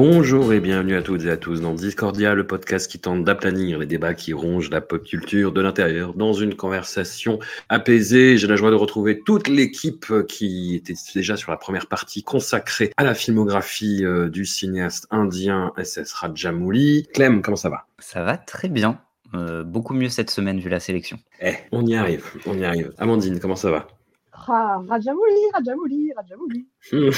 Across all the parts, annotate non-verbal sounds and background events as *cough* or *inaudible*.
Bonjour et bienvenue à toutes et à tous dans Discordia, le podcast qui tente d'aplanir les débats qui rongent la pop culture de l'intérieur dans une conversation apaisée. J'ai la joie de retrouver toute l'équipe qui était déjà sur la première partie consacrée à la filmographie euh, du cinéaste indien SS Rajamouli. Clem, comment ça va? Ça va très bien. Euh, beaucoup mieux cette semaine vu la sélection. Eh, on y arrive, on y arrive. Amandine, comment ça va? Ah, Rajamouli, Rajamouli, Rajamouli. *laughs*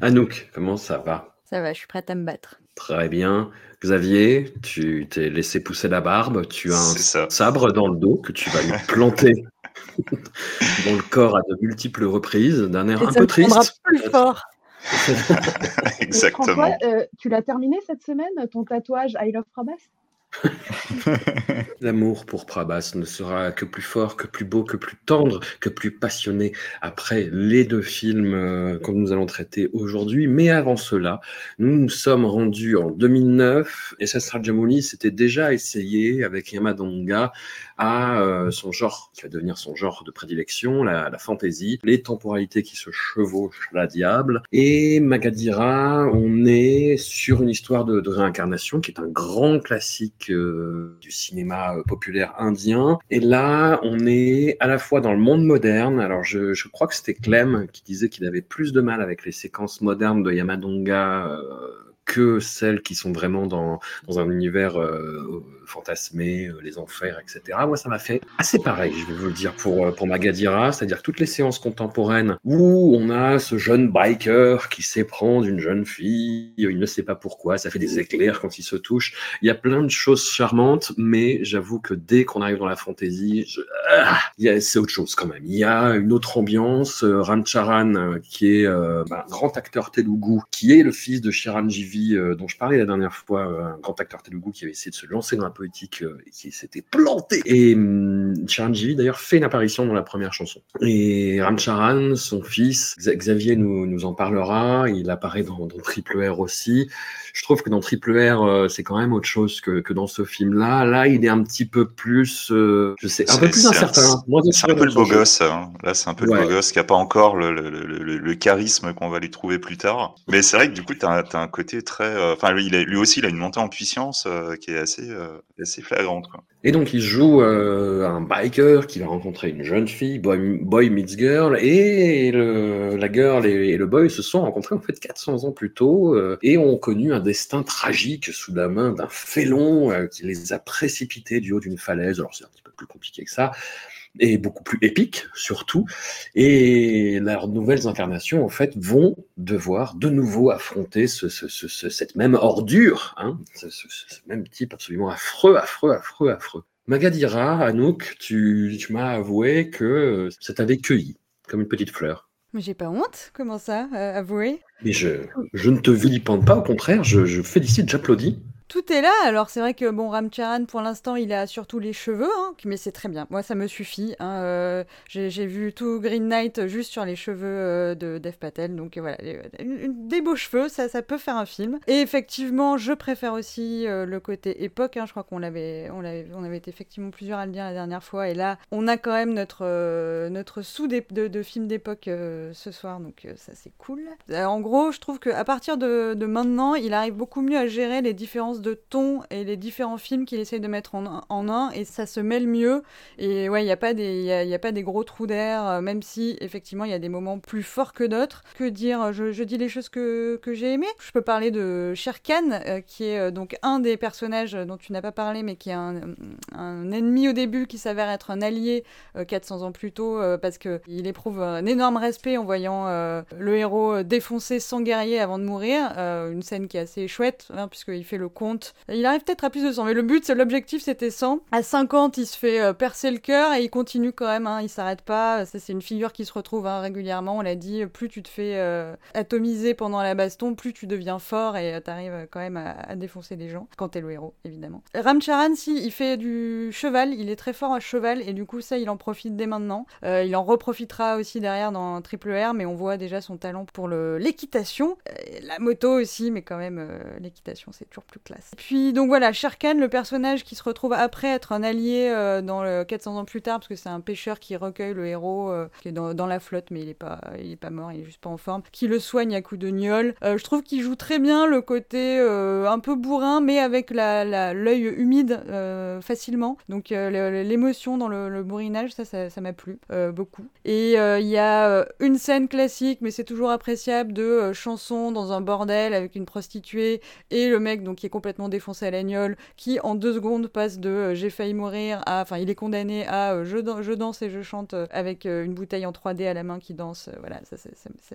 Anouk, comment ça va? Ça va, je suis prête à me battre. Très bien. Xavier, tu t'es laissé pousser la barbe, tu as un ça. sabre dans le dos que tu vas lui planter *laughs* dans le corps à de multiples reprises, d'un air Et un ça peu triste. plus fort. *laughs* Exactement. François, euh, tu l'as terminé cette semaine, ton tatouage I Love Prabas *laughs* L'amour pour Prabhas ne sera que plus fort, que plus beau, que plus tendre, que plus passionné après les deux films euh, que nous allons traiter aujourd'hui. Mais avant cela, nous nous sommes rendus en 2009 et Sastra Rajamouli s'était déjà essayé avec Yamadonga à euh, son genre, qui va devenir son genre de prédilection, la, la fantasy, les temporalités qui se chevauchent, la diable. Et Magadira, on est sur une histoire de, de réincarnation qui est un grand classique euh, du cinéma euh, populaire indien. Et là, on est à la fois dans le monde moderne. Alors, je, je crois que c'était Clem qui disait qu'il avait plus de mal avec les séquences modernes de Yamadonga. euh, que celles qui sont vraiment dans, dans un univers euh, fantasmé, euh, les enfers, etc. Moi, ça m'a fait assez pareil, je vais vous le dire, pour, euh, pour Magadira, c'est-à-dire toutes les séances contemporaines où on a ce jeune biker qui s'éprend d'une jeune fille, il ne sait pas pourquoi, ça fait des éclairs quand il se touche. Il y a plein de choses charmantes, mais j'avoue que dès qu'on arrive dans la fantaisie, ah, c'est autre chose quand même. Il y a une autre ambiance. Euh, Ramcharan, euh, qui est bah, un grand acteur telugu, qui est le fils de Chiranjeevi, euh, dont je parlais la dernière fois, un grand acteur telugu qui avait essayé de se lancer dans la politique euh, qui s'était planté. Et hum, Chiranjeevi, d'ailleurs, fait une apparition dans la première chanson. Et Ramcharan, son fils, Xa- Xavier nous, nous en parlera, il apparaît dans, dans Triple R aussi. Je trouve que dans Triple R, euh, c'est quand même autre chose que, que dans ce film-là. Là, il est un petit peu plus, euh, je sais, un peu plus incertain. C'est un peu le beau gosse. hein. Là, c'est un peu Ouais. le beau gosse qui a pas encore le, le, le, le- le charisme qu'on va lui trouver plus tard. Mais c'est vrai que du coup, tu as, un côté très. euh, Enfin, lui, lui aussi, il a une montée en puissance euh, qui est assez, Et donc, il joue euh, un biker qui va rencontrer une jeune fille, boy, meets girl, et la girl et, et le boy se sont rencontrés en fait 400 ans plus tôt euh, et ont connu un destin tragique sous la main d'un félon euh, qui les a précipités du haut d'une falaise. Alors, c'est un petit peu plus compliqué que ça. Et beaucoup plus épique, surtout. Et leurs nouvelles incarnations, en fait, vont devoir de nouveau affronter ce, ce- ce- ce- cette même ordure, hein, ce, même type absolument affreux, affreux, affreux, affreux. Magadira, Anouk, tu, tu m'as avoué que ça t'avait cueilli, comme une petite fleur. Mais j'ai pas honte, comment ça, euh, avouez Mais je, je ne te vilipende pas, au contraire, je, je félicite, j'applaudis. Tout est là, alors c'est vrai que bon, Ramcharan pour l'instant il a surtout les cheveux, hein, mais c'est très bien, moi ça me suffit. hein, euh, J'ai vu tout Green Knight juste sur les cheveux euh, de Dev Patel, donc euh, voilà, des beaux cheveux, ça, peut faire un film. Et effectivement, je préfère aussi le côté époque, hein, je crois qu'on l'avait, on avait été effectivement plusieurs à le dire la dernière fois, et là on a quand même notre, notre de, films d'époque ce soir, donc ça c'est cool. En gros, je trouve qu'à partir de, de maintenant, il arrive beaucoup mieux à gérer les différences de ton et les différents films qu'il essaye de mettre en, un, et ça se mêle mieux. Et ouais, il n'y a, pas des- y a, y a pas des gros trous d'air, euh, même si effectivement il y a des moments plus forts que d'autres. Que dire je, je dis les choses que, que j'ai aimées. Je peux parler de Sher Khan, euh, qui est euh, donc un des personnages dont tu n'as pas parlé, mais qui est un, un ennemi au début qui s'avère être un allié euh, 400 ans plus tôt, euh, parce qu'il éprouve un énorme respect en voyant euh, le héros euh, défoncer 100 guerriers avant de mourir. Euh, une scène qui est assez chouette, hein, puisqu'il fait le Il arrive peut-être à plus de 100, mais le but, c'est l'objectif, c'était 100. À 50, il se fait euh, percer le cœur et il continue quand même, hein, il s'arrête pas. C'est une figure qui se retrouve hein, régulièrement. On l'a dit, plus tu te fais euh, atomiser pendant la baston, plus tu deviens fort et euh, t'arrives quand même à, défoncer des gens, quand t'es le héros, évidemment. Ramcharan, si, il fait du cheval, il est très fort à cheval et du coup, ça, il en profite dès maintenant. Il en reprofitera aussi derrière dans Triple R, mais on voit déjà son talent pour l'équitation. La moto aussi, mais quand même, l'équitation, c'est toujours plus classe. Puis, donc voilà, Sherkan, le personnage qui se retrouve après être un allié euh, dans le 400 ans plus tard, parce que c'est un pêcheur qui recueille le héros, euh, qui est dans, la flotte, mais il est, pas, il est pas mort, il est juste pas en forme, qui le soigne à coups de gnôle. Euh, je trouve qu'il joue très bien le côté euh, un peu bourrin, mais avec l'œil humide facilement. Donc l'émotion dans le, le bourrinage, ça, ça m'a plu beaucoup. Et il y a une scène classique, mais c'est toujours appréciable, de chanson dans un bordel avec une prostituée et le mec donc qui est complètement défoncé à l'agnole, qui en deux secondes passe de euh, j'ai failli mourir à, enfin il est condamné à euh, je, dan- je danse et je chante euh, avec une bouteille en 3D à la main qui danse. voilà, ça,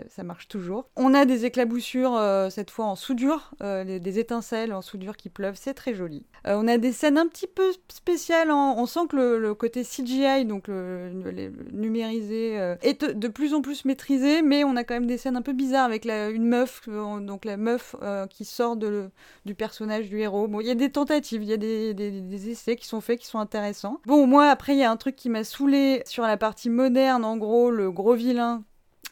ça, marche toujours. On a des éclaboussures cette fois en soudure, des étincelles en soudure qui pleuvent, c'est très joli. On a des scènes un petit peu spéciales, en- on sent que le, le côté CGI, donc le, numérisé, est de, plus en plus maîtrisé, mais on a quand même des scènes un peu bizarres avec la- une meuf, donc la meuf qui sort de du personnage du héros. Bon, il y a des tentatives, il y a des, essais qui sont faits, qui sont intéressants. Bon, moi, après, il y a un truc qui m'a saoulé sur la partie moderne, en gros, le gros vilain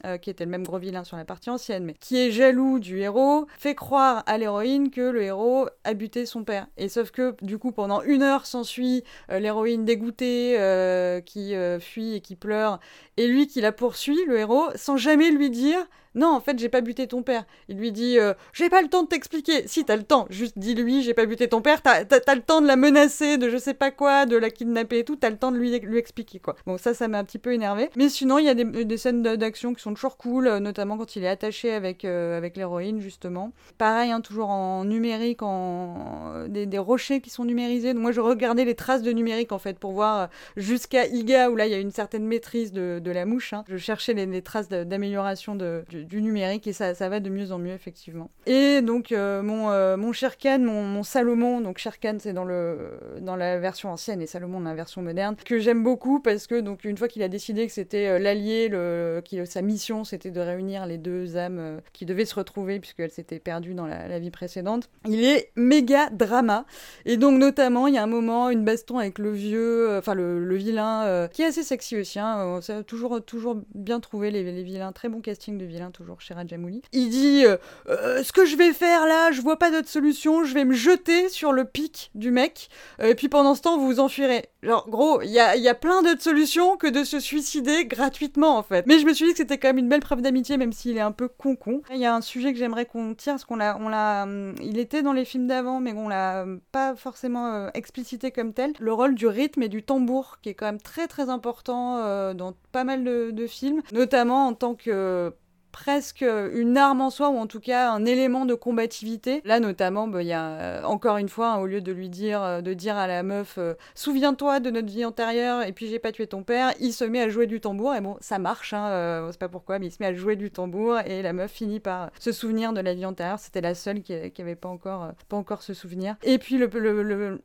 euh, qui était le même gros vilain sur la partie ancienne, mais qui est jaloux du héros, fait croire à l'héroïne que le héros a buté son père. Et sauf que, du coup, pendant une heure s'ensuit euh, l'héroïne dégoûtée euh, qui fuit et qui pleure, et lui qui la poursuit, le héros, sans jamais lui dire non, en fait, j'ai pas buté ton père. Il lui dit euh, J'ai pas le temps de t'expliquer. Si, t'as le temps. Juste dis-lui J'ai pas buté ton père. T'as t'as- t'as le temps de la menacer, de je sais pas quoi, de la kidnapper et tout. T'as le temps de lui, lui expliquer, quoi. Bon, ça, ça m'a un petit peu énervé. Mais sinon, il y a des, des scènes d'action qui sont toujours cool, euh, notamment quand il est attaché avec, euh, avec l'héroïne, justement. Pareil, hein, toujours en numérique, en des, des rochers qui sont numérisés. Moi, je regardais les traces de numérique, en fait, pour voir jusqu'à Iga, où là, il y a une certaine maîtrise de, de la mouche. hein. Je cherchais les, les traces d'amélioration de- du, du numérique et ça, ça va de mieux en mieux, effectivement. Et donc, euh, mon, euh, mon Sherkan, mon, mon Salomon, donc Sherkan, c'est dans, dans la version ancienne et Salomon dans la version moderne, que j'aime beaucoup parce que, donc, une fois qu'il a décidé que c'était euh, l'allié, le, qu'il- sa mission, c'était de réunir les deux âmes qui devaient se retrouver puisqu'elles s'étaient perdues dans la, vie précédente, il est méga drama. Et donc, notamment, il y a un moment, une baston avec le vieux, enfin, le, vilain, qui est assez sexy aussi, hein, ça a toujours, toujours bien trouvé les, les vilains, très bon casting de vilains, toujours chez Rajamouli. Il dit euh, Euh, Ce que je vais faire là, je vois pas d'autre solution, je vais me jeter sur le pic du mec, euh, et puis pendant ce temps, vous vous enfuirez. Genre, gros, il y a, y a plein d'autres solutions que de se suicider gratuitement en fait. Mais je me suis dit que c'était quand même une belle preuve d'amitié, même s'il est un peu con-con. Il y a un sujet que j'aimerais qu'on tire, parce qu'on l'a. On l'a il était dans les films d'avant, mais on l'a pas forcément explicité comme tel. Le rôle du rythme et du tambour, qui est quand même très très important dans pas mal de films, notamment en tant que presque une arme en soi ou en tout cas un élément de combativité. Là notamment, bah, il y a euh, encore une fois, hein, au lieu de lui dire, euh, de dire à la meuf, euh, souviens-toi de notre vie antérieure et puis j'ai pas tué ton père, il se met à jouer du tambour et bon, ça marche, hein, on sait pas pourquoi, mais il se met à jouer du tambour et la meuf finit par se souvenir de la vie antérieure. C'était la seule qui, avait pas encore, pas encore ce souvenir. Et puis le, le, le,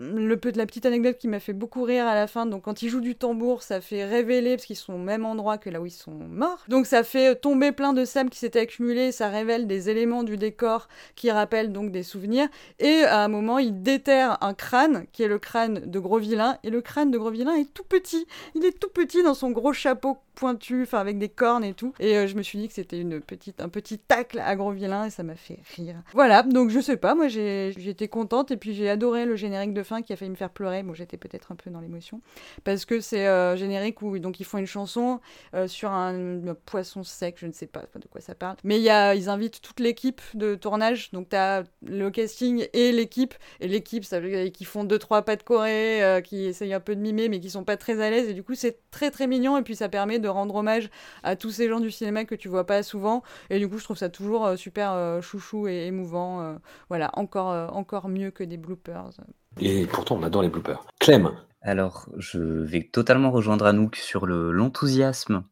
la petite anecdote qui m'a fait beaucoup rire à la fin. Donc quand il joue du tambour, ça fait révéler parce qu'ils sont au même endroit que là où ils sont morts. Donc ça fait tomber plein de qui s'était accumulé. Ça révèle des éléments du décor qui rappellent donc des souvenirs. Et à un moment, il déterre un crâne qui est le crâne de Gros Vilain. Et le crâne de Gros Vilain est tout petit. Il est tout petit dans son gros chapeau pointu, enfin avec des cornes et tout. Et euh, je me suis dit que c'était une petite, un petit tacle à Gros Vilain et ça m'a fait rire. Voilà, donc je sais pas, moi j'étais contente et puis j'ai adoré le générique de fin qui a failli me faire pleurer. Bon, j'étais peut-être un peu dans l'émotion parce que c'est euh, générique où donc ils font une chanson euh, sur un poisson sec, je ne sais pas. Enfin, de quoi ça parle. Mais y a, ils invitent toute l'équipe de tournage, donc tu as le casting et l'équipe. Et l'équipe, ça veut dire qu'ils font deux trois pas de Corée, euh, qui essayent un peu de mimer, mais qui sont pas très à l'aise. Et du coup, c'est très très mignon. Et puis ça permet de rendre hommage à tous ces gens du cinéma que tu vois pas souvent. Et du coup, je trouve ça toujours euh, super euh, chouchou et émouvant. voilà, encore, encore mieux que des bloopers. Et pourtant, on adore les bloopers. Clem Alors, je vais totalement rejoindre Anouk sur l'enthousiasme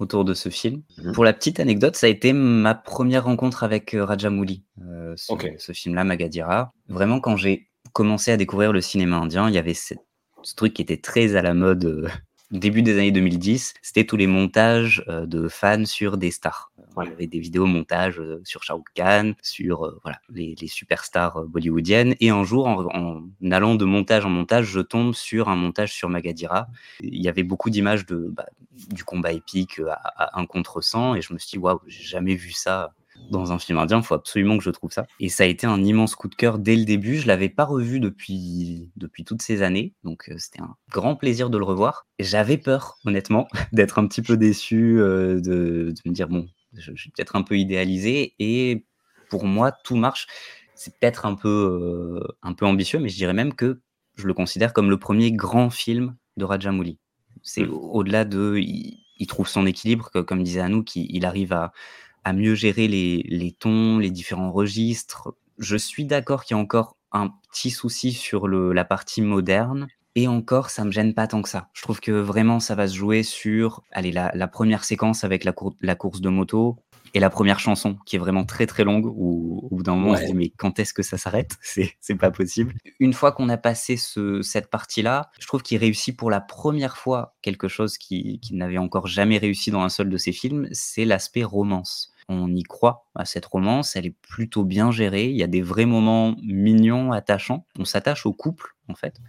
autour de ce film. Mhm. Pour la petite anecdote, ça a été ma première rencontre avec euh, Rajamouli, euh, ce, Ok. ce film-là, Magadira. Vraiment, quand j'ai commencé à découvrir le cinéma indien, il y avait ce, ce truc qui était très à la mode euh, début des années 2010. C'était tous les montages euh, de fans sur des stars. Ouais. Il y avait des vidéos montages euh, sur Shah Rukh Khan, sur euh, voilà, les, les superstars euh, bollywoodiennes. Et un jour, en, en allant de montage en montage, je tombe sur un montage sur Magadira. Il y avait beaucoup d'images de, bah, du combat épique euh, à, à un contre 100 et je me suis dit, waouh, j'ai jamais vu ça dans un film indien, il faut absolument que je trouve ça. Et ça a été un immense coup de cœur dès le début. Je l'avais pas revu depuis, depuis toutes ces années, donc euh, c'était un grand plaisir de le revoir. J'avais peur, honnêtement, *laughs* d'être un petit peu déçu, euh, de, de me dire, bon, je, je suis peut-être un peu idéalisé. Et pour moi, tout marche. C'est peut-être un peu, euh, un peu ambitieux, mais je dirais même que je le considère comme le premier grand film de Rajamouli. C'est Mm. au- au-delà de, il, il trouve son équilibre, que, comme disait Anouk, il, il arrive à, à mieux gérer les, les tons, les différents registres. Je suis d'accord qu'il y a encore un petit souci sur le, la partie moderne. Et encore, ça me gêne pas tant que ça. Je trouve que vraiment, ça va se jouer sur allez, la, la première séquence avec la, la course de moto et la première chanson, qui est vraiment très très longue, où au bout d'un moment, on se dit, mais quand est-ce que ça s'arrête? *laughs* C'est c'est pas possible. Une fois qu'on a passé ce, cette partie-là, je trouve qu'il réussit pour la première fois quelque chose qu'il qui n'avait encore jamais réussi dans un seul de ses films, c'est l'aspect romance. On y croit à cette romance, elle est plutôt bien gérée, il y a des vrais moments mignons, attachants. On s'attache au couple, en fait,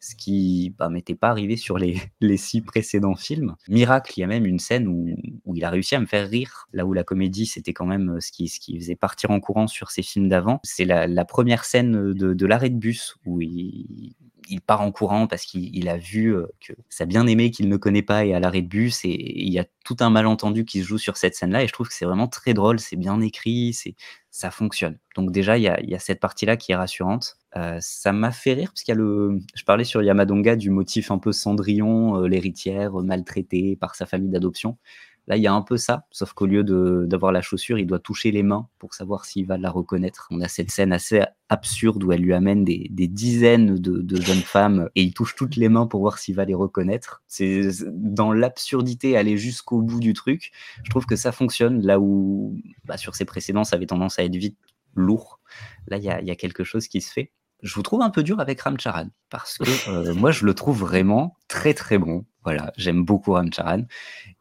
ce qui bah, m'était pas arrivé sur *laughs* les, six précédents films. Miracle, il y a même une scène où, il a réussi à me faire rire, là où la comédie, c'était quand même euh, ce qui, ce qui faisait partir en courant sur ses films d'avant. C'est la, la première scène de, de l'arrêt de bus où il, part en courant parce qu'il il a vu euh, que sa bien-aimée qu'il ne connaît pas est à l'arrêt de bus et il y a tout un malentendu qui se joue sur cette scène-là et je trouve que c'est vraiment très drôle, c'est bien écrit, c'est ça fonctionne. Donc déjà, il y a cette partie-là qui est rassurante. Euh, ça m'a fait rire parce qu'il y a le... Je parlais sur Yamadonga du motif un peu Cendrillon, euh, l'héritière euh, maltraitée par sa famille d'adoption. Là, il y a un peu ça, sauf qu'au lieu d'avoir la chaussure, il doit toucher les mains pour savoir s'il va la reconnaître. On a cette scène assez absurde où elle lui amène des, des dizaines de, de jeunes femmes et il touche toutes les mains pour voir s'il va les reconnaître. C'est dans l'absurdité, aller jusqu'au bout du truc. Je trouve que ça fonctionne là où, bah, sur ses précédents, ça avait tendance à être vite lourd. Là, il y y a quelque chose qui se fait. Je vous trouve un peu dur avec Ramcharan parce que euh, moi, je le trouve vraiment très très bon. Voilà, j'aime beaucoup Ramcharan.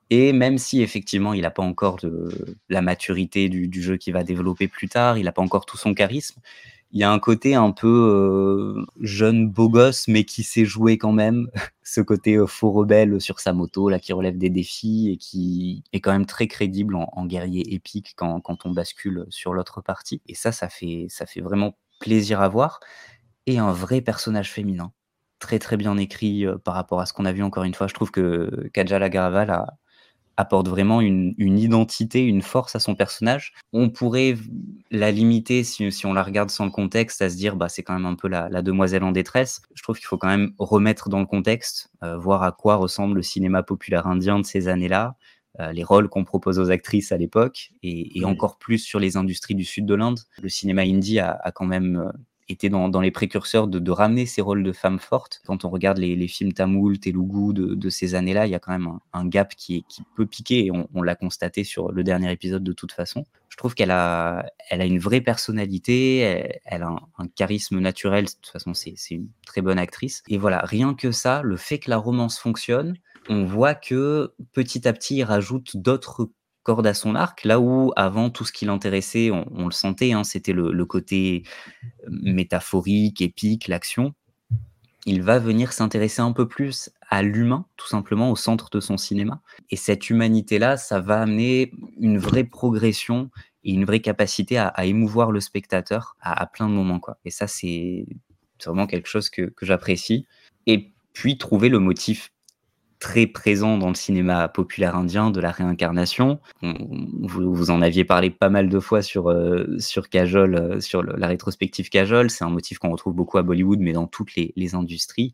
Et même si effectivement il n'a pas encore de, la maturité du, jeu qu'il va développer plus tard, il n'a pas encore tout son charisme, il y a un côté un peu euh, jeune beau gosse, mais qui sait jouer quand même. *laughs* Ce côté euh, faux rebelle sur sa moto, là, qui relève des défis et qui est quand même très crédible en, en guerrier épique quand, quand on bascule sur l'autre partie. Et ça, ça fait, ça fait vraiment plaisir à voir. Et un vrai personnage féminin, très très bien écrit euh, par rapport à ce qu'on a vu encore une fois. Je trouve que Kajal Agrawal a, apporte vraiment une, identité, une force à son personnage. On pourrait la limiter, si, on la regarde sans le contexte, à se dire bah, c'est quand même un peu la, demoiselle en détresse. Je trouve qu'il faut quand même remettre dans le contexte, euh, voir à quoi ressemble le cinéma populaire indien de ces années-là, les rôles qu'on propose aux actrices à l'époque, et, encore plus sur les industries du sud de l'Inde. Le cinéma hindi a, a quand même euh, été dans, dans les précurseurs de, de ramener ces rôles de femmes fortes. Quand on regarde les, les films tamoul, telugu de, de ces années-là, il y a quand même un, un gap qui, est- qui peut piquer, et on, on l'a constaté sur le dernier épisode de toute façon. Je trouve qu'elle a, elle a une vraie personnalité, elle, elle a un, un charisme naturel, de toute façon c'est une très bonne actrice. Et voilà, rien que ça, le fait que la romance fonctionne, on voit que petit à petit, il rajoute d'autres cordes à son arc, là où avant tout ce qui l'intéressait, on, le sentait, hein, c'était le, côté métaphorique, épique, l'action. Il va venir s'intéresser un peu plus à l'humain, tout simplement, au centre de son cinéma. Et cette humanité-là, ça va amener une vraie progression et une vraie capacité à, émouvoir le spectateur à, plein de moments. Quoi. Et ça, c'est vraiment quelque chose que j'apprécie. Et puis, trouver le motif très présent dans le cinéma populaire indien de la réincarnation. vous, vous, en aviez parlé pas mal de fois sur, euh, sur Kajol, euh, sur la rétrospective Kajol. C'est un motif qu'on retrouve beaucoup à Bollywood, mais dans toutes les, les industries.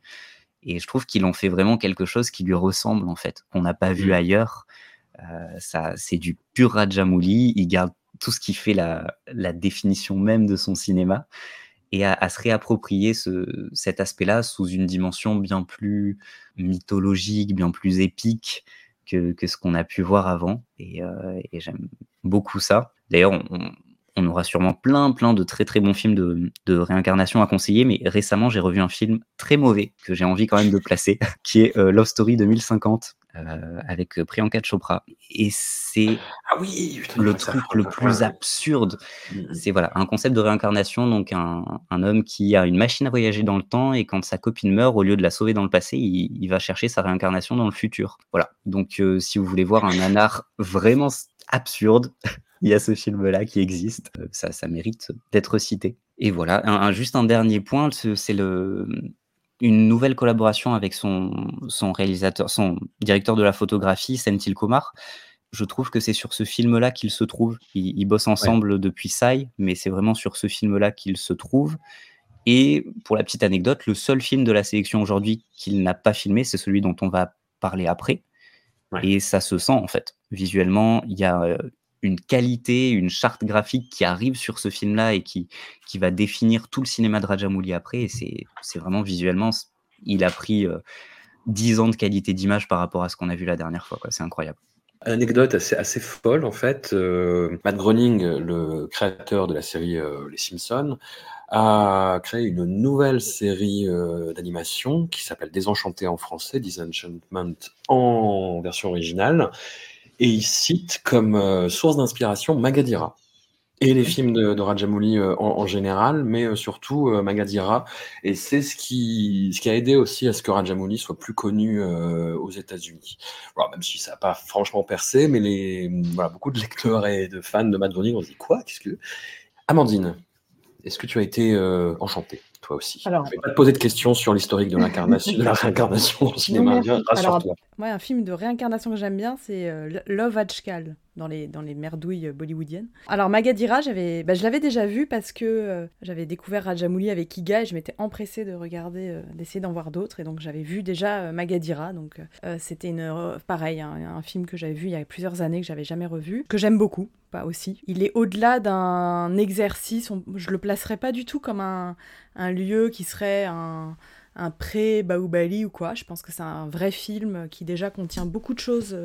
Et je trouve qu'ils ont fait vraiment quelque chose qui lui ressemble, en fait, qu'on n'a pas vu mm. ailleurs. Euh, ça, c'est du pur Rajamouli. Il garde tout ce qui fait la, la définition même de son cinéma et à, se réapproprier ce, cet aspect-là sous une dimension bien plus mythologique, bien plus épique que, ce qu'on a pu voir avant. Et, euh, j'aime beaucoup ça. D'ailleurs, on, aura sûrement plein, plein de très, très bons films de, de réincarnation à conseiller, mais récemment, j'ai revu un film très mauvais que j'ai envie quand même de placer, *laughs* qui est euh, Love Story 2050 euh, avec Priyanka Chopra. Et c'est ah oui, le truc le plus absurde. Mmh, mmh. C'est voilà un concept de réincarnation, donc un, un, homme qui a une machine à voyager dans le temps et quand sa copine meurt, au lieu de la sauver dans le passé, il, il va chercher sa réincarnation dans le futur. Voilà. Donc euh, si vous voulez voir un nanar vraiment absurde, *laughs* il y a ce film-là qui existe. Euh, ça, ça mérite d'être cité. Et voilà, un, juste un dernier point, c'est le une nouvelle collaboration avec son, son réalisateur, son directeur de la photographie, Senthil Kumar. Je trouve que c'est sur ce film-là qu'il se trouve. Ils, bossent ensemble depuis Sai, mais c'est vraiment sur ce film-là qu'il se trouve. Et pour la petite anecdote, le seul film de la sélection aujourd'hui qu'il n'a pas filmé, c'est celui dont on va parler après. Et ça se sent en fait. Visuellement, il y a euh, une qualité, une charte graphique qui arrive sur ce film-là et qui, qui va définir tout le cinéma de Rajamouli après. Et c'est vraiment visuellement, il a pris euh, dix 10 ans de qualité d'image par rapport à ce qu'on a vu la dernière fois. C'est incroyable. Anecdote assez, assez folle en fait. Euh, Matt Groening, le créateur de la série euh, Les Simpsons, a créé une nouvelle série d'animation qui s'appelle Désenchanté en français, Disenchantment en version originale, et il cite comme euh, source d'inspiration Magadira. Et les films de, Rajamouli euh, en, général, mais euh, surtout Magadira. Et c'est ce qui, a aidé aussi à ce que Rajamouli soit plus connu aux États-Unis. même si ça n'a pas franchement percé, mais voilà, beaucoup de lecteurs et de fans de Matt ont dit quoi? Qu'est-ce que Amandine, est-ce que tu as été enchantée? Toi aussi. Alors, je vais pas te poser de questions sur l'historique de l'incarnation, *laughs* de la réincarnation au cinéma. Rassure-toi. Moi, un film de réincarnation que j'aime bien, c'est Love Ajkal dans les, dans les merdouilles bollywoodiennes. Alors Magadira, j'avais, bah, je l'avais déjà vu parce que euh, j'avais découvert Rajamouli avec Iga et je m'étais empressée de regarder, euh, d'essayer d'en voir d'autres et donc j'avais vu déjà euh, Magadira. Donc c'était une, pareil, un, film que j'avais vu il y a plusieurs années que j'avais jamais revu, que j'aime beaucoup. Pas aussi. Il est au-delà d'un exercice. je le placerais pas du tout comme un, un lieu qui serait un un pré-Baoubali ou quoi. Je pense que c'est un vrai film qui déjà contient beaucoup de choses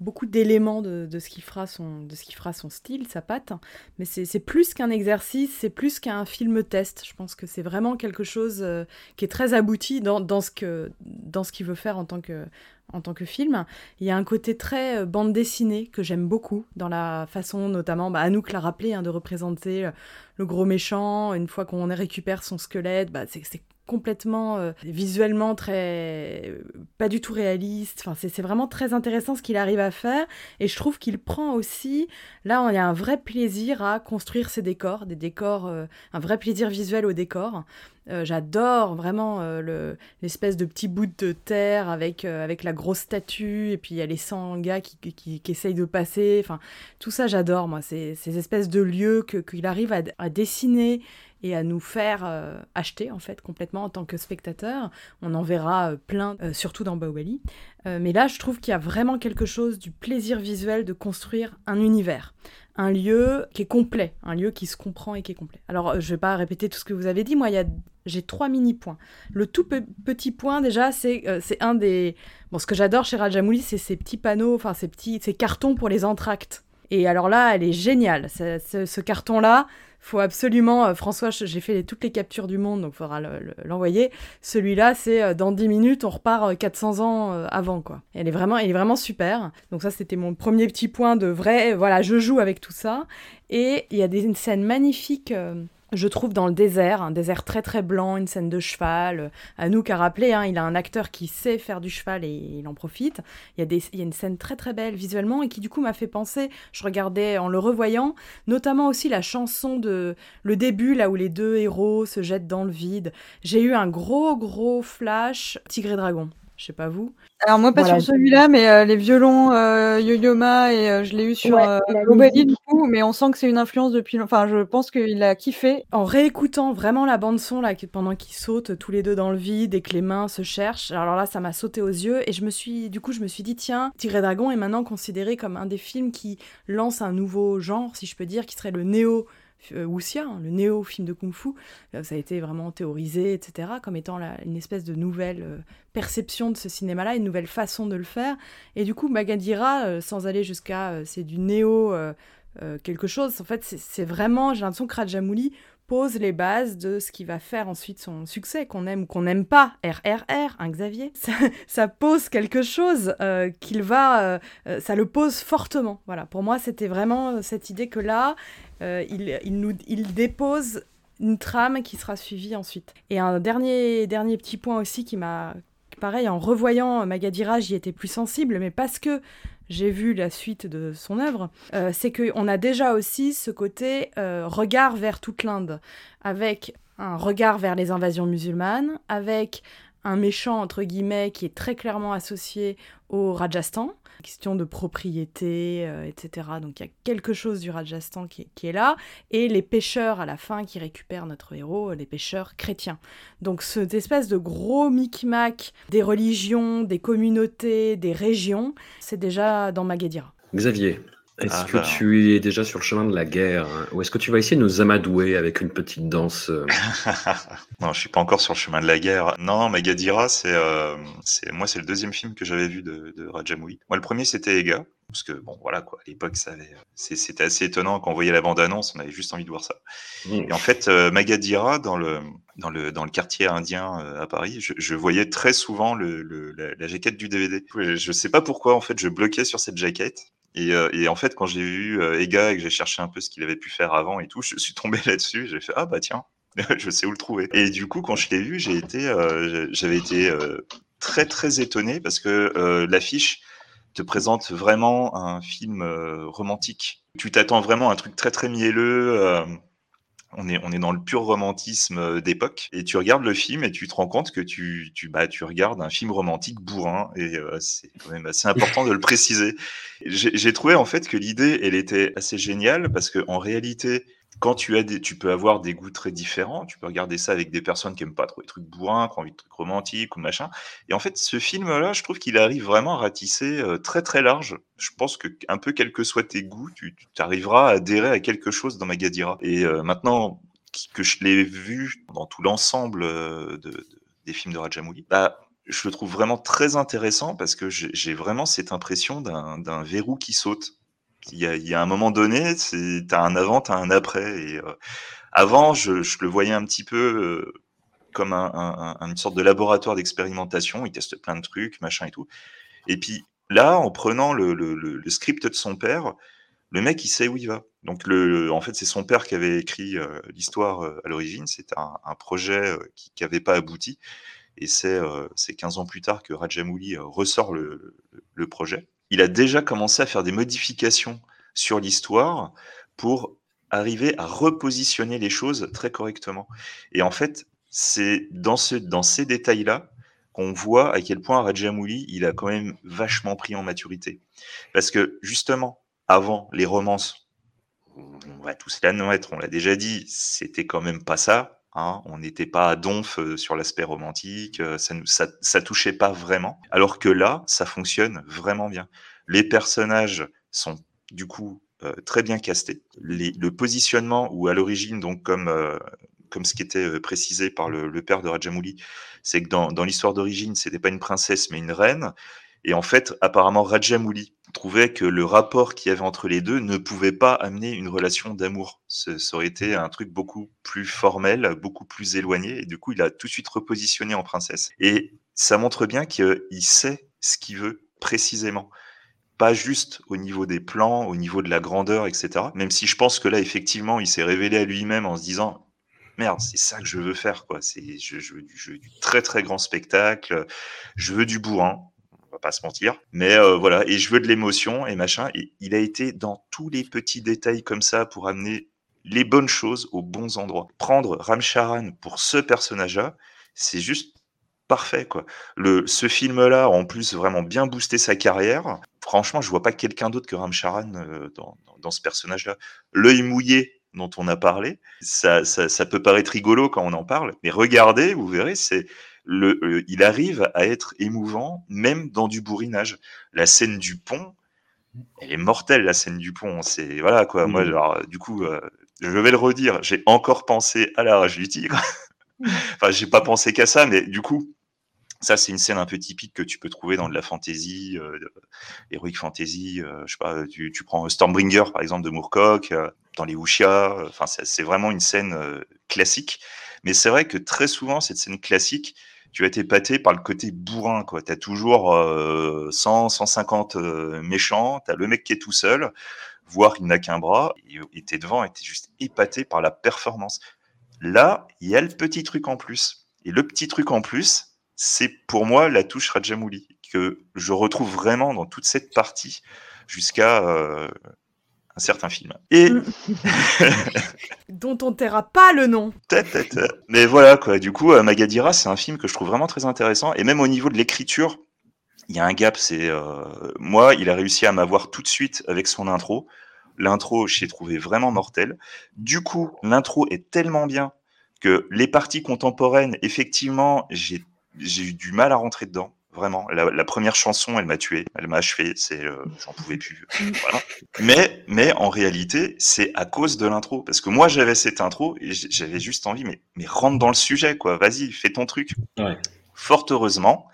beaucoup d'éléments de, ce qui fera son de ce qui fera son style, sa patte. Mais c'est plus qu'un exercice, c'est plus qu'un film test. Je pense que c'est vraiment quelque chose euh, qui est très abouti dans, dans ce que dans ce qu'il veut faire en tant que en tant que film. Il y a un côté très euh, bande dessinée que j'aime beaucoup dans la façon, notamment, bah, Anouk l'a rappelé, hein, de représenter euh, le gros méchant. Une fois qu'on récupère son squelette, bah, c'est complètement euh, visuellement très pas du tout réaliste. Enfin, c'est vraiment très intéressant ce qu'il arrive à faire et je trouve qu'il prend aussi là y a un vrai plaisir à construire ses décors, des décors, euh, un vrai plaisir visuel au décor. Euh, j'adore vraiment l'espèce de petit bout de terre avec, avec la grosse statue et puis il y a les 100 gars qui, qui, qui, essayent de passer. Enfin, tout ça j'adore moi, ces, ces espèces de lieux qu'il arrive à dessiner et à nous faire euh, acheter en fait complètement en tant que spectateur. On en verra euh, plein, euh, surtout dans Baobali. mais là, je trouve qu'il y a vraiment quelque chose du plaisir visuel de construire un univers, un lieu qui est complet, un lieu qui se comprend et qui est complet. Alors, je vais pas répéter tout ce que vous avez dit. Moi, a j'ai trois mini points. Le tout petit point déjà, c'est c'est un des bon ce que j'adore chez Rajamouli, c'est ces petits panneaux, enfin ces petits ces cartons pour les entractes. Et alors là, elle est géniale. ce carton là, faut absolument, euh, François, j'ai fait toutes les captures du monde, donc il faudra l'envoyer. Celui-là, c'est euh, dans 10 minutes, on repart 400 euh, ans avant, quoi. Elle est vraiment, elle est vraiment super. Donc ça, c'était mon premier petit point de vrai, voilà, je joue avec tout ça. Et il y a des scènes magnifiques je trouve dans le désert, un désert très très blanc, une scène de cheval. Anouk a rappelé, hein, il a un acteur qui sait faire du cheval et il en profite. Il y, a des, il y a une scène très très belle visuellement et qui du coup m'a fait penser, je regardais en le revoyant, notamment aussi la chanson de le début, là où les deux héros se jettent dans le vide. J'ai eu un gros gros flash Tigre et Dragon. Je sais pas vous. Alors moi pas Voilà. sur celui-là, mais euh, les violons euh, Yo-Yo-Ma et euh, je l'ai eu sur Ouais, euh, Globally, du coup, mais on sent que c'est une influence depuis. Enfin, je pense qu'il a kiffé. En réécoutant vraiment la bande son là, pendant qu'ils sautent tous les deux dans le vide et que les mains se cherchent, alors là ça m'a sauté aux yeux et je me suis, du coup je me suis dit tiens, Tigre et Dragon est maintenant considéré comme un des films qui lance un nouveau genre, si je peux dire, qui serait le néo wuxia, hein, le néo film de kung-fu. Euh, ça a été vraiment théorisé, etc., comme étant une espèce de nouvelle euh, perception de ce cinéma-là, une nouvelle façon de le faire. Et du coup, Magadira, euh, sans aller jusqu'à euh, c'est du néo euh, euh, quelque chose, en fait, c'est- c'est vraiment, j'ai l'impression que Rajamouli pose les bases de ce qui va faire ensuite son succès, qu'on aime ou qu'on n'aime pas. RRR, hein, Xavier *laughs* ça, pose quelque chose euh, qu'il va... euh, euh, ça le pose fortement. Voilà, pour moi, c'était vraiment cette idée que là, il, il, nous, il dépose une trame qui sera suivie ensuite. Et un dernier, dernier petit point aussi qui m'a... Pareil, en revoyant Magadira, j'y étais plus sensible, mais parce que j'ai vu la suite de son œuvre, euh, c'est qu'on a déjà aussi ce côté euh, regard vers toute l'Inde, avec un regard vers les invasions musulmanes, avec un méchant, entre guillemets, qui est très clairement associé au Rajasthan, question de propriété, euh, etc. Donc il y a quelque chose du Rajasthan qui est, là, et les pêcheurs à la fin qui récupèrent notre héros, les pêcheurs chrétiens. Donc cette espèce de gros micmac des religions, des communautés, des régions, c'est déjà dans Magadira. Xavier, est-ce Ah, que bah. tu es déjà sur le chemin de la guerre hein, Ou est-ce que tu vas essayer de nous amadouer avec une petite danse euh, *laughs* non, je suis pas encore sur le chemin de la guerre. Non, Magadira, c'est, euh, c'est, moi, c'est le deuxième film que j'avais vu de, de Rajamouli. Moi, le premier, c'était Ega. Parce que, bon, voilà, quoi, à l'époque, ça avait, c'est- c'était assez étonnant quand on voyait la bande-annonce, on avait juste envie de voir ça. Et en fait, euh, Magadira, dans le, dans le, dans le quartier indien euh, à Paris, je, je voyais très souvent le, le- la, la jaquette du DVD. Je sais pas pourquoi, en fait, je bloquais sur cette jaquette. Et, euh, et en fait, quand j'ai vu euh, Ega et que j'ai cherché un peu ce qu'il avait pu faire avant et tout, je suis tombé *laughs* là-dessus. J'ai fait, ah bah tiens, *laughs* je sais où le trouver. Et du coup, quand je l'ai vu, j'ai été, euh, j'avais été euh, très très étonné parce que euh, l'affiche te présente vraiment un film euh, romantique. Tu t'attends vraiment à un truc très très mielleux. On est, on est dans le pur romantisme euh, d'époque. Et tu regardes le film et tu te rends compte que tu, tu, bah, tu regardes un film romantique bourrin. Et euh, c'est quand même assez important de le préciser. J'ai trouvé en fait que l'idée, elle était assez géniale parce que en réalité, quand tu as tu peux avoir des goûts très différents. Tu peux regarder ça avec des personnes qui aiment pas trop les trucs bourrins, qui ont envie de trucs romantiques ou machin. Et en fait, ce film-là, je trouve qu'il arrive vraiment à ratisser euh, très très large. Je pense que un peu quels que soient tes goûts, tu, arriveras à adhérer à quelque chose dans Magadira. Et euh, maintenant que je l'ai vu dans tout l'ensemble euh, de, de- des films de Rajamouli, bah, je le trouve vraiment très intéressant parce que j'ai vraiment cette impression d'un verrou qui saute. Il y, a, un moment donné, tu as un avant, tu as un après. Et, euh, avant, je, le voyais un petit peu euh, comme un, un- un- une sorte de laboratoire d'expérimentation. Il teste plein de trucs, machin et tout. Et puis là, en prenant le, script de son père, le mec, il sait où il va. Donc, en fait, c'est son père qui avait écrit euh, l'histoire à l'origine. C'était un, projet qui n'avait pas abouti. Et c'est euh, c'est 15 ans plus tard que Rajamouli ressort le projet. Il a déjà commencé à faire des modifications sur l'histoire pour arriver à repositionner les choses très correctement. Et en fait, c'est dans, ce, dans ces détails-là qu'on voit à quel point Rajamouli, il a quand même vachement pris en maturité. Parce que justement, avant les romances, on va tous l'admettre, on l'a déjà dit, c'était quand même pas ça. Hein. on n'était pas à donf sur l'aspect romantique, ça, nous, ça, ça touchait pas vraiment. Alors que là, ça fonctionne vraiment bien. Les personnages sont du coup très bien castés. Le positionnement, ou à l'origine, donc comme, comme ce qui était précisé par le, le père de Rajamouli, c'est que dans, dans l'histoire d'origine, c'était pas une princesse mais une reine. Et en fait, apparemment, Rajamouli trouvait que le rapport qu'il y avait entre les deux ne pouvait pas amener une relation d'amour. Ça aurait été un truc beaucoup plus formel, beaucoup plus éloigné. Et du coup, il a tout de suite repositionné en princesse. Et ça montre bien qu'il sait ce qu'il veut précisément. Pas juste au niveau des plans, au niveau de la grandeur, etc. Même si je pense que là, effectivement, il s'est révélé à lui-même en se disant merde, c'est ça que je veux faire, quoi. C'est, je, je je veux du très très grand spectacle, je veux du bourrin, on va pas se mentir. Mais euh, voilà, et je veux de l'émotion et machin. Et il a été dans tous les petits détails comme ça pour amener les bonnes choses aux bons endroits. Prendre Ram Charan pour ce personnage-là, c'est juste parfait, quoi. Le, ce film-là, en plus, vraiment bien boosté sa carrière. Franchement, je vois pas quelqu'un d'autre que Ram Charan euh, dans, dans, ce personnage-là. L'œil mouillé dont on a parlé, ça, ça, peut paraître rigolo quand on en parle, mais regardez, vous verrez, c'est le, euh, il arrive à être émouvant même dans du bourrinage. La scène du pont, elle est mortelle, la scène du pont. C'est voilà quoi. Moi, alors, du coup, euh, je vais le redire. J'ai encore pensé à la rage du tigre. enfin, j'ai pas pensé qu'à ça, mais du coup, ça, c'est une scène un peu typique que tu peux trouver dans de la fantasy, euh, heroic fantasy. Euh, je sais pas, tu, tu, prends Stormbringer par exemple de Moorcock, euh, dans les Wuxia. Enfin, c'est vraiment une scène classique. Mais c'est vrai que très souvent, cette scène classique, tu vas être épaté par le côté bourrin. Tu as toujours 100, 150 méchants, tu as le mec qui est tout seul, voire il n'a qu'un bras, et tu es devant et tu es juste épaté par la performance. Là, il y a le petit truc en plus. Et le petit truc en plus, c'est pour moi la touche Rajamouli que je retrouve vraiment dans toute cette partie jusqu'à euh, un certain film. Et *laughs* dont on taira pas le nom. Mais voilà quoi. Du coup, euh, Magadira, c'est un film que je trouve vraiment très intéressant et même au niveau de l'écriture, il y a un gap. C'est euh, moi, il a réussi à m'avoir tout de suite avec son intro. L'intro, j'ai trouvé vraiment mortel. Du coup, l'intro est tellement bien que les parties contemporaines, effectivement, j'ai eu du mal à rentrer dedans. Vraiment, la, la première chanson, elle m'a tué, elle m'a achevé, c'est, euh, j'en pouvais plus. *laughs* voilà. Mais, mais en réalité, c'est à cause de l'intro, parce que moi j'avais cette intro et j'avais juste envie, mais, mais rentre dans le sujet, quoi. Vas-y, fais ton truc. Ouais. Fort heureusement,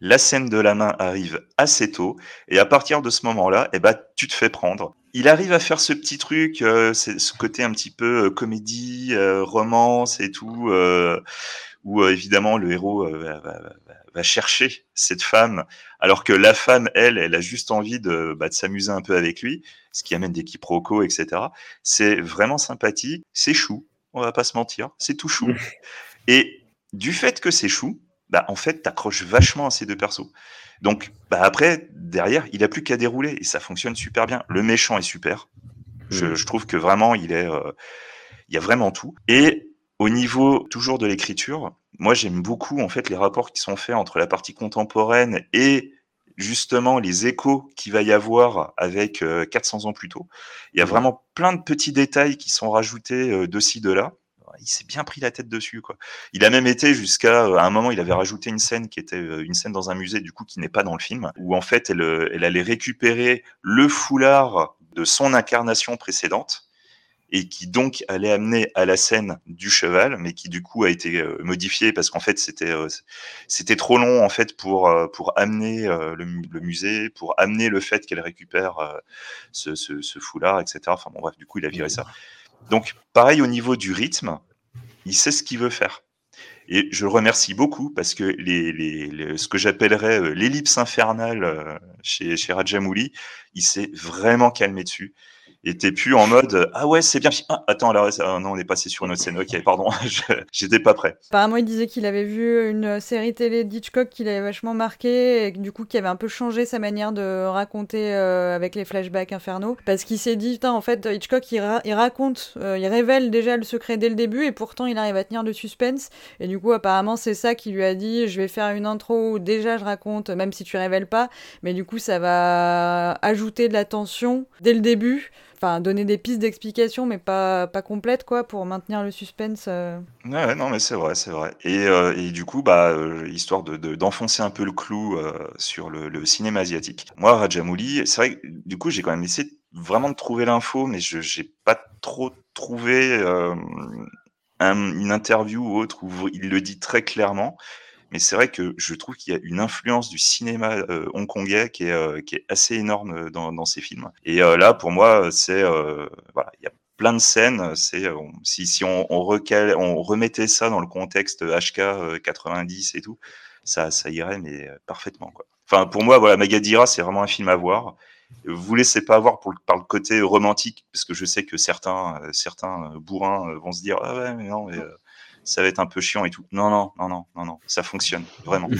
la scène de la main arrive assez tôt, et à partir de ce moment-là, eh ben, tu te fais prendre. Il arrive à faire ce petit truc, euh, c'est ce côté un petit peu euh, comédie, euh, romance et tout, euh, où évidemment le héros va, va, va, chercher cette femme, alors que la femme, elle, elle a juste envie de, bah, de s'amuser un peu avec lui, ce qui amène des quiproquos, etc. C'est vraiment sympathique, c'est chou, on va pas se mentir, c'est tout chou. *laughs* et du fait que c'est chou, bah, en fait, t'accroches vachement à ces deux persos. Donc, bah, après, derrière, il a plus qu'à dérouler et ça fonctionne super bien. Le méchant est super. Je, je trouve que vraiment, il est, euh, il y a vraiment tout. Et au niveau toujours de l'écriture, moi, j'aime beaucoup en fait les rapports qui sont faits entre la partie contemporaine et justement les échos qu'il va y avoir avec euh, 400 ans plus tôt. Il y a vraiment plein de petits détails qui sont rajoutés euh, de ci, de là il s'est bien pris la tête dessus. Quoi. Il a même été jusqu'à à un moment, il avait rajouté une scène qui était une scène dans un musée, du coup, qui n'est pas dans le film, où en fait, elle, elle allait récupérer le foulard de son incarnation précédente et qui donc allait amener à la scène du cheval, mais qui du coup a été euh, modifié parce qu'en fait c'était euh, c'était trop long en fait pour euh, pour amener le, le, musée, pour amener le fait qu'elle récupère ce, ce, ce, foulard, etc. Enfin bon bref, du coup il a viré ça. Donc pareil au niveau du rythme, il sait ce qu'il veut faire. Et je le remercie beaucoup parce que les, les, les ce que j'appellerais l'ellipse infernale chez, chez Rajamouli, il s'est vraiment calmé dessus et t'es plus en mode ah ouais c'est bien ah, attends alors ah, non on est passé sur une autre scène. Ok pardon *laughs* j'étais pas prêt. Apparemment il disait qu'il avait vu une série télé d'Hitchcock qui l'avait vachement marqué et du coup qui avait un peu changé sa manière de raconter euh, avec les flashbacks infernaux. Parce qu'il s'est dit en fait Hitchcock il, ra il raconte euh, il révèle déjà le secret dès le début et pourtant il arrive à tenir le suspense. Et du coup apparemment c'est ça qui lui a dit je vais faire une intro où déjà je raconte même si tu révèles pas mais du coup ça va ajouter de la tension dès le début donner des pistes d'explication mais pas pas complètes quoi pour maintenir le suspense euh... ouais, non mais c'est vrai c'est vrai. Et, euh, et du coup bah euh, histoire de d'enfoncer de, un peu le clou euh, sur le, cinéma asiatique. Moi Rajamouli c'est vrai du coup j'ai quand même essayé vraiment de trouver l'info mais je j'ai pas trop trouvé un, une interview ou autre où il le dit très clairement mais c'est vrai que je trouve qu'il y a une influence du cinéma euh, hongkongais qui est, euh, qui est assez énorme dans, dans ces films. Et euh, là, pour moi, c'est euh, voilà, il y a plein de scènes. C'est si, si on, on, recal, on remettait ça dans le contexte HK 90 et tout, ça, ça irait mais parfaitement quoi. Enfin, pour moi, voilà, Magadira, c'est vraiment un film à voir. Vous laissez pas avoir pour par le côté romantique, parce que je sais que certains, certains bourrins vont se dire ah ouais mais non mais ça va être un peu chiant et tout. Non, non, non, non, non, non, ça fonctionne, vraiment. *laughs*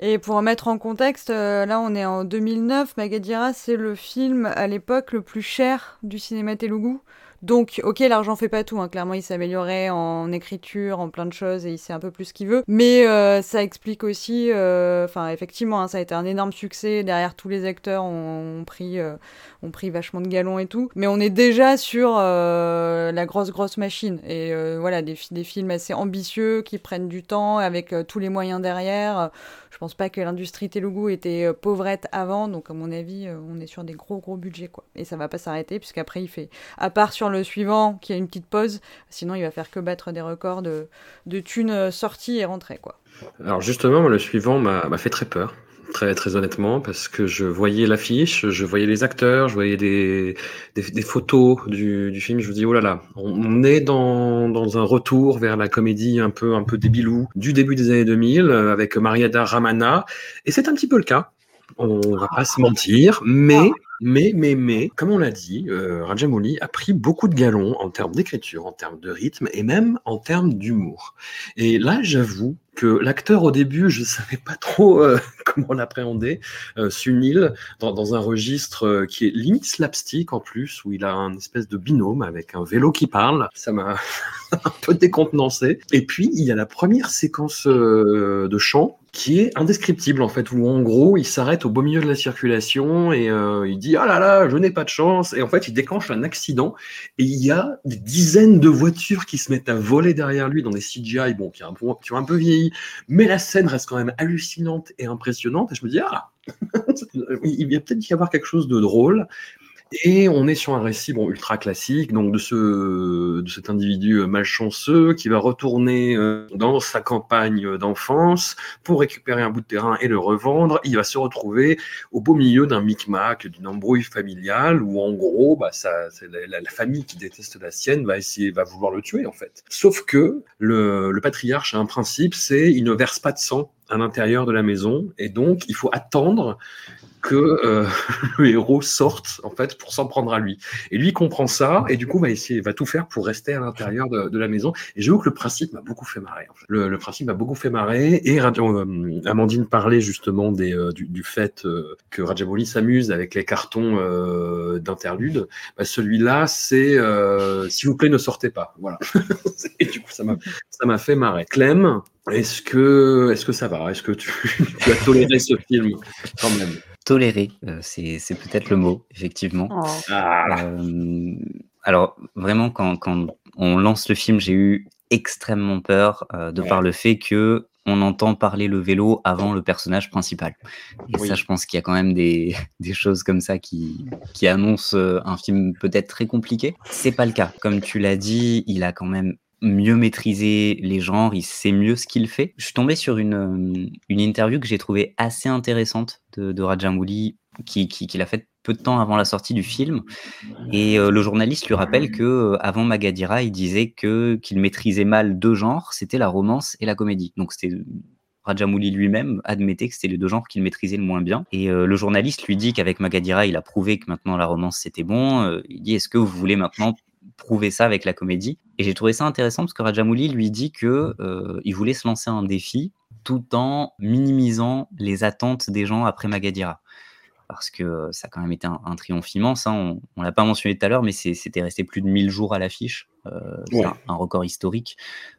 Et pour mettre en contexte, euh, là on est en 2009, Magadira c'est le film à l'époque le plus cher du cinéma Telugu. Donc, ok, l'argent fait pas tout. Hein. Clairement, il s'est amélioré en écriture, en plein de choses, et il sait un peu plus ce qu'il veut. Mais euh, ça explique aussi, euh, enfin, effectivement, hein, ça a été un énorme succès. Derrière, tous les acteurs ont, pris, euh, ont pris vachement de galons et tout. Mais on est déjà sur la grosse, grosse machine. Et voilà, des, des films assez ambitieux qui prennent du temps avec tous les moyens derrière. Je pense pas que l'industrie Telugu était euh, pauvrette avant, donc à mon avis, euh, on est sur des gros gros budgets quoi. Et ça va pas s'arrêter puisqu'après il fait, à part sur le suivant qui a une petite pause, sinon il va faire que battre des records de, de thunes euh, sorties et rentrées quoi. Alors justement, le suivant m'a fait très peur très, très honnêtement, parce que je voyais l'affiche, je voyais les acteurs, je voyais des, des, photos du, du, film. Je me dis, oh là là, on, est dans, dans, un retour vers la comédie un peu, un peu débilou du début des années 2000 euh, avec Mariada Ramana. Et c'est un petit peu le cas. On va pas se mentir, mais mais, mais, mais, comme on l'a dit, euh, Rajamouli a pris beaucoup de galons en termes d'écriture, en termes de rythme et même en termes d'humour. Et là, j'avoue que l'acteur, au début, je ne savais pas trop euh, *laughs* comment l'appréhender. Euh, Sunil, dans, un registre euh, qui est limite slapstick en plus, où il a un espèce de binôme avec un vélo qui parle, ça m'a *laughs* un peu décontenancé. Et puis, il y a la première séquence de chant qui est indescriptible en fait, où en gros il s'arrête au beau milieu de la circulation et il dit ah là là je n'ai pas de chance. Et en fait il déclenche un accident. Et il y a des dizaines de voitures qui se mettent à voler derrière lui dans des CGI bon qui, ont un peu vieilli. Mais la scène reste quand même hallucinante et impressionnante. Et je me dis ah *laughs* il va peut-être y avoir quelque chose de drôle et on est sur un récit bon, ultra classique, donc de, ce, de cet individu malchanceux qui va retourner euh, dans sa campagne d'enfance pour récupérer un bout de terrain et le revendre. Il va se retrouver au beau milieu d'un micmac, d'une embrouille familiale, où en gros, bah, ça, la, la, famille qui déteste la sienne va essayer, va vouloir le tuer en fait. Sauf que le, le patriarche a un principe, c'est il ne verse pas de sang à l'intérieur de la maison, et donc il faut attendre que euh, *laughs* le héros sorte en fait pour s'en prendre à lui. Et lui comprend ça et du coup va essayer, va tout faire pour rester à l'intérieur de, de, la maison. Et j'avoue que le principe m'a beaucoup fait marrer. Le, le, principe m'a beaucoup fait marrer. Et euh, Amandine parlait justement des, euh, du, du, fait euh, que Rajamouli s'amuse avec les cartons euh, d'interlude. Bah, Celui-là, c'est s'il vous plaît ne sortez pas. Voilà. *laughs* et du coup ça m'a ça m'a fait marrer. Clem, est-ce que, est-ce que ça va? Est-ce que tu, tu, as toléré ce film? Quand même Tolérer, euh, c'est, c'est peut-être le mot, effectivement. Oh. Ah. Euh, alors, vraiment, quand, quand, on lance le film, j'ai eu extrêmement peur euh, de ouais. par le fait que on entend parler le vélo avant le personnage principal. Et oui. ça, je pense qu'il y a quand même des, *laughs* des choses comme ça qui, qui annoncent un film peut-être très compliqué. C'est pas le cas. Comme tu l'as dit, il a quand même mieux maîtriser les genres, il sait mieux ce qu'il fait. Je suis tombé sur une, euh, une interview que j'ai trouvée assez intéressante de, Rajamouli, qui, qui, qui l'a faite peu de temps avant la sortie du film. Et euh, le journaliste lui rappelle que euh, avant Magadira, il disait que qu'il maîtrisait mal deux genres, c'était la romance et la comédie. Donc c'était Rajamouli lui-même admettait que c'était les deux genres qu'il maîtrisait le moins bien. Et le journaliste lui dit qu'avec Magadira, il a prouvé que maintenant la romance c'était bon. Il dit est-ce que vous voulez maintenant prouver ça avec la comédie Et j'ai trouvé ça intéressant parce que Rajamouli lui dit que euh, il voulait se lancer un défi tout en minimisant les attentes des gens après Magadira. Parce que ça a quand même été un, un triomphe immense. Hein. On, on l'a pas mentionné tout à l'heure, mais c'était resté plus de 1000 jours à l'affiche. Euh, ouais. un, un, record historique.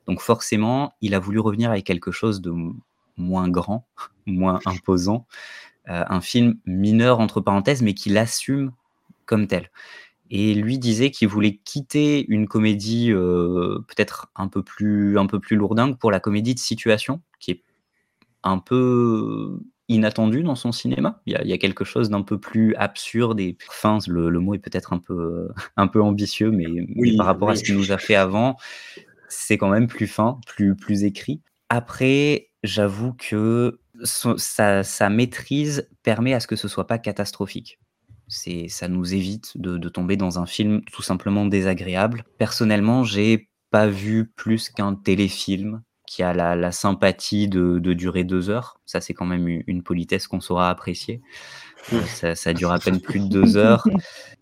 Donc forcément, il a voulu revenir avec quelque chose de moins grand, *laughs* moins imposant. Euh, un film mineur, entre parenthèses, mais qui l'assume comme tel. Et lui disait qu'il voulait quitter une comédie euh, peut-être un peu plus un peu plus lourdingue pour la comédie de situation, qui est un peu inattendue dans son cinéma. Il y a, il y a quelque chose d'un peu plus absurde et enfin le, le mot est peut-être un peu *laughs* un peu ambitieux, mais, oui, mais par rapport oui. à ce qu'il nous a fait avant, c'est quand même plus fin, plus plus écrit. Après, j'avoue que sa, sa maîtrise permet à ce que ce soit pas catastrophique c'est ça nous évite de, de, tomber dans un film tout simplement désagréable. Personnellement, j'ai pas vu plus qu'un téléfilm qui a la, la sympathie de, de, durer deux heures. Ça, c'est quand même une politesse qu'on saura apprécier. Ça, ça, dure à peine plus de deux heures.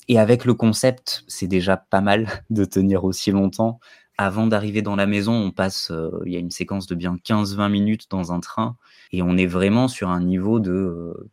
Et avec le concept, c'est déjà pas mal *laughs* de tenir aussi longtemps. Avant d'arriver dans la maison, on passe, euh, il y a une séquence de bien 15-20 minutes dans un train, et on est vraiment sur un niveau de, euh,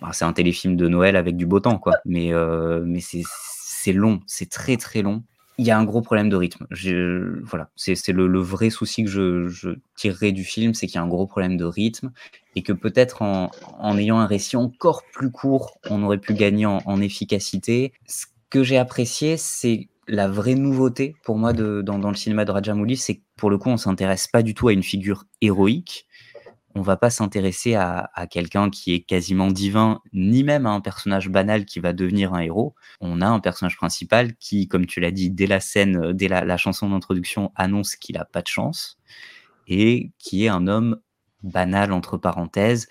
bah, c'est un téléfilm de Noël avec du beau temps, quoi. Mais, euh, mais c'est long, c'est très très long. il y a un gros problème de rythme. Je, voilà, c'est le, le, vrai souci que je, je tirerai du film, c'est qu'il y a un gros problème de rythme et que peut-être en, en, ayant un récit encore plus court, on aurait pu gagner en, en efficacité. Ce que j'ai apprécié, c'est la vraie nouveauté pour moi de, dans, dans, le cinéma de Rajamouli, c'est que pour le coup, on s'intéresse pas du tout à une figure héroïque, on va pas s'intéresser à, quelqu'un qui est quasiment divin, ni même à un personnage banal qui va devenir un héros. On a un personnage principal qui, comme tu l'as dit, dès la scène, dès la, chanson d'introduction, annonce qu'il a pas de chance et qui est un homme banal entre parenthèses,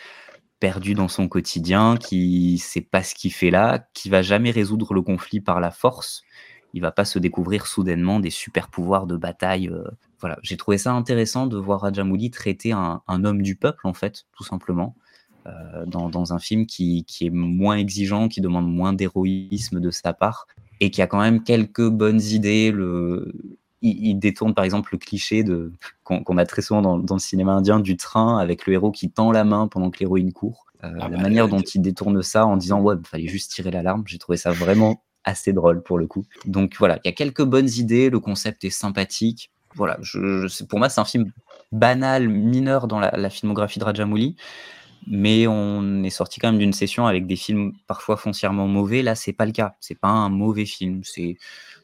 perdu dans son quotidien, qui sait pas ce qu'il fait là, qui va jamais résoudre le conflit par la force. Il va pas se découvrir soudainement des super pouvoirs de bataille euh, voilà, j'ai trouvé ça intéressant de voir Rajamouli traiter un, homme du peuple, en fait, tout simplement, euh, dans, un film qui, est moins exigeant, qui demande moins d'héroïsme de sa part, et qui a quand même quelques bonnes idées. Le... Il, détourne par exemple le cliché de qu'on a très souvent dans, le cinéma indien du train avec le héros qui tend la main pendant que l'héroïne court. Euh, ah la bah, manière dont il détourne ça en disant ouais, il fallait juste tirer l'alarme, j'ai trouvé ça vraiment assez drôle pour le coup. Donc voilà, il y a quelques bonnes idées, le concept est sympathique voilà, je, pour moi, c'est un film banal, mineur dans la, filmographie de Rajamouli, mais on est sorti quand même d'une session avec des films parfois foncièrement mauvais. Là, c'est pas le cas. C'est pas un mauvais film. C'est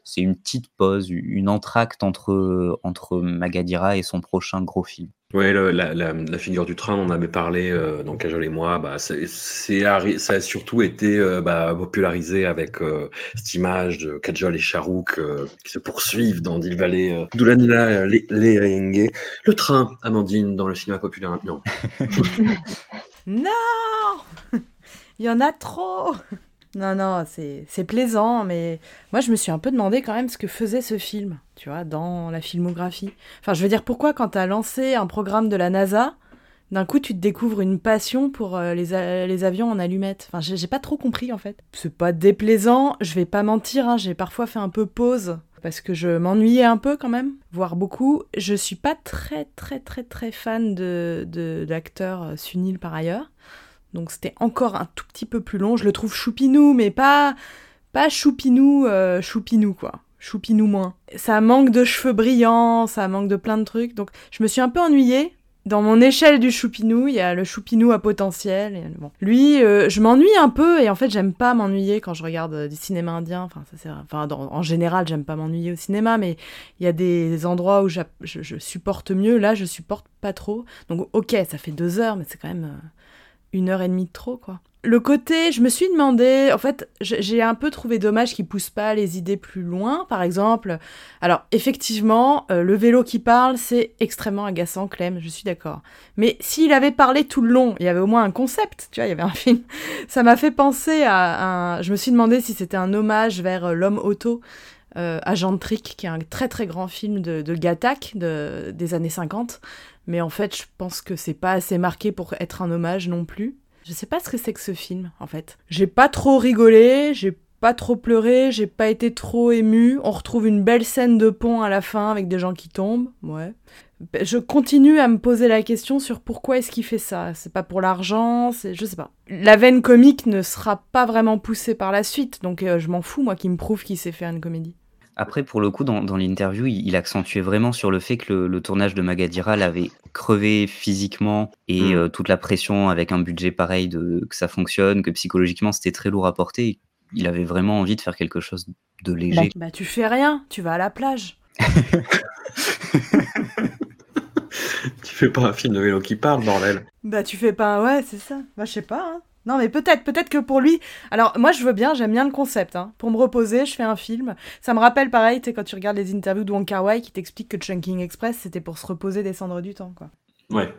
c'est une petite pause, une entracte entre entre Magadira et son prochain gros film. Oui, la, figure du train, on en avait parlé euh, dans Cajol et moi. Bah, c'est, ça a surtout été euh, bah, popularisé avec euh, cette image de Kajol et Charouk qui se poursuivent dans Dil Valley, Doulanila, les, les Le train, Amandine, dans le cinéma populaire. Non. *laughs* *laughs* non *laughs* Il y en a trop non, non, c'est plaisant, mais moi je me suis un peu demandé quand même ce que faisait ce film, tu vois, dans la filmographie. Enfin, je veux dire, pourquoi quand t'as lancé un programme de la NASA, d'un coup tu te découvres une passion pour euh, les, les, avions en allumettes Enfin, j'ai pas trop compris en fait. C'est pas déplaisant, je vais pas mentir, hein, j'ai parfois fait un peu pause parce que je m'ennuyais un peu quand même, voire beaucoup. Je suis pas très très très très fan de d'acteur de, Sunil par ailleurs. Donc c'était encore un tout petit peu plus long. Je le trouve choupinou, mais pas, pas choupinou, euh, choupinou quoi. Choupinou moins. Ça manque de cheveux brillants, ça manque de plein de trucs. Donc je me suis un peu ennuyée. Dans mon échelle du choupinou, il y a le choupinou à potentiel. Lui, euh, je m'ennuie un peu et en fait, j'aime pas m'ennuyer quand je regarde euh, du cinéma indien. Enfin, ça, en général, j'aime pas m'ennuyer au cinéma, mais il y a des endroits où je, je, supporte mieux. Là, je supporte pas trop. Donc, ok, ça fait deux heures, mais c'est quand même une heure et demie de trop, quoi. Le côté, je me suis demandé, en fait, j'ai un peu trouvé dommage qu'il pousse pas les idées plus loin, par exemple. Alors, effectivement, euh, le vélo qui parle, c'est extrêmement agaçant, Clem, je suis d'accord. Mais s'il avait parlé tout le long, il y avait au moins un concept, tu vois, il y avait un *laughs* film. Ça m'a fait penser à un... Je me suis demandé si c'était un hommage vers euh, l'homme auto, euh, Agent Trick, qui est un très très grand film de, de Gattac de, des années 50, mais en fait, je pense que c'est pas assez marqué pour être un hommage non plus. Je sais pas ce que c'est que ce film, en fait. J'ai pas trop rigolé, j'ai pas trop pleuré, j'ai pas été trop ému. On retrouve une belle scène de pont à la fin avec des gens qui tombent, ouais. Je continue à me poser la question sur pourquoi est-ce qu'il fait ça. C'est pas pour l'argent, c'est je sais pas. La veine comique ne sera pas vraiment poussée par la suite, donc euh, je m'en fous moi qui me prouve qu'il sait faire une comédie. Après, pour le coup, dans, l'interview, il, accentuait vraiment sur le fait que le, tournage de Magadira l'avait crevé physiquement et mm. euh, toute la pression avec un budget pareil de que ça fonctionne, que psychologiquement c'était très lourd à porter. Il avait vraiment envie de faire quelque chose de léger. Bah, tu fais rien, tu vas à la plage. *laughs* tu fais pas un film de vélo qui parle, bordel. Bah tu fais pas, ouais, c'est ça. Bah je sais pas. Hein. Non, mais peut-être, peut-être que pour lui. Alors, moi, je veux bien, j'aime bien le concept. Hein. Pour me reposer, je fais un film. Ça me rappelle, pareil, tu sais, quand tu regardes les interviews de Wong Kar qui t'explique que Chunking Express, c'était pour se reposer, descendre du temps, quoi. Ouais.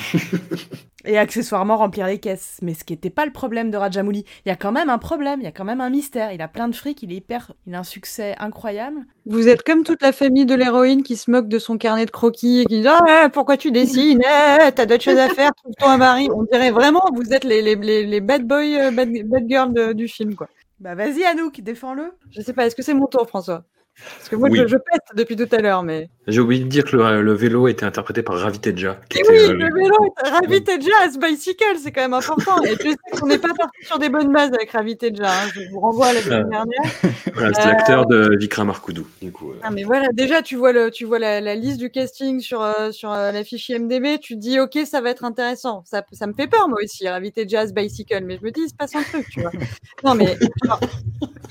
*laughs* et accessoirement remplir les caisses. Mais ce qui n'était pas le problème de Rajamouli. Il y a quand même un problème, il y a quand même un mystère. Il a plein de fric, il est hyper, il a un succès incroyable. Vous êtes comme toute la famille de l'héroïne qui se moque de son carnet de croquis et qui dit ah, pourquoi tu dessines? Eh, T'as d'autres choses à faire, trouve-toi un mari. On dirait vraiment, vous êtes les, les, les, bad boys, euh, bad, bad girls du film, quoi. Bah vas-y Anouk, défends-le. Je sais pas, est-ce que c'est mon tour, François? Parce que moi, Oui. je, je pète depuis tout à l'heure, mais. J'ai oublié de dire que le, le vélo était interprété par Ravi Teja. qui était, oui, euh, le vélo est Ravi Teja as bicycle, c'est quand même important. Et je sais qu'on n'est pas parti sur des bonnes bases avec Ravi Teja. hein. Je vous renvoie à la semaine Ah. dernière. *laughs* voilà, c'est Euh, l'acteur de Vikram Arkoudou. Du coup, euh. Ah mais voilà, déjà tu vois le, tu vois la, la liste du casting sur euh, sur euh, la fiche IMDb, tu te dis ok ça va être intéressant. Ça, ça me fait peur moi aussi, Ravité Jazz Bicycle, mais je me dis il se passe un truc, tu vois. Non mais genre,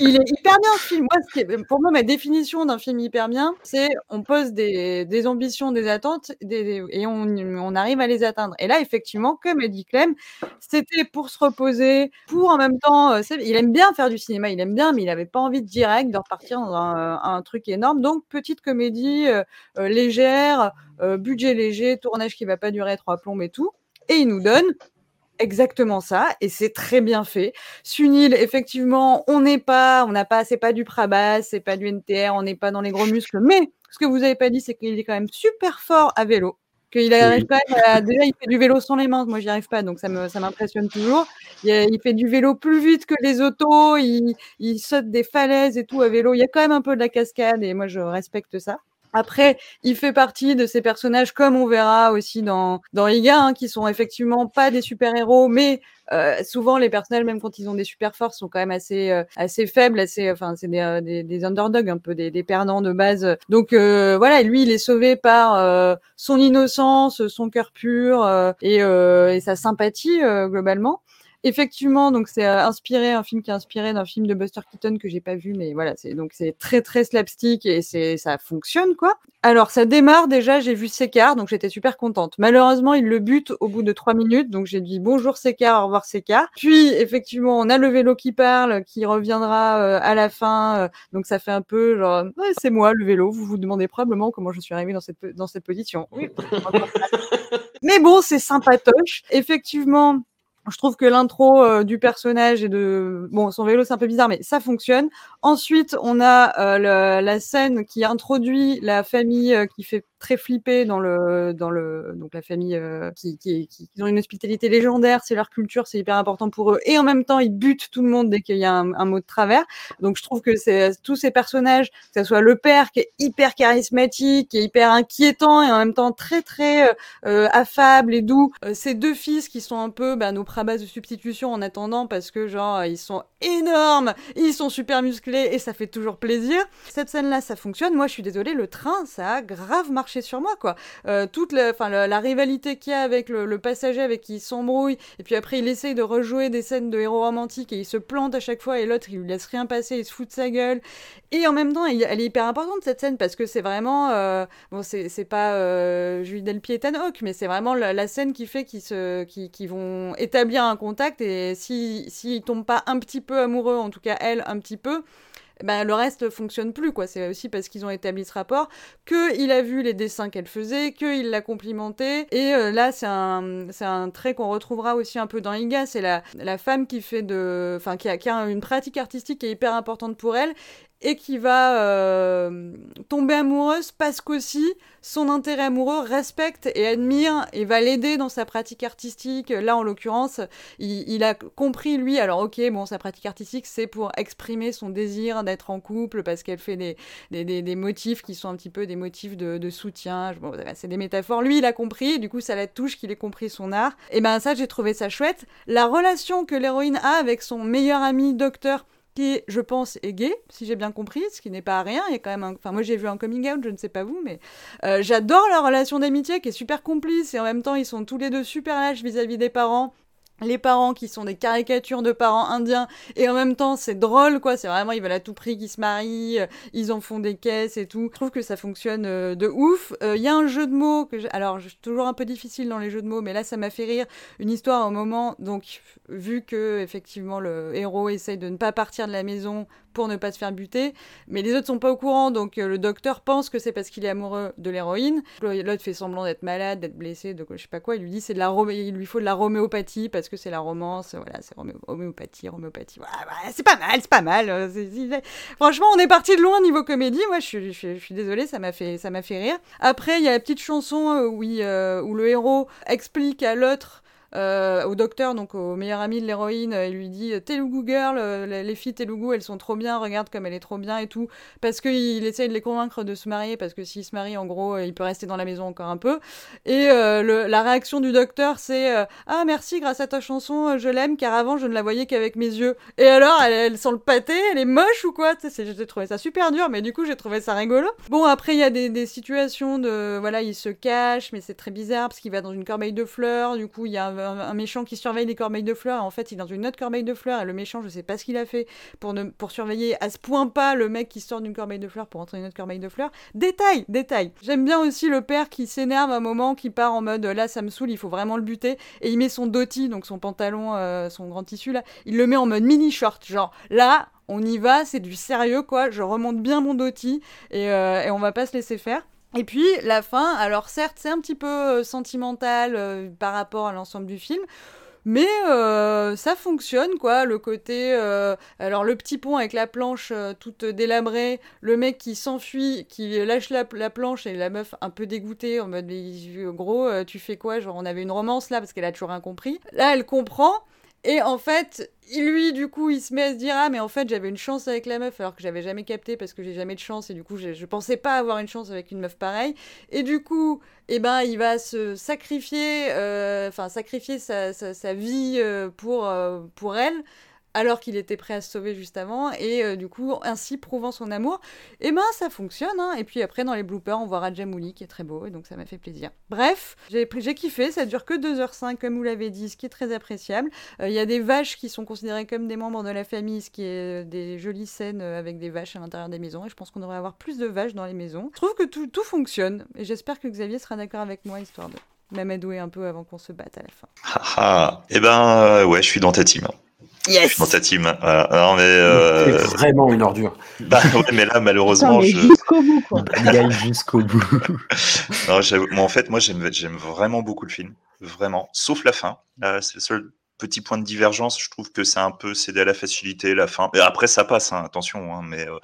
il est hyper bien ce film. Moi, ce qui est- pour moi ma définition d'un film hyper bien, c'est on pose des, des ambitions, des attentes, des, des- et on, on arrive à les atteindre. Et là effectivement, comme a dit Clem, c'était pour se reposer, pour en même temps, euh, il aime bien faire du cinéma, il aime bien, mais il avait pas envie de direct de repartir dans un, un truc énorme. Donc petite comédie euh, euh, légère, euh, budget léger, tournage qui va pas durer trois plombes et tout. Et il nous donne exactement ça, et c'est très bien fait. Sunil, effectivement, on n'est pas, on n'a pas, c'est pas du Prabas, c'est pas du NTR, on n'est pas dans les gros muscles, mais ce que vous avez pas dit, c'est qu'il est quand même super fort à vélo. Qu'il arrive Oui. quand même à, déjà, il fait du vélo sans les mains. Moi, j'y arrive pas, donc ça me, ça m'impressionne toujours. Il, il fait du vélo plus vite que les autos. Il, il saute des falaises et tout à vélo. Il y a quand même un peu de la cascade et moi, je respecte ça. Après, il fait partie de ces personnages, comme on verra aussi dans, dans Iga, hein, qui sont effectivement pas des super-héros, mais euh, souvent les personnages, même quand ils ont des super forces, sont quand même assez, euh, assez faibles, assez, enfin, c'est des, euh, des, des underdogs, un peu des, des perdants de base. Donc euh, voilà, lui, il est sauvé par euh, son innocence, son cœur pur euh, et, euh, et sa sympathie euh, globalement. Effectivement, donc c'est euh, inspiré, un film qui est inspiré d'un film de Buster Keaton que j'ai pas vu, mais voilà, c'est donc c'est très très slapstick et c'est ça fonctionne quoi. Alors ça démarre déjà, j'ai vu Sekar, donc j'étais super contente. Malheureusement, il le bute au bout de trois minutes, donc j'ai dit bonjour Sekar, au revoir Sekar. Puis effectivement, on a le vélo qui parle, qui reviendra euh, à la fin, euh, donc ça fait un peu genre Ouais, c'est moi le vélo. Vous vous demandez probablement comment je suis arrivée dans cette dans cette position. Oui. *laughs* Mais bon, c'est sympatoche. Effectivement, je trouve que l'intro euh, du personnage et de bon son vélo c'est un peu bizarre mais ça fonctionne. Ensuite on a euh, la scène qui introduit la famille euh, qui fait très flipper dans le dans le donc la famille euh, qui, qui, qui, qui ont une hospitalité légendaire c'est leur culture c'est hyper important pour eux et en même temps ils butent tout le monde dès qu'il y a un, un mot de travers donc je trouve que c'est tous ces personnages que ce soit le père qui est hyper charismatique qui est hyper inquiétant et en même temps très très euh, euh, affable et doux. Euh, ces deux fils qui sont un peu bah, nos prabas de substitution en attendant parce que genre ils sont énormes, ils sont super musclés et ça fait toujours plaisir. Cette scène-là, ça fonctionne. Moi, je suis désolée, le train, ça a grave marché sur moi quoi. Euh, toute la, rivalité qu'il y a avec le, passager avec qui il s'embrouille et puis après il essaye de rejouer des scènes de héros romantiques et il se plante à chaque fois et l'autre il lui laisse rien passer, il se fout de sa gueule. Et en même temps, elle est hyper importante cette scène parce que c'est vraiment euh, bon, c'est pas euh, Julie Delpy et mais c'est vraiment la, scène qui fait qu'ils qui, qui vont établir un contact et si s'ils tombent pas un petit peu amoureux, en tout cas elle un petit peu. Ben, le reste fonctionne plus quoi. C'est aussi parce qu'ils ont établi ce rapport que il a vu les dessins qu'elle faisait, que il l'a complimenté. Et euh, là, c'est un trait qu'on retrouvera aussi un peu dans Iga. C'est la la femme qui fait de, enfin qui a qui a une pratique artistique qui est hyper importante pour elle et qui va euh, tomber amoureuse parce qu'aussi son intérêt amoureux respecte et admire et va l'aider dans sa pratique artistique. Là, en l'occurrence, il, a compris, lui, alors ok, bon, sa pratique artistique, c'est pour exprimer son désir d'être en couple parce qu'elle fait des, des, des, des motifs qui sont un petit peu des motifs de, soutien. Bon, c'est des métaphores. Lui, il a compris, du coup, ça la touche qu'il ait compris son art. Et ben ça, j'ai trouvé ça chouette. La relation que l'héroïne a avec son meilleur ami docteur, qui, je pense, est gay, si j'ai bien compris, ce qui n'est pas rien. Il y quand même un... Enfin, moi, j'ai vu un coming out, je ne sais pas vous, mais euh, j'adore leur relation d'amitié qui est super complice et en même temps, ils sont tous les deux super lâches vis-à-vis des parents. Les parents qui sont des caricatures de parents indiens et en même temps c'est drôle quoi, c'est vraiment ils veulent à tout prix qu'ils se marient, euh, ils en font des caisses et tout. Je trouve que ça fonctionne euh, de ouf. Il y a un jeu de mots que alors je suis toujours un peu difficile dans les jeux de mots mais là ça m'a fait rire une histoire au moment donc vu que effectivement le héros essaye de ne pas partir de la maison pour ne pas se faire buter, mais les autres sont pas au courant, donc euh, le docteur pense que c'est parce qu'il est amoureux de l'héroïne. L'autre fait semblant d'être malade, d'être blessé, de je sais pas quoi. Il lui dit c'est de la il lui faut de la homéopathie parce que c'est la romance, voilà, c'est homé- homéopathie, homéopathie. Voilà, c'est pas mal, c'est pas mal. euh, Franchement, on est parti de loin niveau comédie. Moi, je suis, désolée, ça m'a fait, ça m'a fait rire. Après, il y a la petite chanson euh, où, où le héros explique à l'autre euh, au docteur, donc au meilleur ami de l'héroïne, il lui dit Telugu girl, les filles Telugu, elles sont trop bien, regarde comme elle est trop bien et tout, parce qu'il essaye de les convaincre de se marier, parce que s'il se marie, en gros, il peut rester dans la maison encore un peu. Et la réaction du docteur, c'est Ah merci, grâce à ta chanson, je l'aime, car avant je ne la voyais qu'avec mes yeux. Et alors, elle, elle sent le pâté, elle est moche ou quoi? J'ai trouvé ça super dur, mais du coup, j'ai trouvé ça rigolo. Bon, après, il y a des, des situations de. Voilà, il se cache, mais c'est très bizarre parce qu'il va dans une corbeille de fleurs. Du coup, il y a un, méchant qui surveille les corbeilles de fleurs. En fait, il est dans une autre corbeille de fleurs. Et le méchant, je sais pas ce qu'il a fait pour, ne, pour surveiller à ce point pas le mec qui sort d'une corbeille de fleurs pour entrer dans une autre corbeille de fleurs. Détail, détail. J'aime bien aussi le père qui s'énerve à un moment, qui part en mode là, ça me saoule, il faut vraiment le buter. Et il met son doti, donc son pantalon, euh, son grand tissu là, il le met en mode mini short. Genre là, on y va, c'est du sérieux quoi. Je remonte bien mon doti et, euh, et on va pas se laisser faire. Et puis la fin, alors certes c'est un petit peu euh, sentimental euh, par rapport à l'ensemble du film, mais euh, ça fonctionne quoi, le côté... alors le petit pont avec la planche toute délabrée, le mec qui s'enfuit, qui lâche la, planche et la meuf un peu dégoûtée en mode gros tu fais quoi? Genre on avait une romance là parce qu'elle a toujours rien compris. Là elle comprend. Et en fait, lui, du coup, il se met à se dire Ah, mais en fait, j'avais une chance avec la meuf, alors que j'avais jamais capté parce que j'ai jamais de chance, et du coup, je, je pensais pas avoir une chance avec une meuf pareille. Et du coup, eh ben, il va se sacrifier, euh, enfin, sacrifier sa, sa, vie euh, pour, euh, pour elle alors qu'il était prêt à se sauver juste avant, et euh, du coup, ainsi prouvant son amour, et eh ben ça fonctionne, hein. et puis après dans les bloopers, on voit Rajamouli qui est très beau, et donc ça m'a fait plaisir. Bref, j'ai kiffé, ça dure que 2h05 comme vous l'avez dit, ce qui est très appréciable. Euh, il y a des vaches qui sont considérées comme des membres de la famille, ce qui est euh, des jolies scènes avec des vaches à l'intérieur des maisons, et je pense qu'on devrait avoir plus de vaches dans les maisons. Je trouve que tout, fonctionne, et j'espère que Xavier sera d'accord avec moi, histoire de m'amadouer un peu avant qu'on se batte à la fin. Ah, ah. eh ben ouais, je suis dans ta team. Yes. Je suis dans ta team. non, mais, euh... C'est vraiment une ordure. Bah, ouais, mais là, malheureusement, Putain, mais je. Jusqu'au bout, quoi. Bad guy jusqu'au bout. *laughs* non, j'avoue- moi, en fait, moi, j'aime j'aime vraiment beaucoup le film. Vraiment. Sauf la fin. Là, c'est le seul petit point de divergence. Je trouve que c'est un peu cédé à la facilité, la fin. Et après, ça passe, hein, attention. hein, mais euh,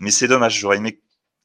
mais c'est dommage. J'aurais aimé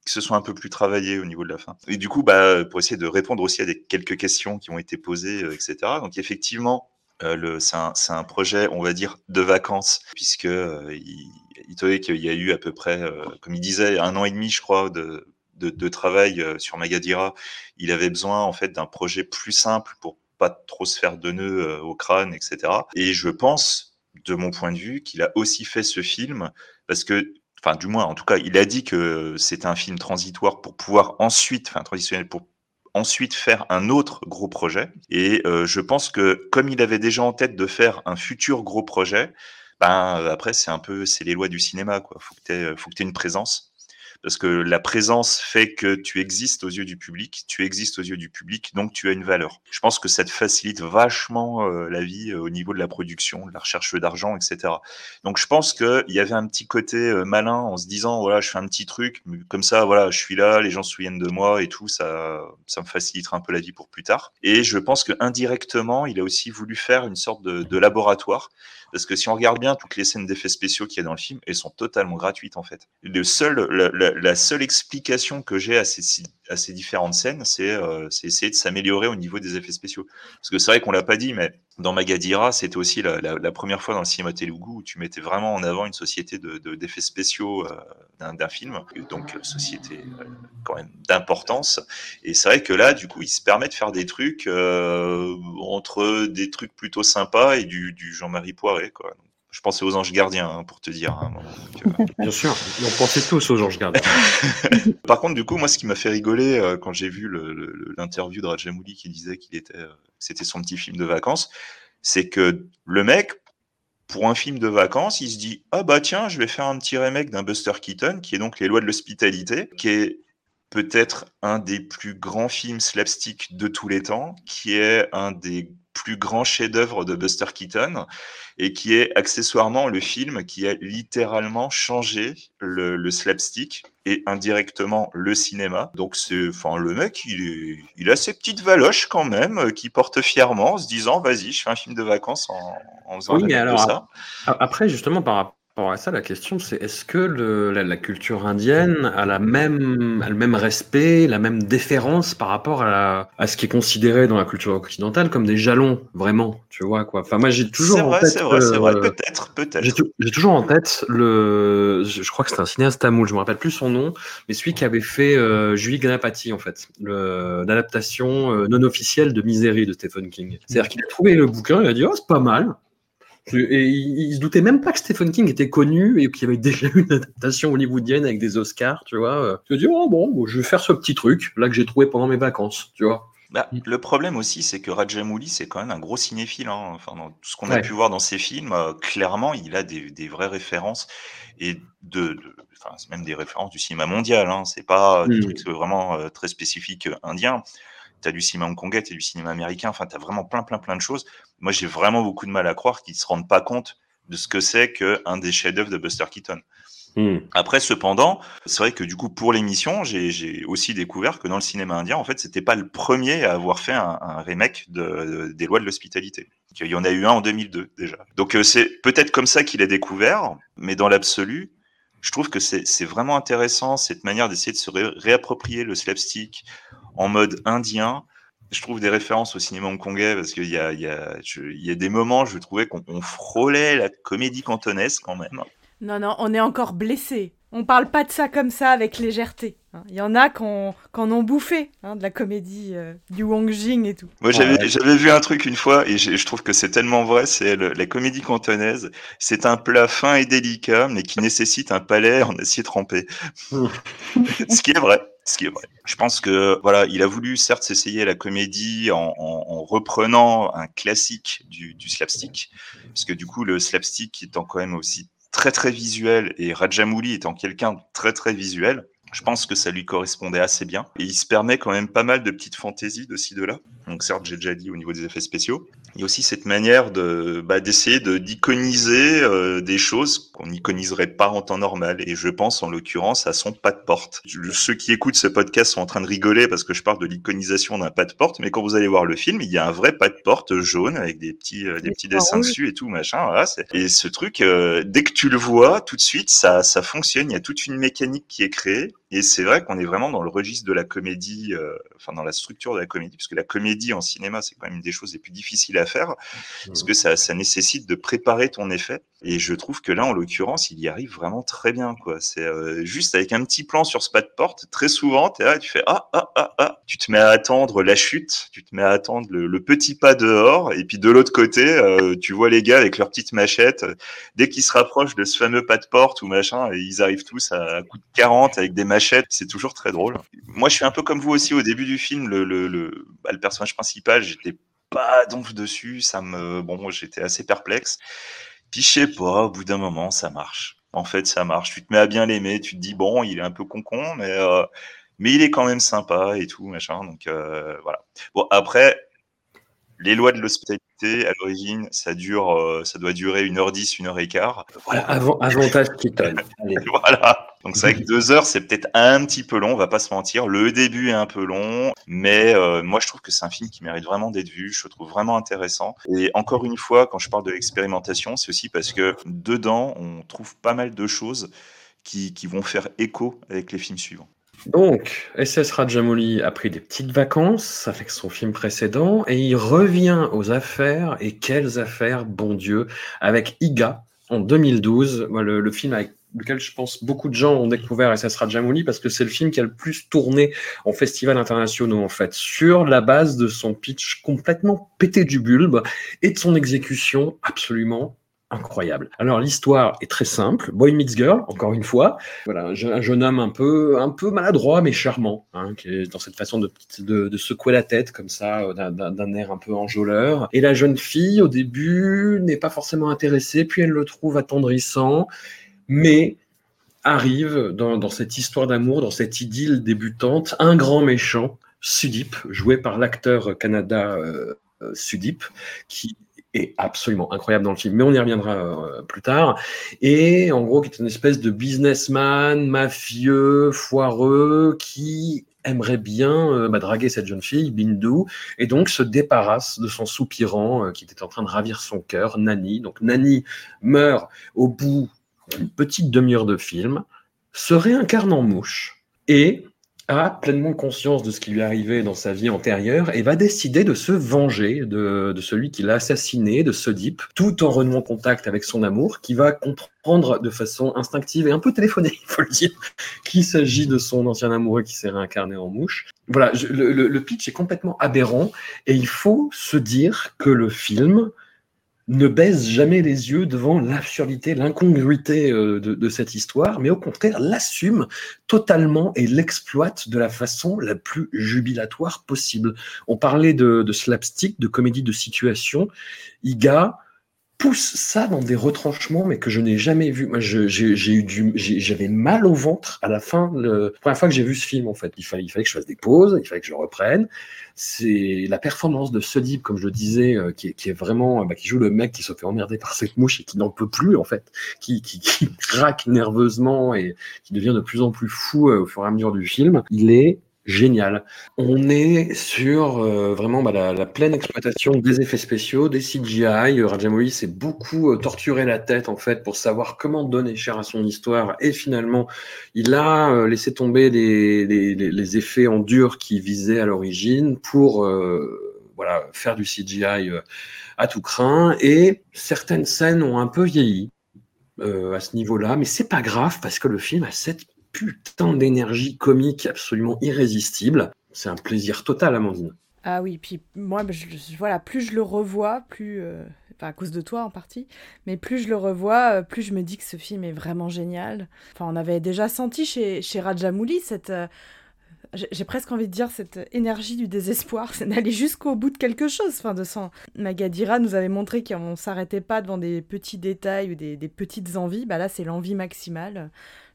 que ce soit un peu plus travaillé au niveau de la fin. Et du coup, bah, pour essayer de répondre aussi à des quelques questions qui ont été posées, euh, etc. Donc, effectivement, euh, c'est un, un projet, on va dire, de vacances, puisque euh, il, il qu'il y a eu à peu près, euh, comme il disait, un an et demi, je crois, de, de, de travail euh, sur Magadira. Il avait besoin, en fait, d'un projet plus simple pour pas trop se faire de nœuds euh, au crâne, etc. Et je pense, de mon point de vue, qu'il a aussi fait ce film parce que enfin du moins en tout cas il a dit que c'était un film transitoire pour pouvoir ensuite enfin transitionnel pour ensuite faire un autre gros projet. Et euh, je pense que comme il avait déjà en tête de faire un futur gros projet ben après c'est un peu c'est les lois du cinéma quoi. Faut que tu tu une présence parce que la présence fait que tu existes aux yeux du public, tu existes aux yeux du public, donc tu as une valeur. Je pense que ça te facilite vachement euh, la vie euh, au niveau de la production, de la recherche d'argent, etc. Donc je pense qu'il y avait un petit côté euh, malin en se disant, voilà, je fais un petit truc, comme ça, voilà, je suis là, les gens se souviennent de moi et tout, ça, ça me facilitera un peu la vie pour plus tard. Et je pense que indirectement, il a aussi voulu faire une sorte de laboratoire parce que si on regarde bien toutes les scènes d'effets spéciaux qu'il y a dans le film, elles sont totalement gratuites en fait. La, seule explication que j'ai à ces, différentes scènes, c'est euh, c'est essayer de s'améliorer au niveau des effets spéciaux. Parce que c'est vrai qu'on l'a pas dit, mais dans Magadira, c'était aussi la, première fois dans le cinéma Telugu où tu mettais vraiment en avant une société de- de- d'effets spéciaux euh, d'un film, donc euh, société quand même d'importance. Et c'est vrai que là, du coup, il se permet de faire des trucs entre des trucs plutôt sympas et du, du Jean-Marie Quoi. Je pensais aux anges gardiens, hein, pour te dire. hein, donc, euh, *laughs* Bien sûr, on pensait tous aux Georges Gardien. *laughs* Par contre, du coup, moi, ce qui m'a fait rigoler euh, quand j'ai vu l'interview de Rajamouli qui disait qu'il était, euh, c'était son petit film de vacances, c'est que le mec, pour un film de vacances, il se dit ah bah tiens, je vais faire un petit remake d'un Buster Keaton, qui est donc Les Lois de l'hospitalité, qui est peut-être un des plus grands films slapstick de tous les temps, qui est un des plus grands chefs-d'œuvre de Buster Keaton et qui est accessoirement le film qui a littéralement changé le, le slapstick et indirectement le cinéma. Donc c'est, enfin, le mec, il, est, il a ses petites valoches quand même, euh, qui porte fièrement en se disant, vas-y, je fais un film de vacances en, en faisant Oui, mais alors, ça. Après, justement, par rapport à ça, la question c'est est-ce que le- la, la culture indienne a, la même, a le même respect, la même déférence par rapport à, la- à ce qui est considéré dans la culture occidentale comme des jalons, vraiment, tu vois quoi? Enfin, moi j'ai toujours en vrai, tête. c'est vrai, c'est vrai. euh, Peut-être, peut-être. j'ai tou- j'ai toujours en tête le. Je, je crois que c'est un cinéaste tamoul, je me rappelle plus son nom, mais celui qui avait fait euh, Julie Ganapati en fait, l'adaptation euh, non officielle de Misery de Stephen King. C'est-à-dire qu'il a trouvé le bouquin, il a dit oh c'est pas mal. Et il, se doutait même pas que Stephen King était connu et qu'il y avait déjà eu une adaptation hollywoodienne avec des Oscars, tu vois. Il a dit oh bon, je vais faire ce petit truc là que j'ai trouvé pendant mes vacances, tu vois. Bah, le problème aussi, c'est que Rajamouli, c'est quand même un gros cinéphile. hein. Enfin, dans tout ce qu'on a pu voir dans ses films, euh, clairement, il a des, des vraies références et de, de- enfin, c'est même des références du cinéma mondial. Hein. C'est pas euh, des Mm. trucs vraiment euh, très spécifiques euh, indiens. Tu as du cinéma hongkongais, tu as du cinéma américain. Enfin, tu as vraiment plein, plein, plein de choses. Moi, j'ai vraiment beaucoup de mal à croire qu'ils se rendent pas compte de ce que c'est qu'un des chefs-d'œuvre de Buster Keaton. Hmm. Après, cependant, c'est vrai que du coup, pour l'émission, j'ai aussi découvert que dans le cinéma indien, en fait, c'était pas le premier à avoir fait un, un remake de, de- des lois de l'hospitalité. Il y en a eu un en 2002 déjà. Donc euh, c'est peut-être comme ça qu'il a découvert, mais dans l'absolu, je trouve que c'est c'est vraiment intéressant cette manière d'essayer de se ré- réapproprier le slapstick en mode indien. Je trouve des références au cinéma hongkongais parce qu'il y a, il y, a, je- il y a des moments, je trouvais qu'on on frôlait la comédie cantonaise quand même. Non, non, on est encore blessé. On parle pas de ça comme ça avec légèreté. hein. Il y en a qui en qui en ont bouffé, hein, de la comédie euh, du Wong Jing et tout. Moi, j'avais Ouais. vu un truc une fois et je trouve que c'est tellement vrai. C'est la comédie cantonaise. C'est un plat fin et délicat, mais qui nécessite un palais en acier trempé. *laughs* ce qui est vrai. Ce qui est vrai. Je pense que voilà, il a voulu certes s'essayer la comédie en, en- en reprenant un classique du, du slapstick, parce que du coup le slapstick étant quand même aussi très très visuel et Rajamouli étant quelqu'un très très visuel, je pense que ça lui correspondait assez bien. Et il se permet quand même pas mal de petites fantaisies de ci, de là. Donc certes, j'ai déjà dit au niveau des effets spéciaux. Il y a aussi cette manière de bah, d'essayer de d'iconiser euh, des choses qu'on n'iconiserait pas en temps normal. Et je pense en l'occurrence à son pas de porte. Je- ceux qui écoutent ce podcast sont en train de rigoler parce que je parle de l'iconisation d'un pas de porte. Mais quand vous allez voir le film, il y a un vrai pas de porte jaune avec des petits euh, des Des petits dessins rouges. dessus et tout machin. Voilà, et ce truc, euh, dès que tu le vois, tout de suite, ça ça fonctionne. Il y a toute une mécanique qui est créée. Et c'est vrai qu'on est vraiment dans le registre de la comédie, euh, enfin dans la structure de la comédie, parce que la comédie en cinéma, c'est quand même une des choses les plus difficiles à faire, parce que ça, nécessite de préparer ton effet. Et je trouve que là, en l'occurrence, il y arrive vraiment très bien. quoi. C'est euh, juste avec un petit plan sur ce pas de porte, très souvent, tu fais ah, ah, ah, ah, tu te mets à attendre la chute, tu te mets à attendre le, petit pas dehors, et puis de l'autre côté, euh, tu vois les gars avec leurs petites machettes, dès qu'ils se rapprochent de ce fameux pas de porte ou machin, et ils arrivent tous à coup de 40 avec des machettes, c'est toujours très drôle. Moi, je suis un peu comme vous aussi au début du film, le, le, bah, le personnage principal, j'étais pas donc dessus, ça me, bon, j'étais assez perplexe. Puis je sais pas, au bout d'un moment, ça marche. En fait, ça marche. Tu te mets à bien l'aimer, tu te dis bon, il est un peu con-con, mais euh, mais il est quand même sympa et tout machin. Donc euh, voilà. Bon après, les lois de l'hospitalité à l'origine, ça dure, euh, ça doit durer 1h10, 1h15. Voilà, avant- avantage Keaton. *laughs* Voilà. Donc c'est vrai que deux heures, c'est peut-être un petit peu long, on va pas se mentir. Le début est un peu long, mais euh, moi je trouve que c'est un film qui mérite vraiment d'être vu. Je le trouve vraiment intéressant. Et encore une fois, quand je parle de l'expérimentation, c'est aussi parce que dedans, on trouve pas mal de choses qui, qui vont faire écho avec les films suivants. Donc, SS Rajamouli a pris des petites vacances avec son film précédent et il revient aux affaires. Et quelles affaires, bon Dieu, avec Iga en 2012, Moi, le, le film avec lequel je pense beaucoup de gens ont découvert SS Rajamouli parce que c'est le film qui a le plus tourné en festivals internationaux en fait, sur la base de son pitch complètement pété du bulbe et de son exécution absolument incroyable. Alors l'histoire est très simple, boy meets girl, encore une fois, voilà, un jeune, un jeune homme un peu, un peu maladroit mais charmant, hein, qui est dans cette façon de, de, secouer la tête comme ça, euh, d'un- air un peu enjôleur. Et la jeune fille, au début, n'est pas forcément intéressée, puis elle le trouve attendrissant, mais arrive dans, dans cette histoire d'amour, dans cette idylle débutante, un grand méchant, Sudip, joué par l'acteur Canada euh, euh, Sudip, qui est absolument incroyable dans le film, mais on y reviendra euh, plus tard. Et en gros, qui est une espèce de businessman, mafieux, foireux, qui aimerait bien euh, bah, draguer cette jeune fille, Bindu, et donc se débarrasse de son soupirant euh, qui était en train de ravir son cœur, Nani. Donc Nani meurt au bout une petite demi-heure de film, se réincarne en mouche et a pleinement conscience de ce qui lui est arrivé dans sa vie antérieure et va décider de se venger de, de celui qui l'a assassiné, de Sodip, tout en renouant contact avec son amour, qui va comprendre de façon instinctive et un peu téléphonée, il *laughs* faut le dire, qu'il s'agit de son ancien amoureux qui s'est réincarné en mouche. Voilà, le- le pitch est complètement aberrant et il faut se dire que le film ne baisse jamais les yeux devant l'absurdité, l'incongruité euh, de, de cette histoire, mais au contraire l'assume totalement et l'exploite de la façon la plus jubilatoire possible. On parlait de, de slapstick, de comédie de situation. Iga pousse ça dans des retranchements, mais que je n'ai jamais vu. Moi, j'ai eu du, j'avais mal au ventre à la fin. Le, la première fois que j'ai vu ce film, en fait, il fallait, il fallait que je fasse des pauses, il fallait que je reprenne. C'est la performance de Sodip, comme je le disais, euh, qui, est, qui est vraiment, bah, qui joue le mec qui se fait emmerder par cette mouche et qui n'en peut plus, en fait, qui, qui, qui craque nerveusement et qui devient de plus en plus fou euh, au fur et à mesure du film. Il est génial. On est sur euh, vraiment bah, la, pleine exploitation des effets spéciaux, des CGI. Euh, Rajamouli s'est beaucoup euh, torturé la tête en fait pour savoir comment donner cher à son histoire et finalement il a laissé tomber les, effets en dur qui visaient à l'origine pour voilà faire du CGI à tout craint et certaines scènes ont un peu vieilli à ce niveau-là, mais c'est pas grave parce que le film a cette putain d'énergie comique absolument irrésistible. C'est un plaisir total, Amandine. Ah oui, puis moi, je, voilà, plus je le revois, plus, euh, enfin à cause de toi en partie, mais plus je le revois, euh, plus je me dis que ce film est vraiment génial. Enfin, on avait déjà senti chez, chez Rajamouli cette, euh, j'ai presque envie de dire cette énergie du désespoir, c'est *laughs* d'aller jusqu'au bout de quelque chose. Enfin, de Magadira nous avait montré qu'on s'arrêtait pas devant des petits détails ou des, des petites envies. Bah là, c'est l'envie maximale.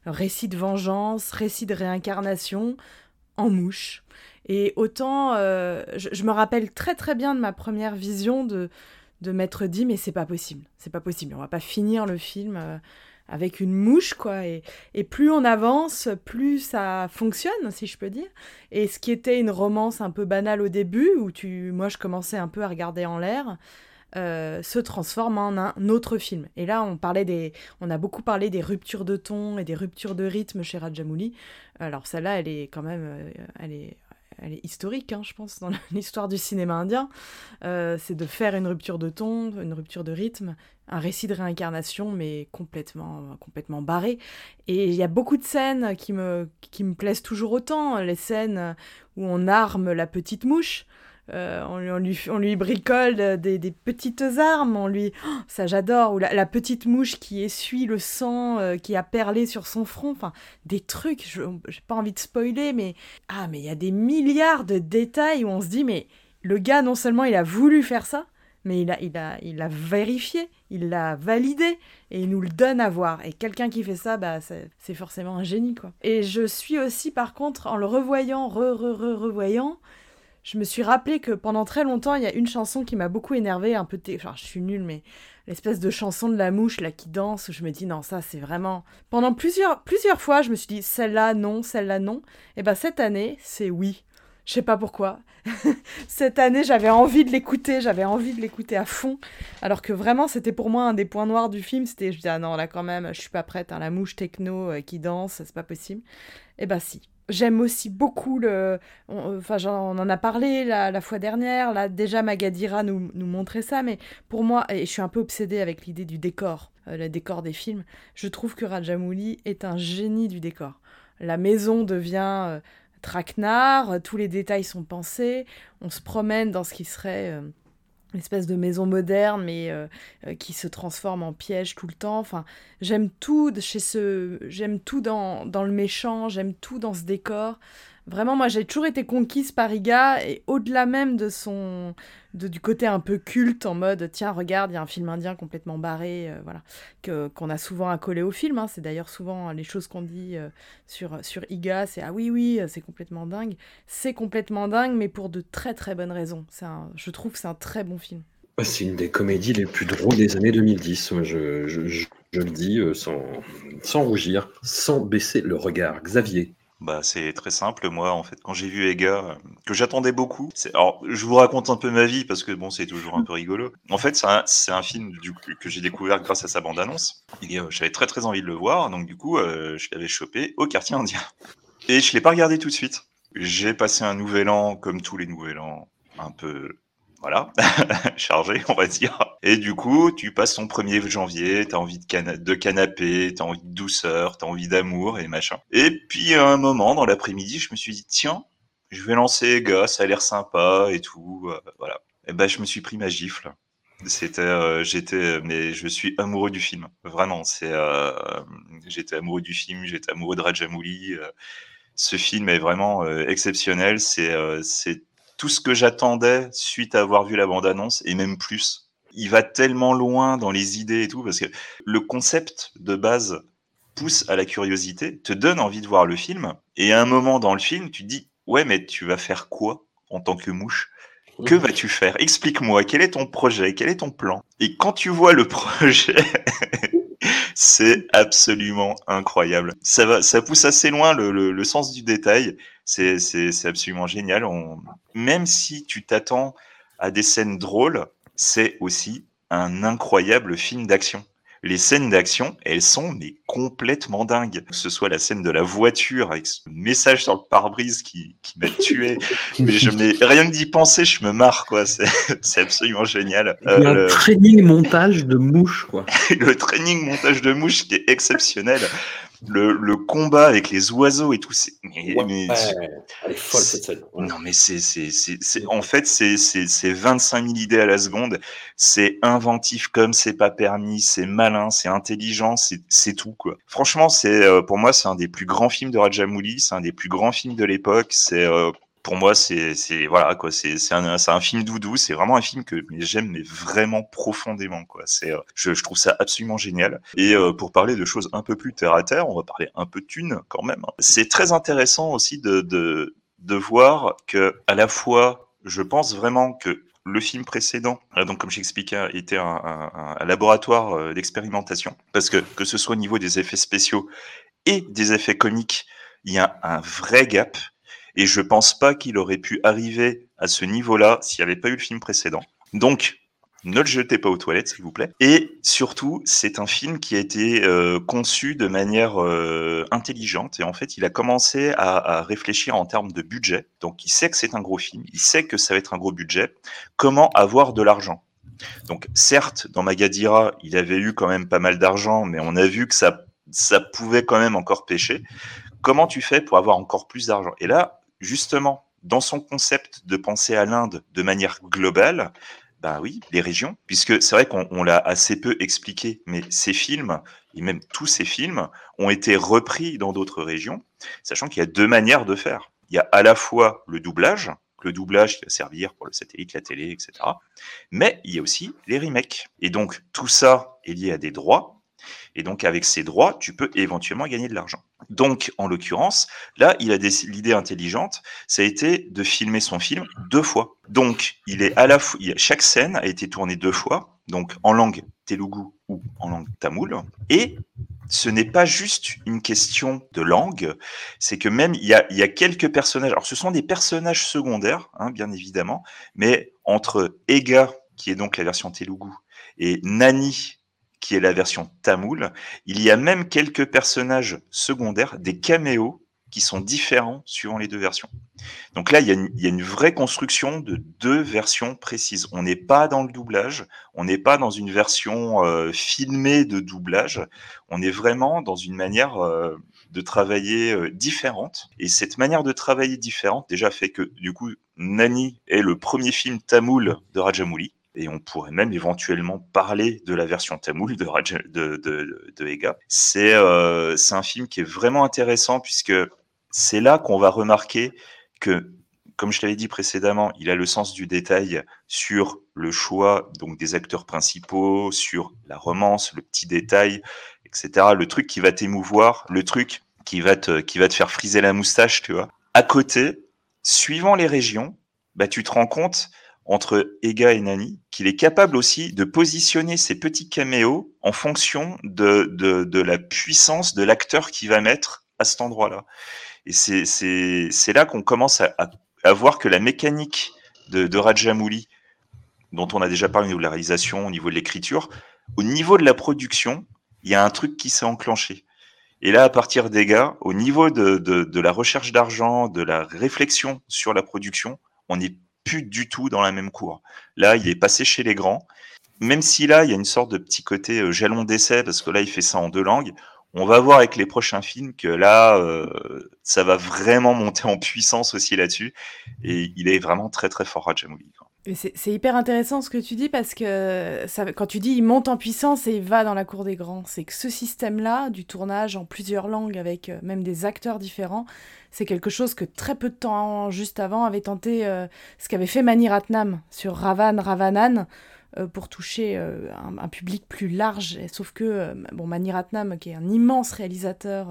Récit de vengeance, récit de réincarnation, en mouche. Et autant, euh, je, me rappelle très très bien de ma première vision de, de m'être dit, mais c'est pas possible, c'est pas possible, on va pas finir le film euh, avec une mouche, quoi. Et, et plus on avance, plus ça fonctionne, si je peux dire. Et ce qui était une romance un peu banale au début, où tu, moi je commençais un peu à regarder en l'air, euh, se transforme en un autre film. Et là, on parlait des, on a beaucoup parlé des ruptures de ton et des ruptures de rythme chez Rajamouli. Alors celle-là, elle est quand même, euh, elle est, elle est historique, hein, je pense, dans *laughs* l'histoire du cinéma indien. Euh, c'est de faire une rupture de ton, une rupture de rythme, un récit de réincarnation, mais complètement, complètement barré. Et il y a beaucoup de scènes qui me, qui me plaisent toujours autant. Les scènes où on arme la petite mouche. Euh, on, lui- on lui, on lui bricole des, des petites armes, on lui... Oh, ça j'adore, ou la, petite mouche qui essuie le sang euh, qui a perlé sur son front, enfin des trucs, j'ai pas envie de spoiler, mais... Ah mais il y a des milliards de détails où on se dit, mais le gars non seulement il a voulu faire ça, mais il a, il a, il a vérifié, il l'a validé, et il nous le donne à voir. Et quelqu'un qui fait ça, bah, c'est c'est forcément un génie, quoi. Et je suis aussi, par contre, en le revoyant, re, re, re, revoyant, je me suis rappelé que pendant très longtemps, il y a une chanson qui m'a beaucoup énervée, un peu... Enfin, je suis nulle, mais l'espèce de chanson de la mouche, là, qui danse, où je me dis, non, ça, c'est vraiment... Pendant plusieurs, plusieurs fois, je me suis dit, celle-là, non, celle-là, non. Et ben cette année, c'est oui. Je sais pas pourquoi. *laughs* Cette année, j'avais envie de l'écouter, j'avais envie de l'écouter à fond. Alors que vraiment, c'était pour moi un des points noirs du film. C'était, je dis, ah non, là quand même, je suis pas prête. hein, la mouche techno euh, qui danse, c'est pas possible. Et ben si. J'aime aussi beaucoup le. on- Enfin, j'en- on en a parlé la, la fois dernière. Là, déjà, Magadira nous, nous montrait ça. Mais pour moi, et je suis un peu obsédée avec l'idée du décor, euh, le décor des films, je trouve que Rajamouli est un génie du décor. La maison devient. euh, traquenard, euh, tous les détails sont pensés, on se promène dans ce qui serait euh, une espèce de maison moderne, mais euh, euh, qui se transforme en piège tout le temps. Enfin, j'aime tout chez ce, j'aime tout dans, dans le méchant, j'aime tout dans ce décor. Vraiment, moi, j'ai toujours été conquise par Iga, et au-delà même de son, de, du côté un peu culte, en mode, tiens, regarde, il y a un film indien complètement barré, euh, voilà, que qu'on a souvent accolé au film. hein. C'est d'ailleurs souvent les choses qu'on dit euh, sur sur Iga, c'est ah oui oui, c'est complètement dingue. C'est complètement dingue, mais pour de très très bonnes raisons. Un, je trouve que c'est un très bon film. C'est une des comédies les plus drôles des années 2010. Moi, Je, je- je- je le dis euh, sans, sans rougir, sans baisser le regard. Xavier. Bah, c'est très simple. Moi, en fait, quand j'ai vu Ega, euh, que j'attendais beaucoup, alors je vous raconte un peu ma vie parce que bon, c'est toujours un peu rigolo. En fait, c'est un, un film du coup, que j'ai découvert grâce à sa bande-annonce. Euh, j'avais très très envie de le voir, donc du coup, euh, je l'avais chopé au quartier indien. Et je l'ai pas regardé tout de suite. J'ai passé un nouvel an, comme tous les nouvel an, un peu voilà, *laughs* chargé, on va dire. Et du coup, tu passes ton 1er janvier, t'as envie de, cana de canapé, t'as envie de douceur, t'as envie d'amour et machin. Et puis, à un moment, dans l'après-midi, je me suis dit, tiens, je vais lancer gars, ça a l'air sympa et tout, euh, voilà. Et ben, je me suis pris ma gifle. C'était, euh, j'étais, mais je suis amoureux du film, vraiment. C'est, euh, j'étais amoureux du film, j'étais amoureux de Rajamouli. Euh, ce film est vraiment euh, exceptionnel. C'est, c'est tout ce que j'attendais suite à avoir vu la bande-annonce et même plus. Il va tellement loin dans les idées et tout parce que le concept de base pousse à la curiosité, te donne envie de voir le film et à un moment dans le film, tu te dis ouais mais tu vas faire quoi en tant que mouche? Que vas-tu faire? Explique-moi, quel est ton projet? Quel est ton plan? Et quand tu vois le *laughs* projet, c'est absolument incroyable. Ça va, ça pousse assez loin le, le, le sens du détail. C'est, c'est, c'est absolument génial. On... Même si tu t'attends à des scènes drôles, c'est aussi un incroyable film d'action. Les scènes d'action, elles sont mais complètement dingues. Que ce soit la scène de la voiture avec ce message sur le pare-brise qui, qui m'a tué. *laughs* mais je rien que d'y penser, je me marre quoi. C'est, *laughs* absolument génial. Il y a un le... training montage de mouche quoi. *laughs* le training montage de mouche qui est exceptionnel. Le, le combat avec les oiseaux et tout, c'est. Mais, Ouais, mais- elle est folle cette scène. non, mais c'est, c'est, c'est, c'est- en fait, c'est, c'est, c'est 25 000 idées à la seconde. C'est inventif comme c'est pas permis. C'est malin, c'est intelligent, c'est, c'est tout, quoi. Franchement, c'est, euh, pour moi, c'est un des plus grands films de Rajamouli. C'est un des plus grands films de l'époque. C'est, euh, pour moi, c'est, voilà, quoi. C'est, un, film doudou. C'est vraiment un film que j'aime, mais vraiment profondément, euh, je, trouve ça absolument génial. Et euh, pour parler de choses un peu plus terre à terre, on va parler un peu de thunes quand même. hein. C'est très intéressant aussi de, voir que à la fois, je pense vraiment que le film précédent, euh, donc comme j'expliquais, était un, laboratoire d'expérimentation, parce que que ce soit au niveau des effets spéciaux et des effets comiques, il y a un vrai gap. Et je pense pas qu'il aurait pu arriver à ce niveau-là s'il n'y avait pas eu le film précédent. Donc, ne le jetez pas aux toilettes, s'il vous plaît. Et surtout, c'est un film qui a été euh, conçu de manière euh, intelligente. Et en fait, il a commencé à, réfléchir en termes de budget. Donc, il sait que c'est un gros film. Il sait que ça va être un gros budget. Comment avoir de l'argent? Donc, certes, dans Magadira, il avait eu quand même pas mal d'argent, mais on a vu que ça, ça pouvait quand même encore pêcher. Comment tu fais pour avoir encore plus d'argent? Et là, justement, dans son concept de penser à l'Inde de manière globale, bah oui, les régions, puisque c'est vrai qu'on on l'a assez peu expliqué, mais ces films, et même tous ces films, ont été repris dans d'autres régions, sachant qu'il y a deux manières de faire. Il y a à la fois le doublage, le doublage qui va servir pour le satellite, la télé, etc. Mais il y a aussi les remakes. Et donc, tout ça est lié à des droits. Et donc, avec ces droits, tu peux éventuellement gagner de l'argent. Donc, en l'occurrence, là, il a des- l'idée intelligente, ça a été de filmer son film deux fois. Donc, il est à la fois, chaque scène a été tournée deux fois, donc en langue telugu ou en langue tamoul. Et ce n'est pas juste une question de langue, c'est que même il y a, il y a quelques personnages. Alors, ce sont des personnages secondaires, hein, bien évidemment, mais entre Ega, qui est donc la version telugu, et Nani, qui est la version tamoul, il y a même quelques personnages secondaires, des caméos qui sont différents suivant les deux versions. Donc là, il y, a une, il y a une vraie construction de deux versions précises. On n'est pas dans le doublage, on n'est pas dans une version euh, filmée de doublage, on est vraiment dans une manière euh, de travailler euh, différente. Et cette manière de travailler différente déjà fait que, du coup, Nani est le premier film tamoul de Rajamouli. Et on pourrait même éventuellement parler de la version tamoul de, Raja, de, Ega. C'est euh, c'est un film qui est vraiment intéressant puisque c'est là qu'on va remarquer que, comme je l'avais dit précédemment, il a le sens du détail sur le choix donc des acteurs principaux, sur la romance, le petit détail, etc. Le truc qui va t'émouvoir, le truc qui va te qui va te faire friser la moustache, tu vois. À côté, suivant les régions, bah tu te rends compte entre Ega et Nani qu'il est capable aussi de positionner ses petits caméos en fonction de, de, la puissance de l'acteur qu'il va mettre à cet endroit-là. Et c'est là qu'on commence à, à, voir que la mécanique de, Rajamouli, dont on a déjà parlé au niveau de la réalisation, au niveau de l'écriture, au niveau de la production, il y a un truc qui s'est enclenché. Et là, à partir des gars, au niveau de, de, de la recherche d'argent, de la réflexion sur la production, on n'est plus du tout dans la même cour. Là, il est passé chez les grands. Même si là, il y a une sorte de petit côté euh, jalon d'essai, parce que là, il fait ça en deux langues, on va voir avec les prochains films que là, euh, ça va vraiment monter en puissance aussi là-dessus. Et il est vraiment très très fort, Rajamouli. C'est hyper intéressant ce que tu dis parce que quand tu dis il monte en puissance et il va dans la cour des grands, c'est que ce système-là du tournage en plusieurs langues avec euh, même des acteurs différents, c'est quelque chose que très peu de temps juste avant avait tenté euh, ce qu'avait fait Mani Ratnam sur Ravan Ravanan pour toucher euh, un, public plus large. sauf que, euh, bon, Mani Ratnam, qui est un immense réalisateur,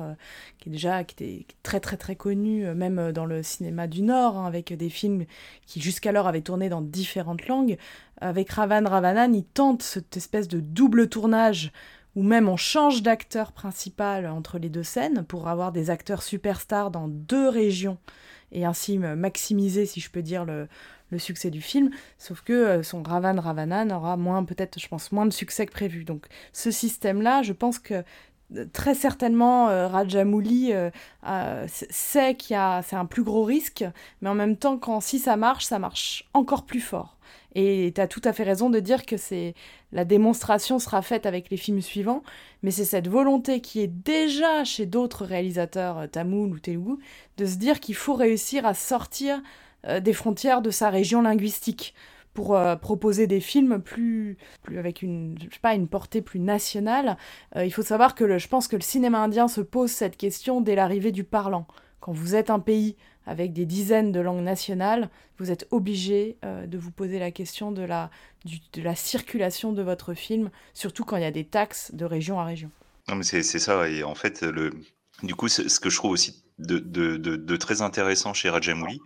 qui est déjà qui était très très très connu, même dans le cinéma du Nord, hein, avec des films qui jusqu'alors avaient tourné dans différentes langues, avec Ravan Ravanan, il tente cette espèce de double tournage où même on change d'acteur principal entre les deux scènes pour avoir des acteurs superstars dans deux régions et ainsi maximiser, si je peux dire, le, le succès du film, sauf que euh, son Ravan Ravanan aura moins, peut-être, je pense, moins de succès que prévu. Donc ce système-là, je pense que euh, très certainement euh, Rajamouli sait qu'il y a c'est un plus gros risque, mais en même temps, quand si ça marche, ça marche encore plus fort. Et tu as tout à fait raison de dire que c'est la démonstration sera faite avec les films suivants, mais c'est cette volonté qui est déjà chez d'autres réalisateurs tamoul ou telugu de se dire qu'il faut réussir à sortir des frontières de sa région linguistique pour euh, proposer des films plus, plus avec une, je sais pas, une portée plus nationale. Euh, il faut savoir que je pense que le cinéma indien se pose cette question dès l'arrivée du parlant. Quand vous êtes un pays avec des dizaines de langues nationales, vous êtes obligé de vous poser la question de la, de la circulation de votre film, surtout quand il y a des taxes de région à région. Non, mais c'est ça. Et en fait, le, du coup, ce que je trouve aussi de, de, de très intéressant chez Rajamouli,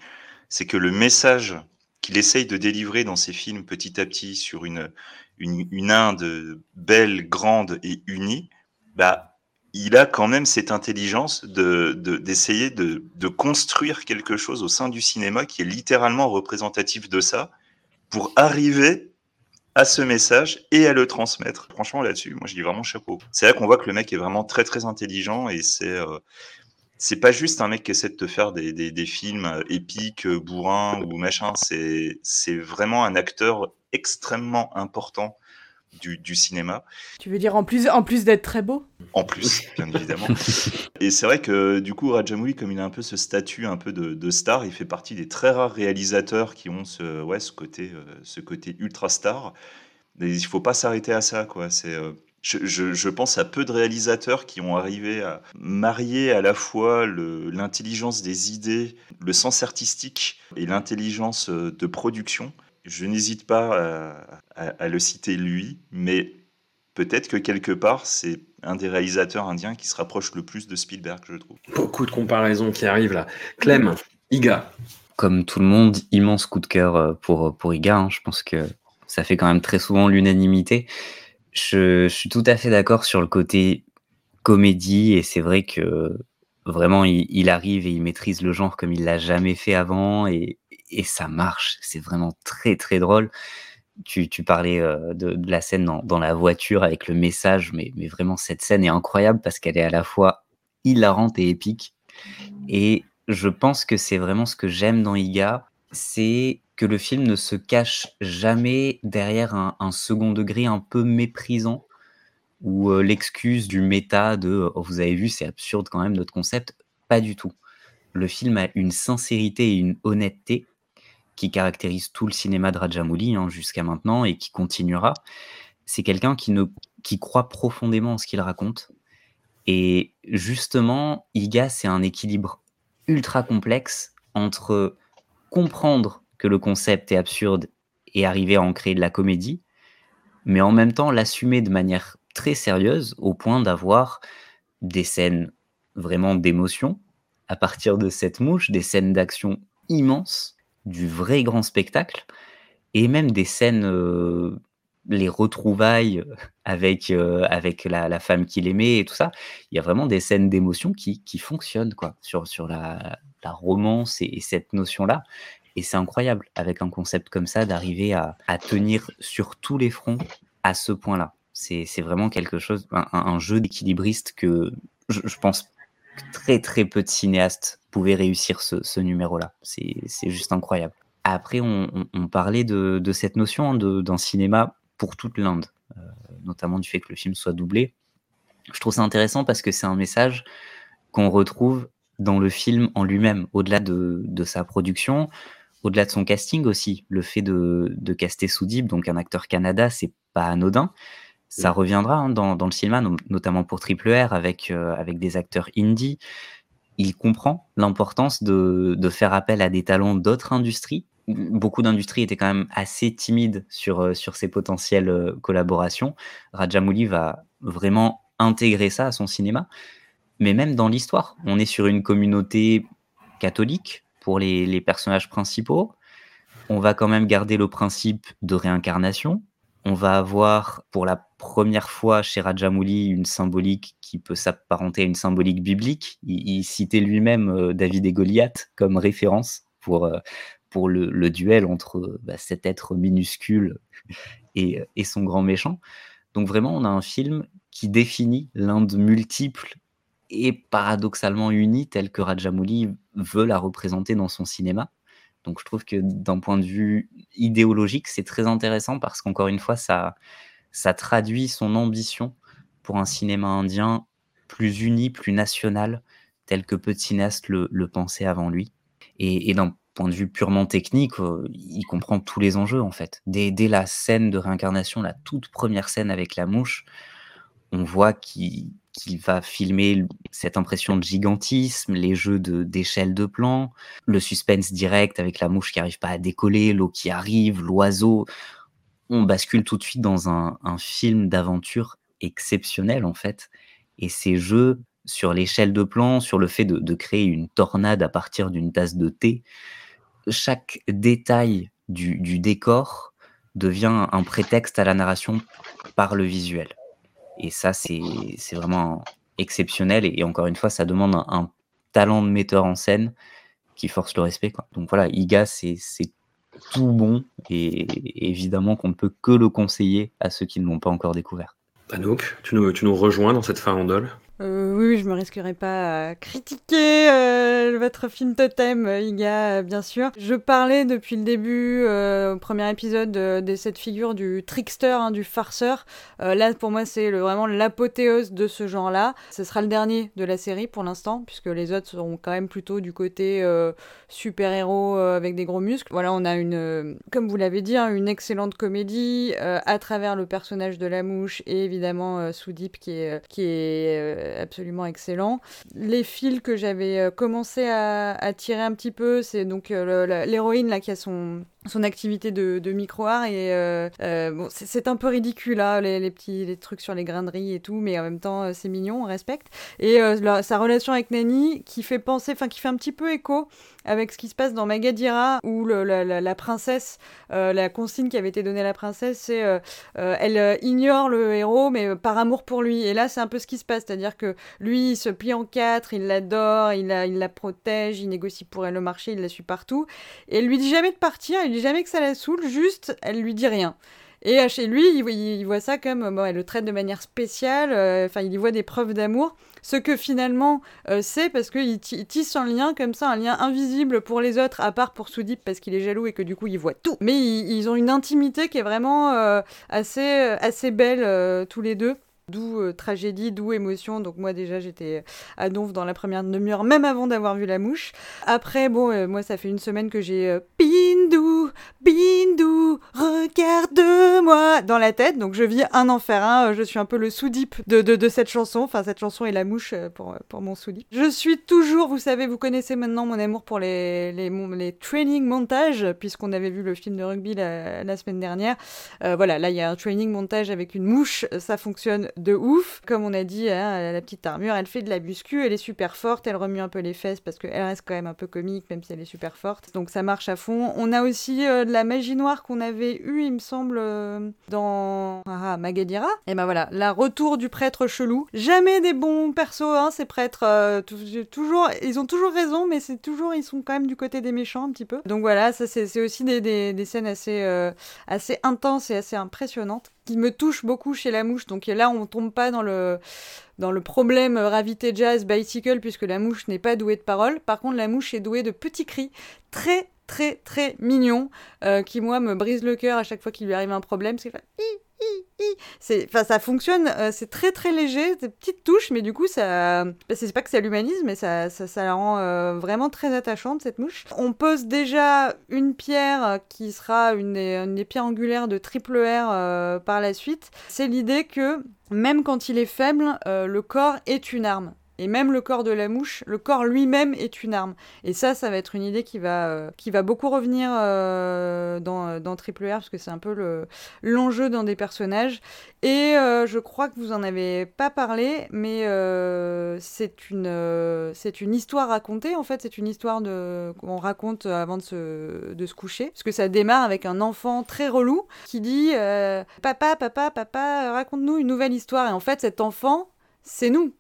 c'est que le message qu'il essaye de délivrer dans ses films petit à petit sur une, une, Inde belle, grande et unie, bah, il a quand même cette intelligence de, d'essayer de, de, construire quelque chose au sein du cinéma qui est littéralement représentatif de ça pour arriver à ce message et à le transmettre. Franchement, là-dessus, moi, je dis vraiment chapeau. C'est là qu'on voit que le mec est vraiment très, très intelligent et c'est, euh, c'est pas juste un mec qui essaie de te faire des, des, films euh, épiques, euh, bourrins ou machin. C'est, c'est vraiment un acteur extrêmement important du, du, cinéma. Tu veux dire en plus, en plus d'être très beau? En plus, bien évidemment. *laughs* Et c'est vrai que du coup, Rajamouli, comme il a un peu ce statut un peu de, de, star, il fait partie des très rares réalisateurs qui ont ce, ouais, ce, côté, euh, ce côté ultra star. Mais il faut pas s'arrêter à ça, quoi. C'est je, pense à peu de réalisateurs qui ont arrivé à marier à la fois l'intelligence des idées, le sens artistique et l'intelligence euh, de production. Je n'hésite pas à, le citer lui, mais peut-être que quelque part, c'est un des réalisateurs indiens qui se rapproche le plus de Spielberg, je trouve. Beaucoup de comparaisons qui arrivent là. Clem, Iga. Comme tout le monde, immense coup de cœur euh, pour, pour Iga. Hein. Je pense que ça fait quand même très souvent l'unanimité. Je, suis tout à fait d'accord sur le côté comédie et c'est vrai que vraiment il, arrive et il maîtrise le genre comme il l'a jamais fait avant et, ça marche. C'est vraiment très très drôle. Tu, parlais euh, de, la scène dans, la voiture avec le message, mais, mais vraiment cette scène est incroyable parce qu'elle est à la fois hilarante et épique. Et je pense que c'est vraiment ce que j'aime dans Iga, c'est que le film ne se cache jamais derrière un, second degré un peu méprisant ou euh, l'excuse du méta de oh, vous avez vu c'est absurde quand même notre concept. Pas du tout. Le film a une sincérité et une honnêteté qui caractérise tout le cinéma de Rajamouli hein, jusqu'à maintenant et qui continuera. C'est quelqu'un qui qui croit profondément en ce qu'il raconte. Et justement Iga c'est un équilibre ultra complexe entre comprendre que le concept est absurde et arriver à en créer de la comédie, mais en même temps l'assumer de manière très sérieuse au point d'avoir des scènes vraiment d'émotion à partir de cette mouche, des scènes d'action immenses, du vrai grand spectacle, et même des scènes euh, les retrouvailles *laughs* avec, avec la, la femme qu'il aimait et tout ça. Il y a vraiment des scènes d'émotion qui, qui fonctionnent quoi, sur, sur la, la romance et, cette notion-là. Et c'est incroyable, avec un concept comme ça, d'arriver à, tenir sur tous les fronts à ce point-là. C'est vraiment quelque chose, un, jeu d'équilibriste que je, je, pense très très peu de cinéastes pouvaient réussir ce, numéro-là. C'est juste incroyable. Après, on, parlait de, cette notion hein, d'un cinéma pour toute l'Inde, euh, notamment du fait que le film soit doublé. Je trouve ça intéressant parce que c'est un message qu'on retrouve dans le film en lui-même, au-delà de, de, sa production, au-delà de son casting aussi. Le fait de, de caster Soudib, donc un acteur Canada, c'est pas anodin. Ça reviendra hein, dans, dans, le cinéma, notamment pour Triple R, avec, euh, avec des acteurs indie. Il comprend l'importance de, de faire appel à des talents d'autres industries beaucoup d'industries étaient quand même assez timides sur, euh, sur ces potentielles euh, collaborations. Rajamouli va vraiment intégrer ça à son cinéma. Mais même dans l'histoire, on est sur une communauté catholique pour les, personnages principaux. On va quand même garder le principe de réincarnation. On va avoir pour la première fois chez Rajamouli une symbolique qui peut s'apparenter à une symbolique biblique. Il, citait lui-même euh, David et Goliath comme référence pour, pour le, duel entre bah, cet être minuscule et, son grand méchant. Donc vraiment, on a un film qui définit l'Inde multiple et paradoxalement unie telle que Rajamouli veut la représenter dans son cinéma. Donc je trouve que d'un point de vue idéologique, c'est très intéressant parce qu'encore une fois, ça, traduit son ambition pour un cinéma indien plus uni, plus national, tel que peu de cinéastes le, pensaient avant lui. Et, d'un point de vue purement technique, euh, il comprend tous les enjeux en fait. Dès, la scène de réincarnation, la toute première scène avec la mouche, on voit qu'il va filmer cette impression de gigantisme, les jeux d'échelle de, plan, le suspense direct avec la mouche qui n'arrive pas à décoller, l'eau qui arrive, l'oiseau. On bascule tout de suite dans un film d'aventure exceptionnel en fait. Et ces jeux sur l'échelle de plan, sur le fait de, créer une tornade à partir d'une tasse de thé. Chaque détail du, décor devient un prétexte à la narration par le visuel. Et ça, c'est vraiment exceptionnel. Et, encore une fois, ça demande un, talent de metteur en scène qui force le respect. Donc voilà, Iga, c'est tout bon. Et évidemment qu'on ne peut que le conseiller à ceux qui ne l'ont pas encore découvert. Anouk, tu nous, tu nous rejoins dans cette farandole? Euh, oui, je me risquerai pas à critiquer euh, votre film totem, Iga, euh, bien sûr. Je parlais depuis le début, au premier épisode, de, cette figure du trickster, hein, du farceur. là, pour moi, c'est vraiment l'apothéose de ce genre-là. Ce sera le dernier de la série pour l'instant, puisque les autres seront quand même plutôt du côté super-héros avec des gros muscles. Voilà, on a une, comme vous l'avez dit, hein, une excellente comédie à travers le personnage de la mouche et évidemment Soudip qui qui est absolument excellent. Les fils que j'avais euh, commencé à, tirer un petit peu, c'est donc euh, l'héroïne là qui a son son activité de, micro-art et euh, bon c'est un peu ridicule là les, petits les trucs sur les graineries et tout mais en même temps c'est mignon on respecte et sa relation avec Nani qui fait penser enfin qui fait un petit peu écho avec ce qui se passe dans Magadira où la, princesse la consigne qui avait été donnée à la princesse c'est elle ignore le héros mais par amour pour lui et là c'est un peu ce qui se passe c'est à dire que lui, il se plie en quatre, il l'adore, il la, il la protège, il négocie pour elle le marché, il la suit partout. Et elle lui dit jamais de partir, dit jamais que ça la saoule, juste, elle lui dit rien. Et chez lui, il, voit ça comme, bon, elle le traite de manière spéciale, euh, enfin, il y voit des preuves d'amour. Ce que finalement, euh, c'est parce qu'il tisse un lien comme ça, un lien invisible pour les autres, à part pour Soudip parce qu'il est jaloux et que du coup, il voit tout. Mais ils, ont une intimité qui est vraiment euh, assez, assez belle, tous les deux. D'où euh, tragédie, d'où émotion. Donc moi déjà j'étais à Donf dans la première demi-heure, même avant d'avoir vu la mouche. Après, bon, euh, moi ça fait une semaine que j'ai euh, Bindou, Bindou, regarde-moi dans la tête. Donc je vis un enfer. Hein. Je suis un peu le sous-dip de, de, cette chanson. Enfin cette chanson est la mouche pour, pour mon sous-dip. Je suis toujours, vous savez, vous connaissez maintenant mon amour pour les, les, les training montages, puisqu'on avait vu le film de rugby la, la semaine dernière. voilà, là il y a un training montage avec une mouche. Ça fonctionne de ouf. Comme on a dit, hein, la petite armure, elle fait de la muscu, elle est super forte, elle remue un peu les fesses parce qu'elle reste quand même un peu comique, même si elle est super forte. Donc ça marche à fond. On a aussi euh, de la magie noire qu'on avait eu, il me semble, euh, dans ah, Magadira. Et ben voilà, la retour du prêtre chelou. Jamais des bons persos, hein, ces prêtres. euh, tou- toujours, ils ont toujours raison, mais c'est toujours, ils sont quand même du côté des méchants un petit peu. Donc voilà, ça c'est aussi des, scènes assez, assez intenses et assez impressionnantes qui me touchent beaucoup chez la mouche. Donc là, on tombe pas dans le dans le problème Ravité Jazz Bicycle puisque la mouche n'est pas douée de paroles. Par contre, la mouche est douée de petits cris très très très mignons euh, qui moi me brisent le cœur à chaque fois qu'il lui arrive un problème. C'est enfin ça fonctionne, euh, c'est très très léger, des petites touches, mais du coup ça, bah, c'est pas que ça l'humanise, mais ça, ça, ça la rend euh, vraiment très attachante cette mouche. On pose déjà une pierre qui sera une des, pierres angulaires de Triple R euh, par la suite. C'est l'idée que même quand il est faible, le corps est une arme. Et même le corps de la mouche, le corps lui-même est une arme. Et ça, ça va être une idée qui va, euh, qui va beaucoup revenir euh, dans, dans Triple R, parce que c'est un peu le- l'enjeu d'un des personnages. Et euh, je crois que vous en avez pas parlé, mais c'est une, c'est une histoire racontée, en fait. C'est une histoire qu'on raconte avant de se, de se coucher. Parce que ça démarre avec un enfant très relou qui dit Papa, papa, papa, raconte-nous une nouvelle histoire. Et en fait, cet enfant, c'est nous.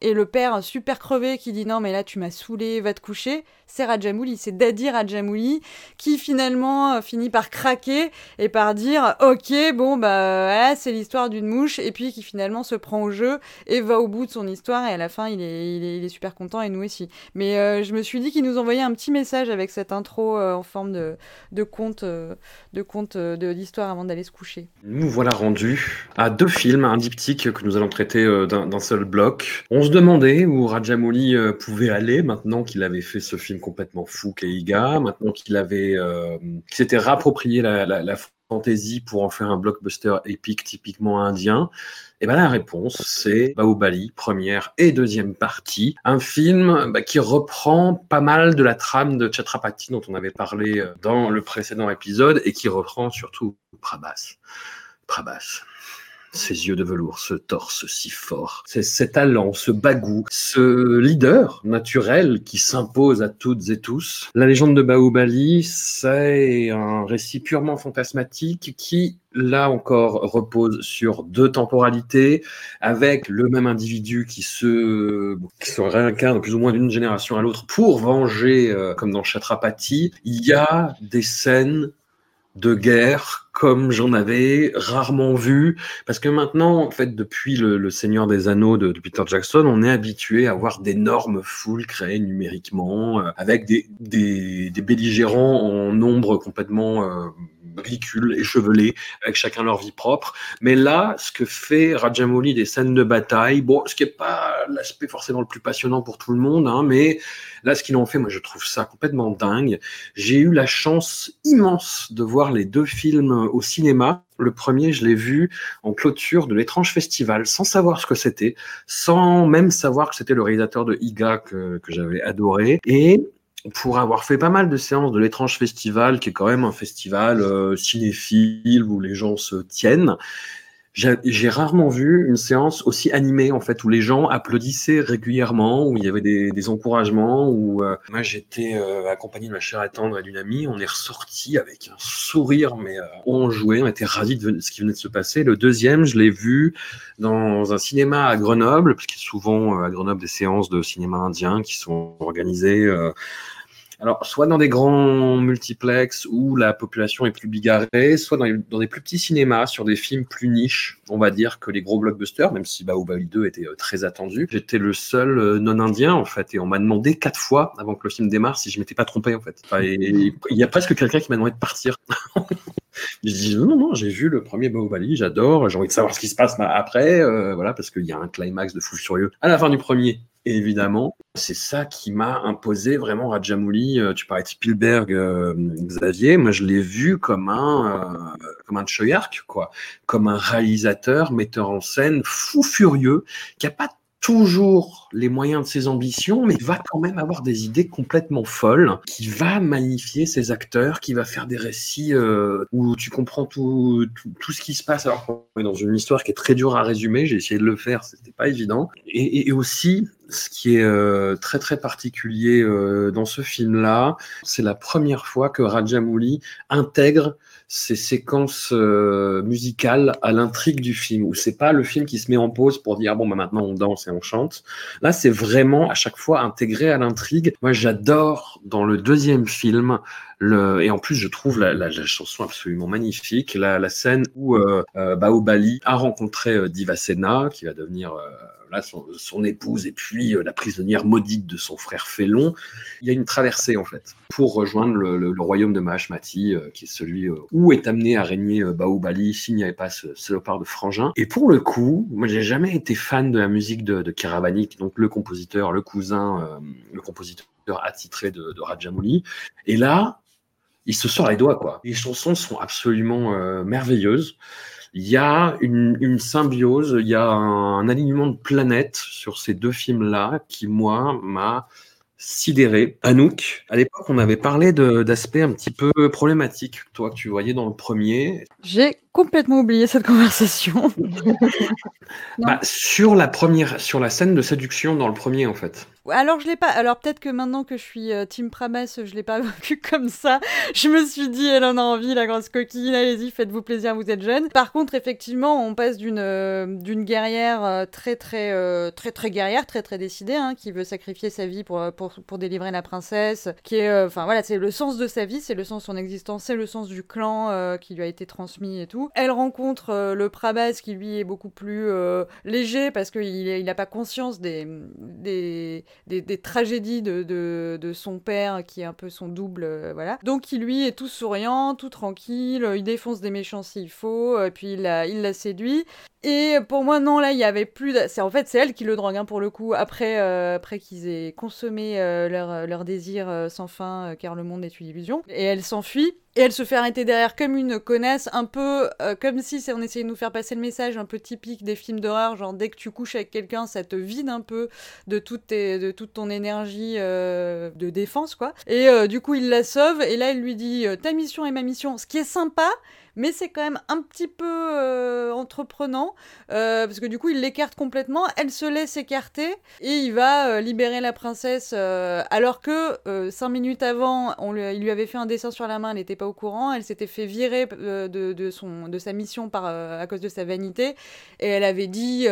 Et le père super crevé qui dit non mais là tu m'as saoulé, va te coucher, c'est Rajamouli, c'est Daddy Rajamouli qui finalement euh, finit par craquer et par dire ok bon bah c'est l'histoire d'une mouche et puis qui finalement se prend au jeu et va au bout de son histoire et à la fin il est, il est, super content et nous aussi. Mais euh, je me suis dit qu'il nous envoyait un petit message avec cette intro euh, en forme de, de conte, euh, de conte de l'histoire avant d'aller se coucher. Nous voilà rendus à deux films, un diptyque que nous allons traiter d'un seul bloc. Se demandait où Rajamouli euh, pouvait aller maintenant qu'il avait fait ce film complètement fou Keiga, maintenant qu'il avait, euh, s'était rapproprié la, fantasy pour en faire un blockbuster épique typiquement indien. Et ben la réponse, c'est Bahubali, première et deuxième partie. Un film bah, qui reprend pas mal de la trame de Chhatrapati dont on avait parlé euh, dans le précédent épisode et qui reprend surtout Prabhas. Prabhas. Ses yeux de velours, ce torse si fort, ces talents, ce bagou, ce leader naturel qui s'impose à toutes et tous. La légende de Bahubali, c'est un récit purement fantasmatique qui, là encore, repose sur deux temporalités, avec le même individu qui se, réincarne plus ou moins d'une génération à l'autre pour venger, euh, comme dans Chatrapati. Il y a des scènes de guerre comme j'en avais rarement vu. Parce que maintenant en fait depuis le, le Seigneur des Anneaux de, Peter Jackson on est habitué à voir d'énormes foules créées numériquement euh, avec des, des, des belligérants en nombre complètement euh, ridicule, échevelés, avec chacun leur vie propre. Mais là, ce que fait Rajamouli des scènes de bataille, bon, ce qui est pas l'aspect forcément le plus passionnant pour tout le monde, hein, mais là, ce qu'il en fait, moi, je trouve ça complètement dingue. J'ai eu la chance immense de voir les deux films au cinéma. Le premier, je l'ai vu en clôture de l'étrange festival, sans savoir ce que c'était, sans même savoir que c'était le réalisateur de Iga que, que j'avais adoré. Et pour avoir fait pas mal de séances de l'étrange festival, qui est quand même un festival euh, cinéphile où les gens se tiennent, j'ai rarement vu une séance aussi animée en fait où les gens applaudissaient régulièrement, où il y avait des, encouragements, où euh, moi j'étais euh, accompagné de ma chère et tendre et d'une amie, on est ressorti avec un sourire mais euh, enjoué, on était ravis de ce qui venait de se passer. Le deuxième, je l'ai vu dans un cinéma à Grenoble, parce qu'il y a souvent à Grenoble des séances de cinéma indien qui sont organisées. Alors, soit dans des grands multiplex où la population est plus bigarrée, soit dans, des plus petits cinémas sur des films plus niches, on va dire, que les gros blockbusters, même si Bahubali 2 était euh, très attendu. J'étais le seul euh, non-indien, en fait, et on m'a demandé quatre fois avant que le film démarre si je m'étais pas trompé, en fait. Et- il y a presque quelqu'un qui m'a demandé de partir. *laughs* Je dis non, non, j'ai vu le premier Bahubali, j'adore, j'ai envie de savoir ce qui se passe bah, après, euh, voilà, parce qu'il y a un climax de fou furieux à la fin du premier, évidemment. C'est ça qui m'a imposé vraiment Rajamouli. Euh, tu parlais de Spielberg, euh, Xavier, moi je l'ai vu comme un, euh, comme un Choyark, quoi, comme un réalisateur, metteur en scène fou furieux, qui a pas toujours les moyens de ses ambitions, mais va quand même avoir des idées complètement folles, qui va magnifier ses acteurs, qui va faire des récits euh, où tu comprends tout, tout, ce qui se passe, alors qu'on est dans une histoire qui est très dure à résumer, j'ai essayé de le faire, c'était pas évident. Et- et aussi, ce qui est euh, très très particulier euh, dans ce film-là, c'est la première fois que Rajamouli intègre ces séquences euh, musicales à l'intrigue du film, où c'est pas le film qui se met en pause pour dire bon bah maintenant on danse et on chante. Là, c'est vraiment à chaque fois intégré à l'intrigue. Moi, j'adore dans le deuxième film le, et en plus, je trouve la, la, la chanson absolument magnifique. La, la scène où euh, euh, Baobali a rencontré euh, Divasena, qui va devenir euh, là son, son, épouse, et puis euh, la prisonnière maudite de son frère Félon. Il y a une traversée en fait pour rejoindre le, le, le royaume de Mahashmati, euh, qui est celui où est amené à régner Baobali s'il n'y avait pas ce salopard de frangin. Et pour le coup, moi, j'ai jamais été fan de la musique de, de Kiravanik, donc le compositeur, le cousin, le compositeur attitré de, de Rajamouli. Et là, il se sort les doigts, quoi. Les chansons sont absolument euh, merveilleuses. Il y a une, une, symbiose, il y a un, un, alignement de planètes sur ces deux films-là qui, moi, m'a sidéré. Anouk, à l'époque, on avait parlé d'aspects un petit peu problématiques, toi, que tu voyais dans le premier. J'ai complètement oublié cette conversation. *laughs* bah, sur la première, sur la scène de séduction dans le premier, en fait. Alors je l'ai pas. Alors peut-être que maintenant que je suis euh, Team Prabas, je l'ai pas *laughs* vu comme ça. Je me suis dit, elle en a envie, la grosse coquine. Allez-y, faites-vous plaisir, vous êtes jeune. Par contre, effectivement, on passe d'une euh, d'une guerrière euh, très très euh, très très guerrière, très très décidée, hein, qui veut sacrifier sa vie pour pour pour délivrer la princesse, qui est, euh, enfin voilà, c'est le sens de sa vie, c'est le sens de son existence, c'est le sens du clan euh, qui lui a été transmis et tout. Elle rencontre le Prabas qui lui est beaucoup plus léger parce qu'il il n'a pas conscience des des des, tragédies de, son père qui est un peu son double, euh, voilà. Donc il lui est tout souriant, tout tranquille, il défonce des méchants s'il faut, puis il la séduit. Et pour moi, non, là, il y avait plus. C'est en fait, c'est elle qui le drogue, hein, pour le coup. Après, euh, après qu'ils aient consommé euh, leur, leur désir euh, sans fin, car le monde est une illusion. Et elle s'enfuit. Et elle se fait arrêter derrière comme une connasse, un peu euh, comme si on essayait de nous faire passer le message un peu typique des films d'horreur, genre dès que tu couches avec quelqu'un, ça te vide un peu de toute, tes, de toute ton énergie euh, de défense, quoi. Et euh, du coup, il la sauve, et là, il lui dit ta mission est ma mission, ce qui est sympa, mais c'est quand même un petit peu euh, entreprenant euh, parce que du coup il l'écarte complètement, elle se laisse écarter et il va euh, libérer la princesse alors que cinq minutes avant il lui avait fait un dessin sur la main, elle n'était pas au courant, elle s'était fait virer de, de, son, de sa mission par, à cause de sa vanité. Et elle avait dit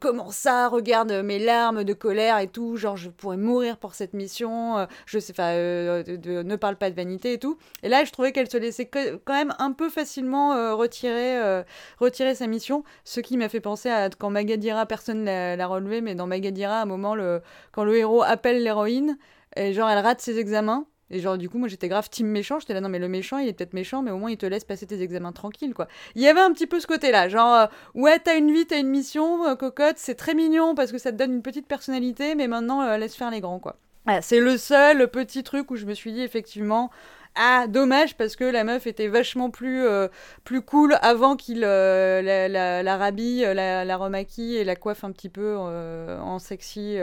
comment ça, regarde mes larmes de colère et tout, genre je pourrais mourir pour cette mission, je sais, enfin ne parle pas de vanité et tout. Et là je trouvais qu'elle se laissait quand même un peu facilement euh, retirer, euh, retirer sa mission, ce qui m'a fait penser à quand Magadira, personne l'a relevé, mais dans Magadira, à un moment, le, quand le héros appelle l'héroïne, et genre elle rate ses examens, et genre, du coup, moi j'étais grave team méchant. J'étais là, non, mais le méchant, il est peut-être méchant, mais au moins il te laisse passer tes examens tranquille, quoi. Il y avait un petit peu ce côté-là. Genre, euh, ouais, t'as une vie, t'as une mission, cocotte, c'est très mignon parce que ça te donne une petite personnalité, mais maintenant, laisse faire les grands, quoi. Voilà, c'est le seul petit truc où je me suis dit, effectivement, ah, dommage parce que la meuf était vachement plus, euh, plus cool avant qu'il euh, la, la, la, la, la remaquille et la coiffe un petit peu euh, en sexy.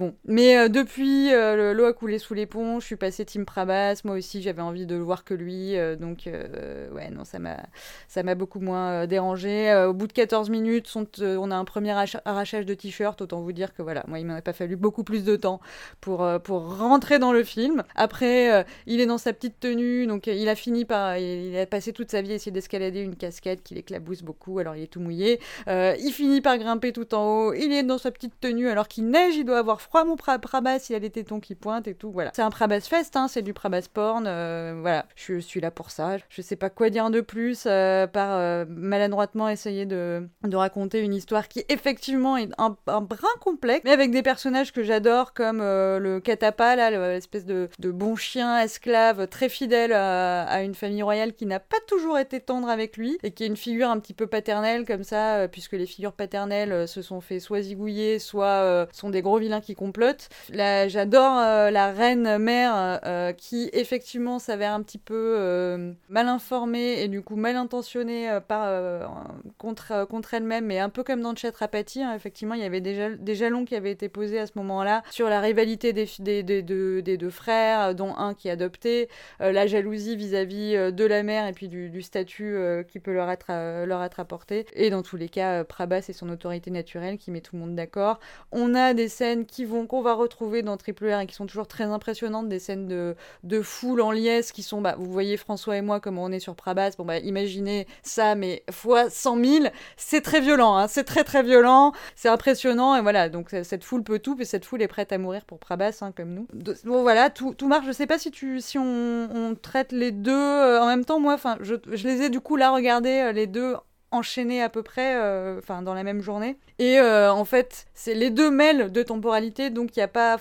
Bon, mais euh, depuis, euh, l'eau a coulé sous les ponts, je suis passée Team Prabas, moi aussi j'avais envie de le voir que lui, euh, donc ouais, non, ça m'a, beaucoup moins dérangé. au bout de 14 minutes, on a un premier arrachage de t-shirt, autant vous dire que voilà, moi il m'en a pas fallu beaucoup plus de temps pour, pour rentrer dans le film. Après, il est dans sa petite tenue, donc il a fini par, il a passé toute sa vie à essayer d'escalader une cascade qui l'éclabousse beaucoup, alors il est tout mouillé. il finit par grimper tout en haut, il est dans sa petite tenue alors qu'il neige, il doit avoir froid froid mon Prabas, il a des tétons qui pointent et tout, voilà. C'est un Prabas Fest, hein, c'est du Prabas porn, euh, voilà. Je suis là pour ça. Je sais pas quoi dire de plus, euh, par euh, maladroitement essayer de, raconter une histoire qui effectivement est un, brin complexe, mais avec des personnages que j'adore, comme le Katapa, là, l'espèce de, bon chien esclave très fidèle à, une famille royale qui n'a pas toujours été tendre avec lui, et qui est une figure un petit peu paternelle comme ça, puisque les figures paternelles se sont fait soit zigouiller, soit sont des gros vilains qui j'adore euh, la reine mère euh, qui effectivement s'avère un petit peu euh, mal informée et du coup mal intentionnée contre elle-même, mais un peu comme dans Chatrapati. Hein, effectivement, il y avait déjà des jalons qui avaient été posés à ce moment-là sur la rivalité des, deux frères, dont un qui est adopté, la jalousie vis-à-vis de la mère et puis du, statut qui peut leur être leur apporté. Et dans tous les cas, Prabhas et son autorité naturelle qui met tout le monde d'accord. On a des scènes qui qu'on va retrouver dans Triple R et qui sont toujours très impressionnantes, des scènes de, de foule en liesse qui sont, bah, vous voyez François et moi comment on est sur Prabas, bon bah imaginez ça mais fois 100 000, c'est très violent, hein, c'est très très violent, c'est impressionnant. Et voilà, donc cette foule peut tout, et cette foule est prête à mourir pour Prabas hein, comme nous. Bon voilà, tout, tout marche, je sais pas si, tu, si on, on traite les deux euh, en même temps, moi, enfin, je, les ai du coup là regardés euh, les deux enchaînés à peu près, euh, enfin dans la même journée. Et euh, en fait, c'est les deux mêlent de temporalité, donc il n'y a pas,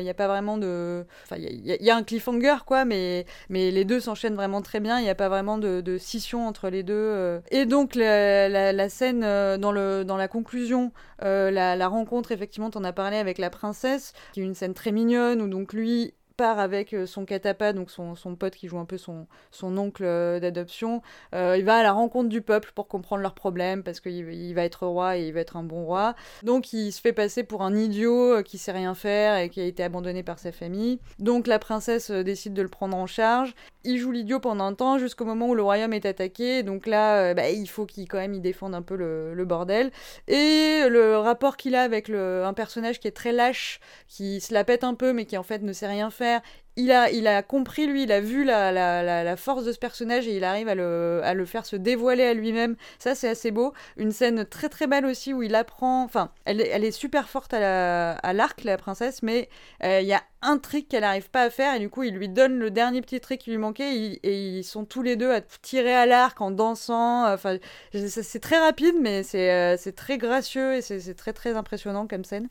y a pas vraiment de, enfin il y, a un cliffhanger quoi, mais mais les deux s'enchaînent vraiment très bien. Il n'y a pas vraiment de, de, scission entre les deux. Euh. Et donc la, scène dans le dans la conclusion, la, rencontre effectivement, en as parlé avec la princesse, qui est une scène très mignonne où donc lui part avec euh, son catapa, donc son, son, pote qui joue un peu son, son oncle euh, d'adoption. Euh, il va à la rencontre du peuple pour comprendre leurs problèmes parce qu'il il va être roi et il va être un bon roi. Donc il se fait passer pour un idiot qui sait rien faire et qui a été abandonné par sa famille. Donc la princesse décide de le prendre en charge. Il joue l'idiot pendant un temps jusqu'au moment où le royaume est attaqué. Donc là, bah, il faut qu'il quand même il défende un peu le, le bordel. Et le rapport qu'il a avec le, un personnage qui est très lâche, qui se la pète un peu mais qui en fait ne sait rien faire faire il a, il a compris, lui, il a vu la, la, la, force de ce personnage et il arrive à le, à le faire se dévoiler à lui-même. Ça, c'est assez beau. Une scène très très belle aussi où il apprend. Enfin, elle, elle est super forte à l'arc, la, princesse, mais euh, il y a un trick qu'elle n'arrive pas à faire et du coup, il lui donne le dernier petit trick qui lui manquait et, ils sont tous les deux à tirer à l'arc en dansant. Enfin, c'est très rapide, mais c'est euh, très gracieux et c'est très très impressionnant comme scène.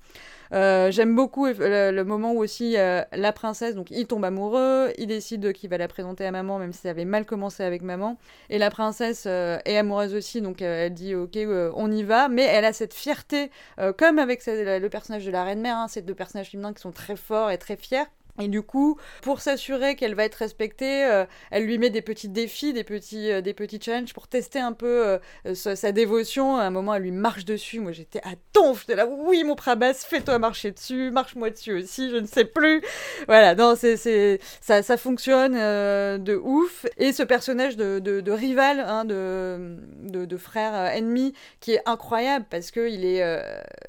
Euh, j'aime beaucoup le, moment où aussi la princesse, donc il tombe amoureux, il décide qu'il va la présenter à maman, même si ça avait mal commencé avec maman. Et la princesse euh, est amoureuse aussi, donc euh, elle dit ok, on y va, mais elle a cette fierté, comme avec le personnage de la reine mère, hein, ces deux personnages féminins qui sont très forts et très fiers. Et du coup, pour s'assurer qu'elle va être respectée, euh, elle lui met des petits défis, des petits, euh, des petits challenges pour tester un peu euh, sa, dévotion. À un moment, elle lui marche dessus. Moi, j'étais à ton, j'étais là, oui, mon Prabas, fais-toi marcher dessus, marche-moi dessus aussi, je ne sais plus. Voilà, non, c'est, c'est, ça, ça fonctionne de ouf. Et ce personnage de, de, rival, hein, de, de, frère ennemi, qui est incroyable parce que il est,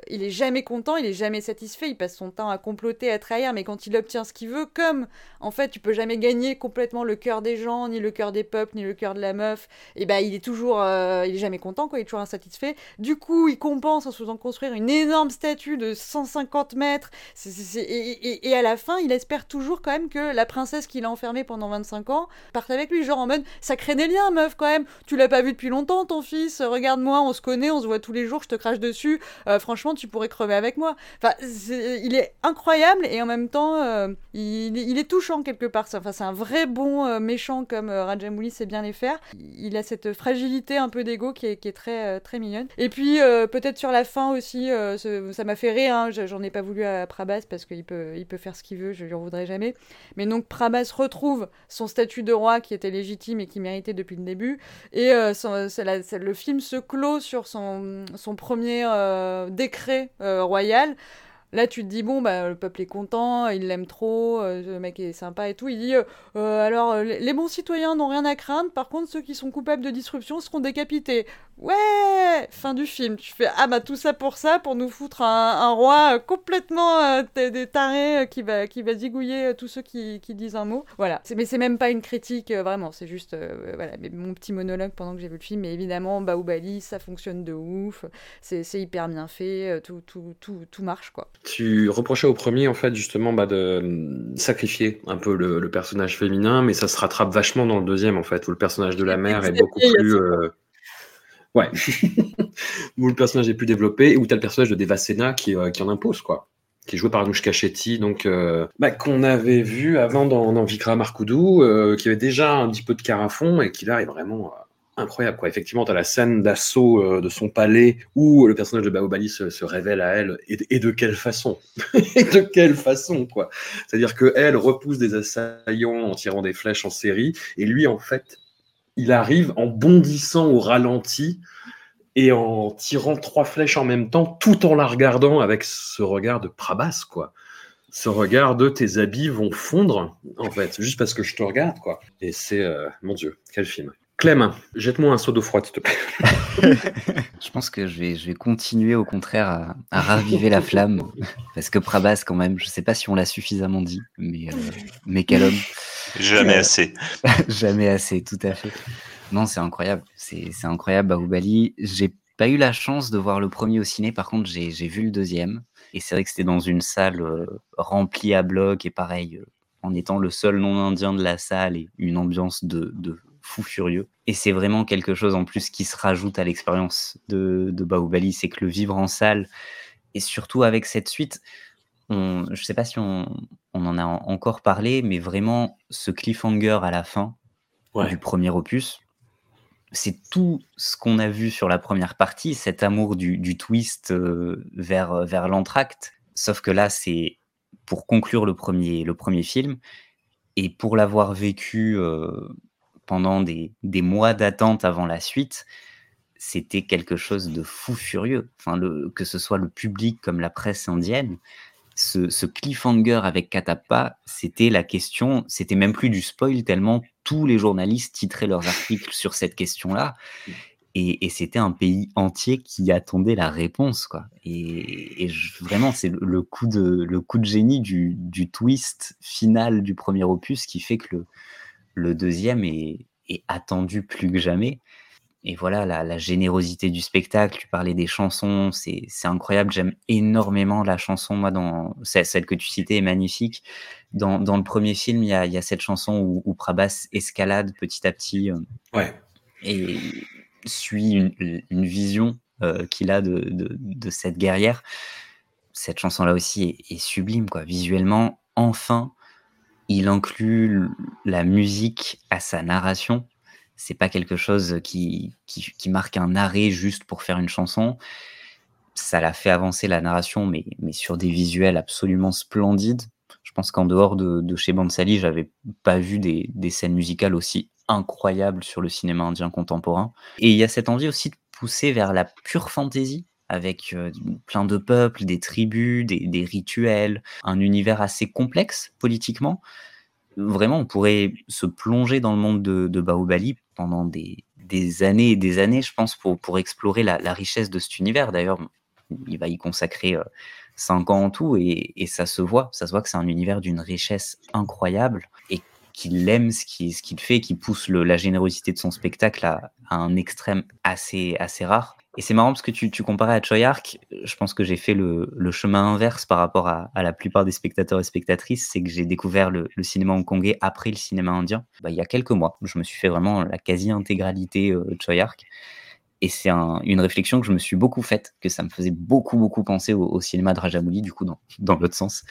il est jamais content, il est jamais satisfait, il passe son temps à comploter, à trahir, mais quand il obtient ce qu'il veut, comme en fait tu peux jamais gagner complètement le cœur des gens, ni le cœur des peuples, ni le cœur de la meuf, et ben il est toujours, euh, il est jamais content, quoi, il est toujours insatisfait. Du coup, il compense en se faisant construire une énorme statue de 150 mètres, et, à la fin, il espère toujours quand même que la princesse qu'il a enfermée pendant 25 ans parte avec lui, genre en mode ça crée des liens, meuf, quand même. Tu l'as pas vu depuis longtemps, ton fils, regarde-moi, on se connaît, on se voit tous les jours, je te crache dessus, euh, franchement, tu pourrais crever avec moi. Enfin, il est incroyable, et en même temps, euh, il, est touchant quelque part. Enfin, c'est un vrai bon euh, méchant comme euh, Rajamouli sait bien les faire. Il a cette fragilité un peu d'ego qui est, très, euh, très mignonne. Et puis, peut-être sur la fin aussi, ça m'a fait rire. Hein. J'en ai pas voulu à Prabas parce qu'il peut, il peut faire ce qu'il veut, je lui en voudrais jamais. Mais donc, Prabas retrouve son statut de roi qui était légitime et qui méritait depuis le début. Et le film se clôt sur son, son premier décret royal. Là, tu te dis, bon, bah, le peuple est content, il l'aime trop, euh, le mec est sympa et tout. Il dit, euh, euh, alors, les bons citoyens n'ont rien à craindre, par contre, ceux qui sont coupables de disruption seront décapités. Ouais Fin du film. Tu fais, ah bah tout ça pour ça, pour nous foutre un, roi complètement des tarés qui va, qui va zigouiller tous ceux qui, qui disent un mot. Voilà. Mais c'est même pas une critique, vraiment, c'est juste, voilà, mon petit monologue pendant que j'ai vu le film. Mais évidemment, Baoubali, ça fonctionne de ouf, c'est hyper bien fait, tout, tout, tout, tout marche, quoi. Tu reprochais au premier, en fait, justement, bah, de hum, sacrifier un peu le, personnage féminin, mais ça se rattrape vachement dans le deuxième, en fait, où le personnage de la mère est beaucoup plus. Euh, ouais. *laughs* où le personnage est plus développé, et où tu as le personnage de Devasena qui, euh, qui en impose, quoi qui est joué par Anoushka Chetty, donc euh, bah, qu'on avait vu avant dans, dans Vikram qui avait déjà un petit peu de carafon et qui là est vraiment incroyable. Quoi. Effectivement, tu as la scène d'assaut euh, de son palais où le personnage de Baobali se, révèle à elle. Et, de quelle façon? *laughs* Et de quelle façon quoi? C'est-à-dire qu'elle repousse des assaillants en tirant des flèches en série. Et lui, en fait, il arrive en bondissant au ralenti et en tirant trois flèches en même temps, tout en la regardant avec ce regard de Prabas, quoi. Ce regard de tes habits vont fondre, en fait, juste parce que je te regarde, quoi. Et c'est, euh, mon Dieu, quel film. Clem, jette-moi un seau d'eau froide, s'il te plaît. *laughs* je pense que je vais, je vais continuer au contraire à, à raviver la flamme. Parce que Prabas, quand même, je sais pas si on l'a suffisamment dit, mais, euh, mais quel homme. Jamais *laughs* assez. Jamais assez, tout à fait. Non, c'est incroyable. C'est c'est incroyable, Bahubali. J'ai pas eu la chance de voir le premier au ciné, par contre, j'ai j'ai vu le deuxième. Et c'est vrai que c'était dans une salle euh, remplie à bloc, et pareil, euh, en étant le seul non-indien de la salle, et une ambiance de, de fou furieux. Et c'est vraiment quelque chose en plus qui se rajoute à l'expérience de, de Bahubali, c'est que le vivre en salle, et surtout avec cette suite, on, je sais pas si on, on en a en- encore parlé, mais vraiment ce cliffhanger à la fin Ouais. du premier opus, c'est tout ce qu'on a vu sur la première partie, cet amour du, du twist euh, vers, vers l'entracte. Sauf que là, c'est pour conclure le premier, le premier film, et pour l'avoir vécu euh, pendant des, mois d'attente avant la suite, c'était quelque chose de fou furieux. Enfin, que ce soit le public comme la presse indienne, ce, cliffhanger avec Katappa, c'était la question, c'était même plus du spoil tellement tous les journalistes titraient leurs articles sur cette question-là. Et, c'était un pays entier qui attendait la réponse. Et, vraiment, c'est le, le coup de le coup de génie du, du twist final du premier opus qui fait que le, le deuxième est, est attendu plus que jamais. Et voilà, la, la générosité du spectacle, tu parlais des chansons, c'est incroyable. J'aime énormément la chanson, moi, dans celle que tu citais est magnifique. Dans, dans le premier film, il y a, il y a cette chanson où, où Prabhas escalade petit à petit euh, Ouais. et suit une, une vision euh, qu'il a de, de, de cette guerrière. Cette chanson-là aussi est, est sublime, quoi. Visuellement, enfin, il inclut la musique à sa narration. C'est pas quelque chose qui, qui, qui marque un arrêt juste pour faire une chanson. Ça l'a fait avancer la narration, mais, mais sur des visuels absolument splendides. Je pense qu'en dehors de, de chez Bansali, j'avais pas vu des, des scènes musicales aussi incroyables sur le cinéma indien contemporain. Et il y a cette envie aussi de pousser vers la pure fantaisie, avec euh, plein de peuples, des tribus, des, rituels, un univers assez complexe politiquement. Vraiment, on pourrait se plonger dans le monde de, de Bahubali pendant des, années et des années, je pense, pour, explorer la, richesse de cet univers. D'ailleurs, il va y consacrer euh, cinq ans en tout et, ça se voit. Ça se voit que c'est un univers d'une richesse incroyable et qu'il aime ce qu'il fait, qui pousse la générosité de son spectacle à, un extrême assez rare. Et c'est marrant parce que tu, comparais à Choi Ark, je pense que j'ai fait le, chemin inverse par rapport à, la plupart des spectateurs et spectatrices, c'est que j'ai découvert le, cinéma hongkongais après le cinéma indien, bah, il y a quelques mois. Je me suis fait vraiment la quasi-intégralité euh, de Choi Ark. Et c'est un- une réflexion que je me suis beaucoup faite, que ça me faisait beaucoup, beaucoup penser au, au cinéma de Rajamouli, du coup, dans, dans l'autre sens.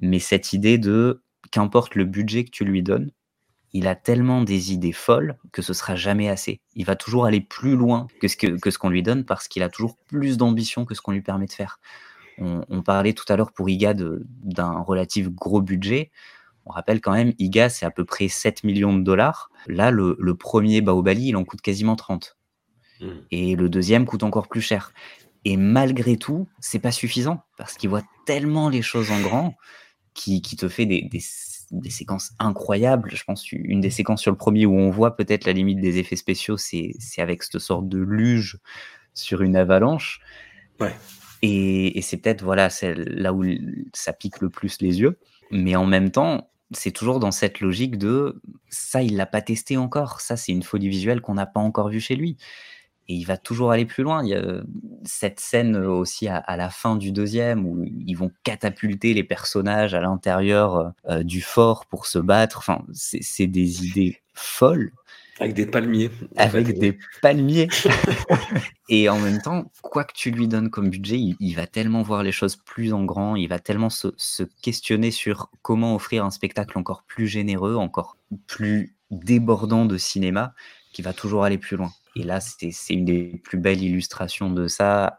Mais cette idée de, qu'importe le budget que tu lui donnes, il a tellement des idées folles que ce sera jamais assez. Il va toujours aller plus loin que ce que, que ce qu'on lui donne parce qu'il a toujours plus d'ambition que ce qu'on lui permet de faire. On, on parlait tout à l'heure pour Iga de- d'un relatif gros budget. On rappelle quand même, Iga, c'est à peu près 7 millions de dollars. Là, le, le premier Baobali, il en coûte quasiment 30. Et le deuxième coûte encore plus cher. Et malgré tout, c'est pas suffisant parce qu'il voit tellement les choses en grand qui, qui te fait des, des, des séquences incroyables. Je pense une des séquences sur le premier où on voit peut-être la limite des effets spéciaux, c'est avec cette sorte de luge sur une avalanche. Ouais. Et, et c'est peut-être voilà, là où ça pique le plus les yeux. Mais en même temps, c'est toujours dans cette logique de ça, il l'a pas testé encore. Ça, c'est une folie visuelle qu'on n'a pas encore vue chez lui. Et il va toujours aller plus loin. Il y a euh, cette scène euh, aussi à, à la fin du deuxième où ils vont catapulter les personnages à l'intérieur euh, du fort pour se battre. Enfin, c'est des idées folles Avec des palmiers. avec fait. des palmiers. *laughs* et en même temps, quoi que tu lui donnes comme budget, il, il va tellement voir les choses plus en grand, il va tellement se, se questionner sur comment offrir un spectacle encore plus généreux, encore plus débordant de cinéma, qu'il va toujours aller plus loin. Et là, c'est une des plus belles illustrations de ça,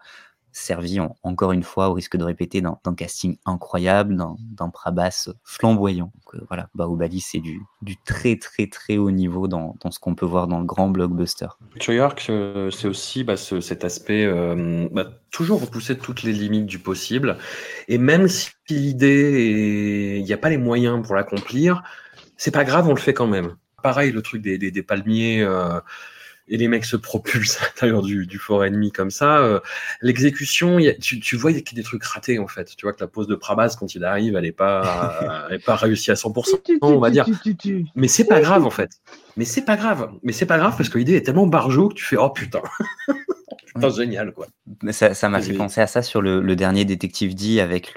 servi en- encore une fois, au risque de répéter, d'un d'un casting incroyable, d'un Prabhas flamboyant. Donc, euh, voilà, Bahubali, c'est du, très très très haut niveau dans, dans ce qu'on peut voir dans le grand blockbuster. Treyarch, euh, c'est aussi bah, ce- cet aspect, euh, bah, toujours repousser toutes les limites du possible. Et même si l'idée, il n'y a pas les moyens pour l'accomplir, c'est pas grave, on le fait quand même. Pareil, le truc des, des, des palmiers, euh, et les mecs se propulsent *laughs* à l'intérieur du, du fort ennemi comme ça. Euh, L'exécution, tu, tu vois qu'il y a des trucs ratés en fait. Tu vois que la pose de Prabaz quand il arrive, elle est pas, *laughs* elle est pas réussie à 100%, on va dire. Mais c'est pas grave en fait. Mais c'est pas grave. Mais c'est pas grave parce que l'idée est tellement barjot que tu fais oh putain, *laughs* putain génial quoi. Mais ça ça m'a fait penser à ça sur le, le dernier Détective D avec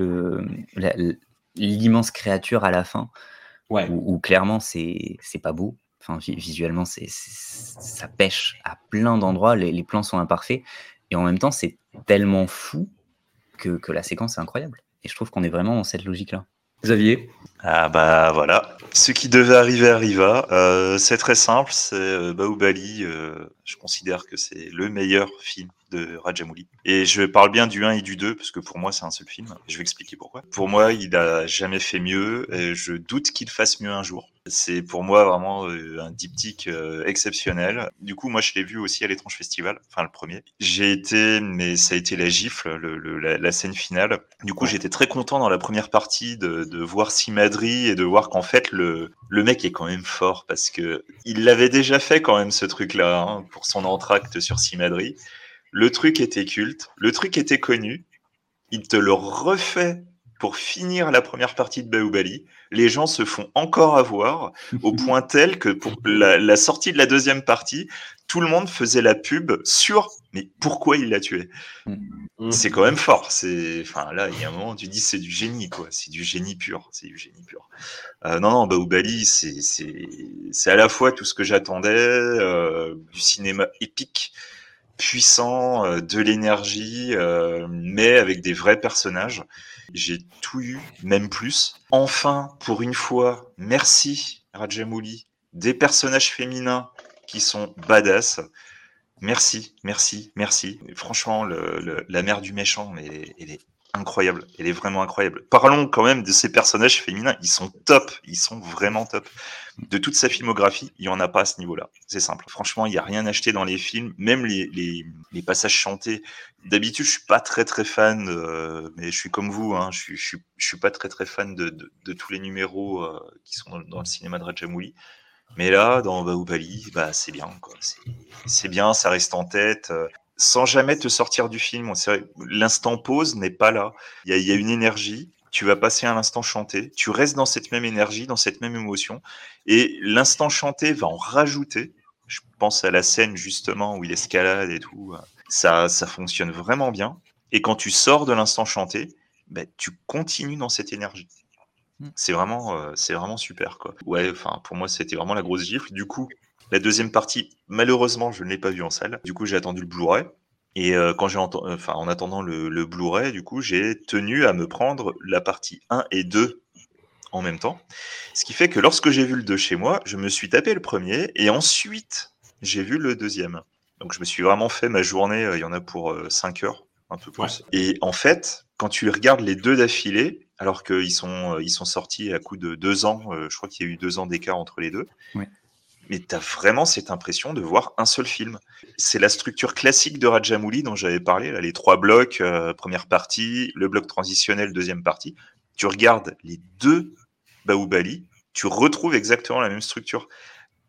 l'immense créature à la fin, Ouais. où, où clairement c'est pas beau. Enfin, vi- visuellement, c'est c'est- ça pêche à plein d'endroits. Les, les plans sont imparfaits et en même temps, c'est tellement fou que, que la séquence est incroyable. Et je trouve qu'on est vraiment dans cette logique-là. Xavier? Ah bah voilà, ce qui devait arriver arriva. Euh, c'est très simple, c'est euh, Baobali. euh, je considère que c'est le meilleur film de Rajamouli. Et je parle bien du 1 et du 2 parce que pour moi c'est un seul film. Je vais expliquer pourquoi. Pour moi, il a jamais fait mieux et je doute qu'il fasse mieux un jour. C'est pour moi vraiment euh, un diptyque euh, exceptionnel. Du coup, moi je l'ai vu aussi à l'étrange festival, enfin le premier. J'ai été, mais ça a été la gifle, le- le- la, scène finale. Du coup, j'étais très content dans la première partie de, voir Et de voir qu'en fait le, le mec est quand même fort parce que il l'avait déjà fait quand même ce truc-là hein, pour son entracte sur Simadri. Le truc était culte, le truc était connu. Il te le refait pour finir la première partie de Baoubali. Les gens se font encore avoir au *laughs* point tel que pour la, la sortie de la deuxième partie, tout le monde faisait la pub sur mais pourquoi il l'a tué? C'est quand même fort. C'est, enfin là, il y a un moment où tu dis c'est du génie quoi. C'est du génie pur. C'est du génie pur. Euh, non non, Baoubali, c'est c'est c'est à la fois tout ce que j'attendais, euh, du cinéma épique, puissant, euh, de l'énergie, euh, mais avec des vrais personnages. J'ai tout eu, même plus. Enfin, pour une fois, merci Rajamouli, des personnages féminins qui sont badass. Merci, merci, merci. Franchement, la mère du méchant, elle est incroyable. Elle est vraiment incroyable. Parlons quand même de ces personnages féminins. Ils sont top. Ils sont vraiment top. De toute sa filmographie, il n'y en a pas à ce niveau-là. C'est simple. Franchement, il n'y a rien acheté dans les films. Même les, passages chantés. D'habitude, je suis pas très très fan, euh, mais je suis comme vous. Hein, je, suis, je, suis, pas très très fan de, de, tous les numéros euh, qui sont dans, le cinéma de Rajamouli. Mais là, dans Baoubali, bah, c'est bien. C'est- C'est bien, ça reste en tête. Sans jamais te sortir du film. L'instant pause n'est pas là. Il y, a, il y a une énergie. Tu vas passer un instant chanté. Tu restes dans cette même énergie, dans cette même émotion. Et l'instant chanté va en rajouter. Je pense à la scène justement où il escalade et tout. Ça, ça fonctionne vraiment bien. Et quand tu sors de l'instant chanté, ben, tu continues dans cette énergie. C'est vraiment, euh, c'est vraiment super quoi. Ouais, enfin pour moi c'était vraiment la grosse gifle. Du coup, la deuxième partie, malheureusement, je ne l'ai pas vue en salle. Du coup, j'ai attendu le Blu-ray. Et euh, quand j'ai enten- enfin, en attendant le, le Blu-ray, du coup, j'ai tenu à me prendre la partie 1 et 2 en même temps. Ce qui fait que lorsque j'ai vu le 2 chez moi, je me suis tapé le premier et ensuite j'ai vu le deuxième. Donc je me suis vraiment fait ma journée, euh, il y en a pour 5 heures, un peu plus. Et en fait, quand tu regardes les deux d'affilée, alors qu'ils sont, euh, ils sont sortis à coup de deux ans, euh, je crois qu'il y a eu deux ans d'écart entre les deux, Ouais. Mais tu as vraiment cette impression de voir un seul film. C'est la structure classique de Rajamouli dont j'avais parlé, les trois blocs, euh, première partie, le bloc transitionnel, deuxième partie. Tu regardes les deux Baoubali, tu retrouves exactement la même structure.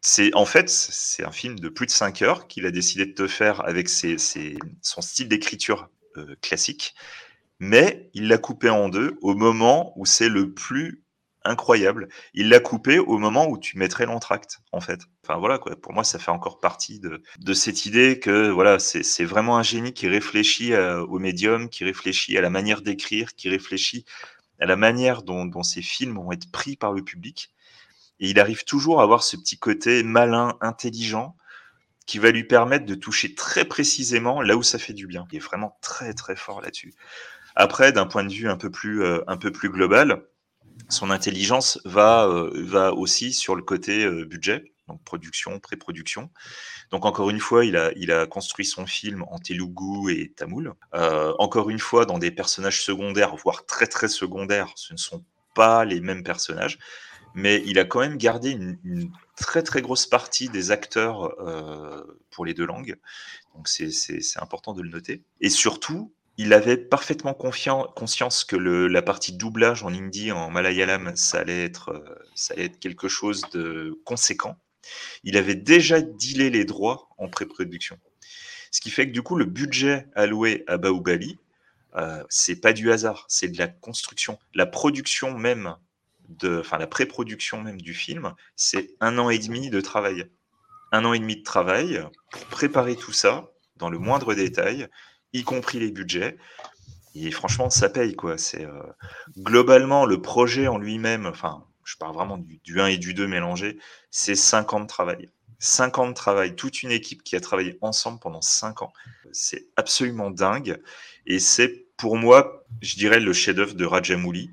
C'est en fait c'est un film de plus de 5 heures qu'il a décidé de te faire avec son style d'écriture euh, classique, mais il l'a coupé en deux au moment où c'est le plus incroyable. Il l'a coupé au moment où tu mettrais l'entracte, en fait. Enfin voilà quoi. Pour moi, ça fait encore partie de, de cette idée que voilà, c'est vraiment un génie qui réfléchit euh, au médium, qui réfléchit à la manière d'écrire, qui réfléchit à la manière dont, dont ces films vont être pris par le public. Et il arrive toujours à avoir ce petit côté malin, intelligent, qui va lui permettre de toucher très précisément là où ça fait du bien. Il est vraiment très très fort là-dessus. Après, d'un point de vue un peu plus, euh, un peu plus global, son intelligence va, euh, va aussi sur le côté euh, budget, donc production, pré-production. Donc encore une fois, il a, il a construit son film en Telugu et Tamoul. Euh, encore une fois, dans des personnages secondaires, voire très très secondaires, ce ne sont pas les mêmes personnages, mais il a quand même gardé une, très très grosse partie des acteurs pour les deux langues. Donc c'est important de le noter. Et surtout, il avait parfaitement conscience que la partie doublage en hindi, en malayalam, ça allait être, euh, ça allait être quelque chose de conséquent. Il avait déjà dealé les droits en pré-production. Ce qui fait que du coup, le budget alloué à Baoubali, euh, c'est pas du hasard, c'est de la construction. La production même, enfin la pré-production même du film, c'est un an et demi de travail. Un an et demi de travail pour préparer tout ça dans le moindre détail, y compris les budgets. Et franchement, ça paye quoi. C'est euh, globalement le projet en lui-même. Enfin, je parle vraiment du, du 1 et du 2 mélangés. C'est 5 ans de travail. 5 ans de travail, toute une équipe qui a travaillé ensemble pendant 5 ans. C'est absolument dingue. Et c'est pour moi, je dirais, le chef-d'œuvre de Rajamouli,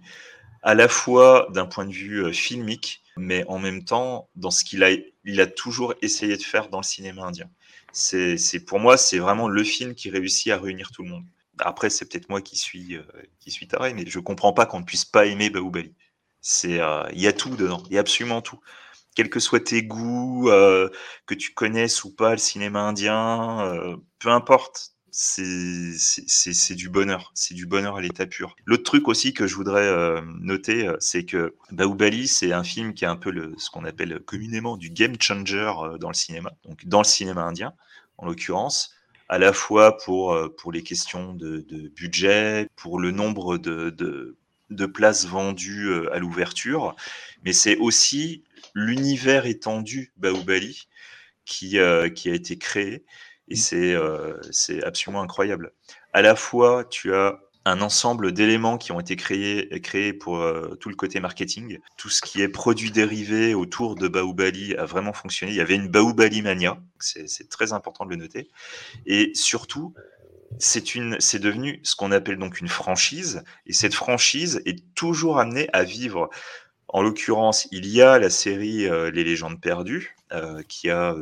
à la fois d'un point de vue euh, filmique, mais en même temps dans ce qu'il a, il a toujours essayé de faire dans le cinéma indien. C'est, pour moi, c'est vraiment le film qui réussit à réunir tout le monde. Après, c'est peut-être moi qui suis, euh, qui suis taré, mais je comprends pas qu'on ne puisse pas aimer Baoubali. C'est, euh, il y a tout dedans, il y a absolument tout. Quels que soient tes goûts, euh, que tu connaisses ou pas le cinéma indien, peu importe, c'est, du bonheur, c'est du bonheur à l'état pur. L'autre truc aussi que je voudrais noter, c'est que Baoubali, c'est un film qui est un peu le, ce qu'on appelle communément du game changer dans le cinéma, donc dans le cinéma indien en l'occurrence à la fois pour, euh, pour les questions de, budget, pour le nombre de, de, places vendues euh, à l'ouverture, mais c'est aussi l'univers étendu Baoubali qui, euh, qui a été créé, et c'est c'est absolument incroyable. À la fois, tu as un ensemble d'éléments qui ont été créés, pour euh, tout le côté marketing. Tout ce qui est produit dérivé autour de Baoubali a vraiment fonctionné. Il y avait une Baoubali mania, c'est très important de le noter. Et surtout, c'est devenu ce qu'on appelle donc une franchise. Et cette franchise est toujours amenée à vivre. En l'occurrence, il y a la série euh, Les légendes perdues, euh, qui a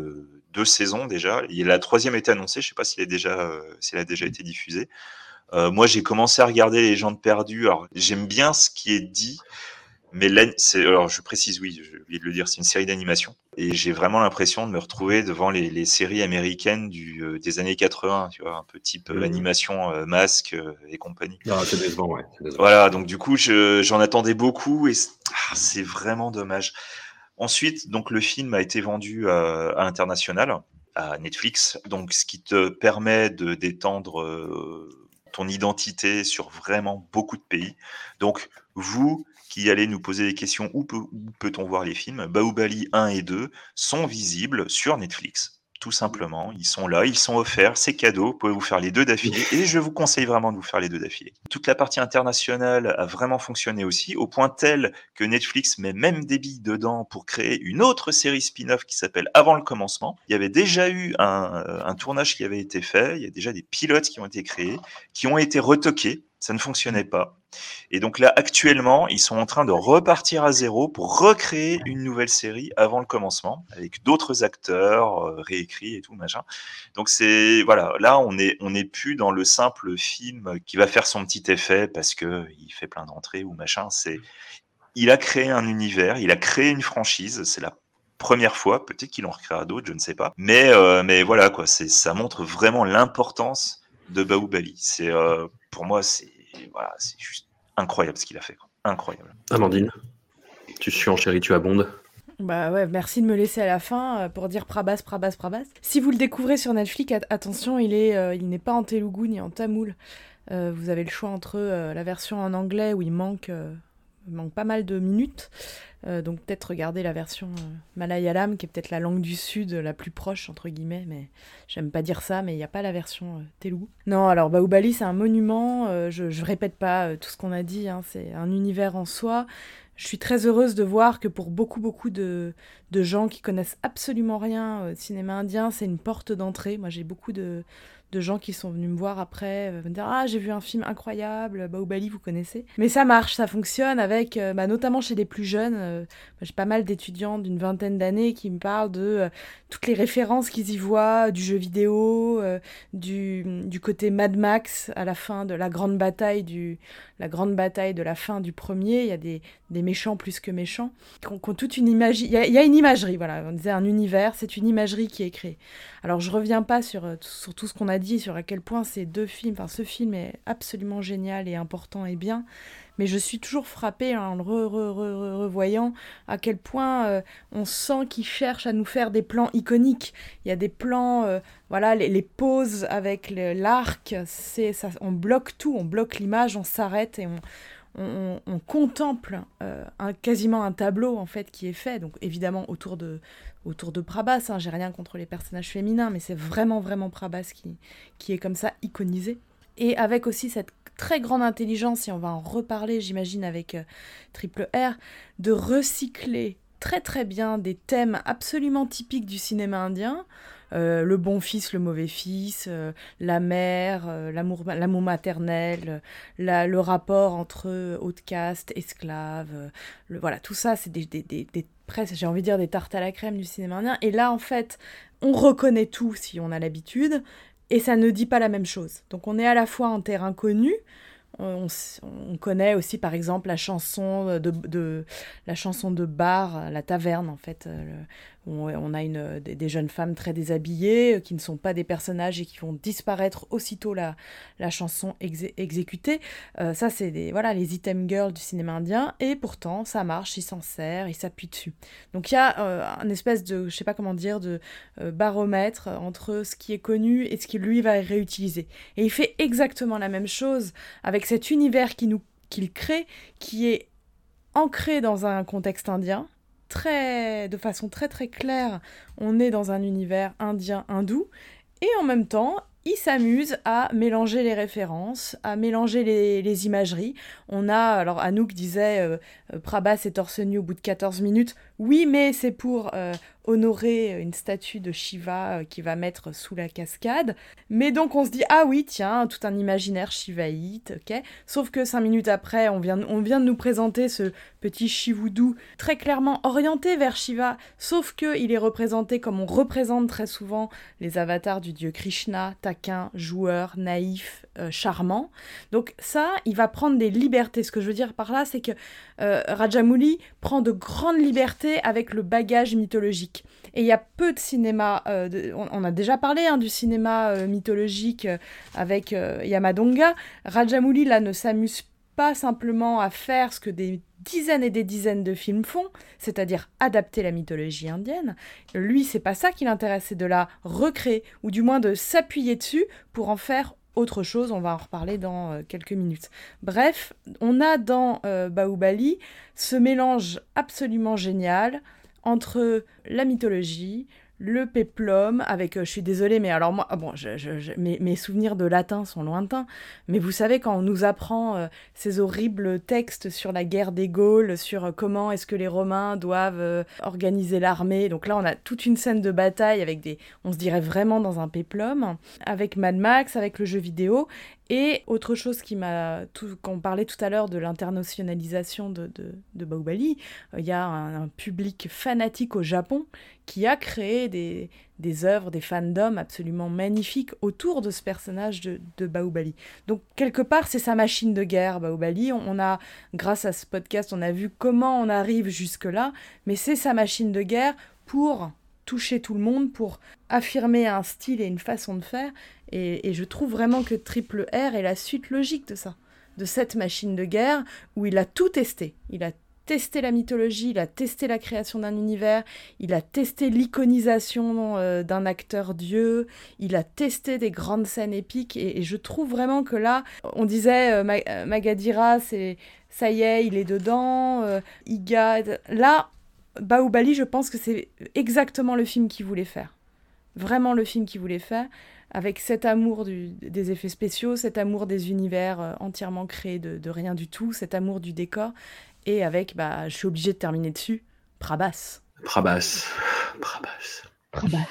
deux saisons déjà. Et la troisième été annoncée. Je ne sais pas s'il déjà, si elle a déjà été diffusée. Euh, moi, j'ai commencé à regarder Les gens perdus. Alors, j'aime bien ce qui est dit, mais là, alors je précise, oui, je viens de le dire, c'est une série d'animation. Et j'ai vraiment l'impression de me retrouver devant les, les séries américaines du, euh, des années 80, tu vois, un peu type euh, mmh. animation, masque et compagnie. Ah, c'est décevant, ouais. Voilà, donc du coup, j'en attendais beaucoup et ah, c'est vraiment dommage. Ensuite, donc le film a été vendu à l'international, à Netflix, donc ce qui te permet de d'étendre ton identité sur vraiment beaucoup de pays. Donc, vous qui allez nous poser des questions, où peut-on voir les films? Baoubali 1 et 2 sont visibles sur Netflix tout simplement. Ils sont là, ils sont offerts, c'est cadeau, vous pouvez vous faire les deux d'affilée, et je vous conseille vraiment de vous faire les deux d'affilée. Toute la partie internationale a vraiment fonctionné aussi, au point tel que Netflix met même des billes dedans pour créer une autre série spin-off qui s'appelle Avant le commencement. Il y avait déjà eu un, euh, tournage qui avait été fait, il y a déjà des pilotes qui ont été créés, qui ont été retoqués, ça ne fonctionnait pas. Et donc là, actuellement, ils sont en train de repartir à zéro pour recréer une nouvelle série avant le commencement, avec d'autres acteurs euh, réécrits et tout machin. Donc c'est voilà, là on est on n'est plus dans le simple film qui va faire son petit effet parce que il fait plein d'entrées ou machin. C'est il a créé un univers, il a créé une franchise. C'est la première fois, peut-être qu'il en recréera d'autres, je ne sais pas. Mais euh, mais voilà quoi, ça montre vraiment l'importance de Baoubali. C'est euh, pour moi c'est voilà, c'est juste incroyable ce qu'il a fait. Incroyable. Amandine, tu suis en chérie, tu abondes. Bah ouais, merci de me laisser à la fin euh, pour dire Prabas, Prabas, Prabas. Si vous le découvrez sur Netflix, attention, il est, euh, il n'est pas en telugu ni en tamoul. Euh, vous avez le choix entre la version en anglais où il manque, manque pas mal de minutes euh, donc peut-être regarder la version euh, malayalam, qui est peut-être la langue du sud la plus proche, entre guillemets, mais j'aime pas dire ça, mais il n'y a pas la version euh, telugu. Non, alors Baoubali, c'est un monument, je, je répète pas tout ce qu'on a dit, hein, c'est un univers en soi. Je suis très heureuse de voir que pour beaucoup, beaucoup de, de gens qui connaissent absolument rien au cinéma indien, c'est une porte d'entrée. Moi, j'ai beaucoup de, de gens qui sont venus me voir après, euh, me dire Ah, j'ai vu un film incroyable, Baoubali, vous connaissez. Mais ça marche, ça fonctionne avec, euh, bah, notamment chez les plus jeunes. Euh, j'ai pas mal d'étudiants d'une vingtaine d'années qui me parlent de toutes les références qu'ils y voient, du jeu vidéo, du, du, côté Mad Max à la fin de la grande bataille, du, la grande bataille de la fin du premier. Il y a des, des méchants plus que méchants qui ont, toute une image. Il y, a, il y, a, une imagerie, voilà. On disait un univers, c'est une imagerie qui est créée. Alors je reviens pas sur, sur tout ce qu'on a dit sur à quel point ces deux films, enfin ce film est absolument génial et important et bien, mais je suis toujours frappée en le re, re, re, revoyant à quel point euh, on sent qu'il cherche à nous faire des plans iconiques. Il y a des plans, euh, voilà, les, les, poses avec l'arc, c'est ça, on bloque tout, on bloque l'image, on s'arrête et on, on, on, contemple euh, un, quasiment un tableau en fait qui est fait, donc évidemment autour de, autour de Prabhas, hein, j'ai rien contre les personnages féminins, mais c'est vraiment vraiment Prabhas qui, qui est comme ça iconisé. Et avec aussi cette très grande intelligence, et on va en reparler j'imagine avec euh, Triple R, de recycler très très bien des thèmes absolument typiques du cinéma indien, euh, le bon fils, le mauvais fils, euh, la mère, l'amour, maternel, le rapport entre haute caste, esclaves, le, voilà, tout ça, c'est des, des presque, j'ai envie de dire, des tartes à la crème du cinéma indien. Et là, en fait, on reconnaît tout si on a l'habitude, et ça ne dit pas la même chose. Donc on est à la fois en terrain connu, on, on, connaît aussi par exemple la chanson de, la chanson de bar, la taverne en fait, le, on a une, des, des, jeunes femmes très déshabillées euh, qui ne sont pas des personnages et qui vont disparaître aussitôt la, la chanson exé exécutée. Euh, ça, c'est des, voilà, les item girls du cinéma indien. Et pourtant, ça marche, il s'en sert, il s'appuie dessus. Donc il y a euh, un espèce de, je sais pas comment dire, de euh, baromètre entre ce qui est connu et ce qui lui va réutiliser. Et il fait exactement la même chose avec cet univers qu'il crée, qui est ancré dans un contexte indien, de façon très très claire, on est dans un univers indien hindou, et en même temps, il s'amuse à mélanger les références, à mélanger les, imageries. On a, alors Anouk disait, euh, Prabhas est torse nu au bout de 14 minutes. Oui, mais c'est pour euh, honorer une statue de Shiva euh, qui va mettre sous la cascade. Mais donc on se dit, ah oui, tiens, tout un imaginaire shivaïte, ok Sauf que cinq minutes après, on vient, de nous présenter ce petit Shivoudou très clairement orienté vers Shiva, sauf qu'il est représenté comme on représente très souvent les avatars du dieu Krishna, taquin, joueur, naïf, euh, charmant. Donc ça, il va prendre des libertés. Ce que je veux dire par là, c'est que euh, Rajamouli prend de grandes libertés avec le bagage mythologique. Et il y a peu de cinéma, euh, on, a déjà parlé hein, du cinéma mythologique avec Yamadonga. Rajamouli, là, ne s'amuse pas simplement à faire ce que des dizaines et des dizaines de films font, c'est-à-dire adapter la mythologie indienne. Lui, c'est pas ça qui l'intéresse, c'est de la recréer, ou du moins de s'appuyer dessus pour en faire autre chose, on va en reparler dans euh, quelques minutes. Bref, on a dans euh, ce mélange absolument génial entre la mythologie, le péplum avec euh, je suis désolée mais alors moi ah bon je, je, je, mes, souvenirs de latin sont lointains mais vous savez quand on nous apprend euh, ces horribles textes sur la guerre des Gaules sur euh, comment est-ce que les Romains doivent organiser l'armée donc là on a toute une scène de bataille avec des on se dirait vraiment dans un péplum avec Mad Max avec le jeu vidéo et autre chose qui m'a, quand on parlait tout à l'heure de l'internationalisation de, de, Baobali, il euh, y a un, public fanatique au Japon qui a créé des, des œuvres, des fandoms absolument magnifiques autour de ce personnage de, de Baobali. Donc quelque part, c'est sa machine de guerre, Baobali. A, grâce à ce podcast, on a vu comment on arrive jusque-là, mais c'est sa machine de guerre pour toucher tout le monde, pour affirmer un style et une façon de faire. Et, je trouve vraiment que Triple R est la suite logique de ça, de cette machine de guerre où il a tout testé. Il a testé la mythologie, il a testé la création d'un univers, il a testé l'iconisation euh, d'un acteur dieu, il a testé des grandes scènes épiques et, je trouve vraiment que là, on disait euh, Ma Magadira, c'est ça y est, il est dedans, euh, Iga, là, Baoubali, je pense que c'est exactement le film qu'il voulait faire. Vraiment le film qu'il voulait faire avec cet amour du, des effets spéciaux, cet amour des univers euh, entièrement créés de, de, rien du tout, cet amour du décor, et avec, bah, je suis obligée de terminer dessus, Prabas. Prabas. Prabas. Prabas.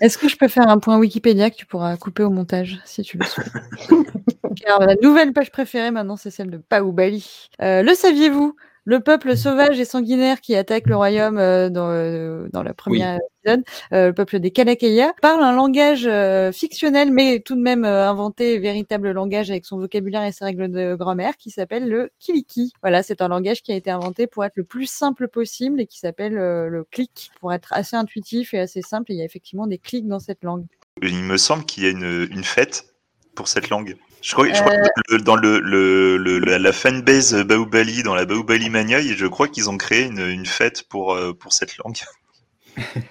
Est-ce que je peux faire un point Wikipédia que tu pourras couper au montage, si tu le souhaites? *laughs* Car la nouvelle page préférée maintenant, c'est celle de Paoubali. Euh, le saviez-vous? Le peuple sauvage et sanguinaire qui attaque le royaume euh, dans, euh, dans la première oui. épisode, euh, le peuple des Kalakeya, parle un langage euh, fictionnel, mais tout de même euh, inventé, véritable langage avec son vocabulaire et ses règles de grammaire, qui s'appelle le Kiliki. Voilà, c'est un langage qui a été inventé pour être le plus simple possible et qui s'appelle le clic, pour être assez intuitif et assez simple. Et il y a effectivement des clics dans cette langue. il me semble qu'il y a une, une fête pour cette langue. Je crois, je crois que le- dans le, le, le- la, fanbase Baobali, dans la Baobali Mania, je crois qu'ils ont créé une, une fête pour, euh, pour cette langue.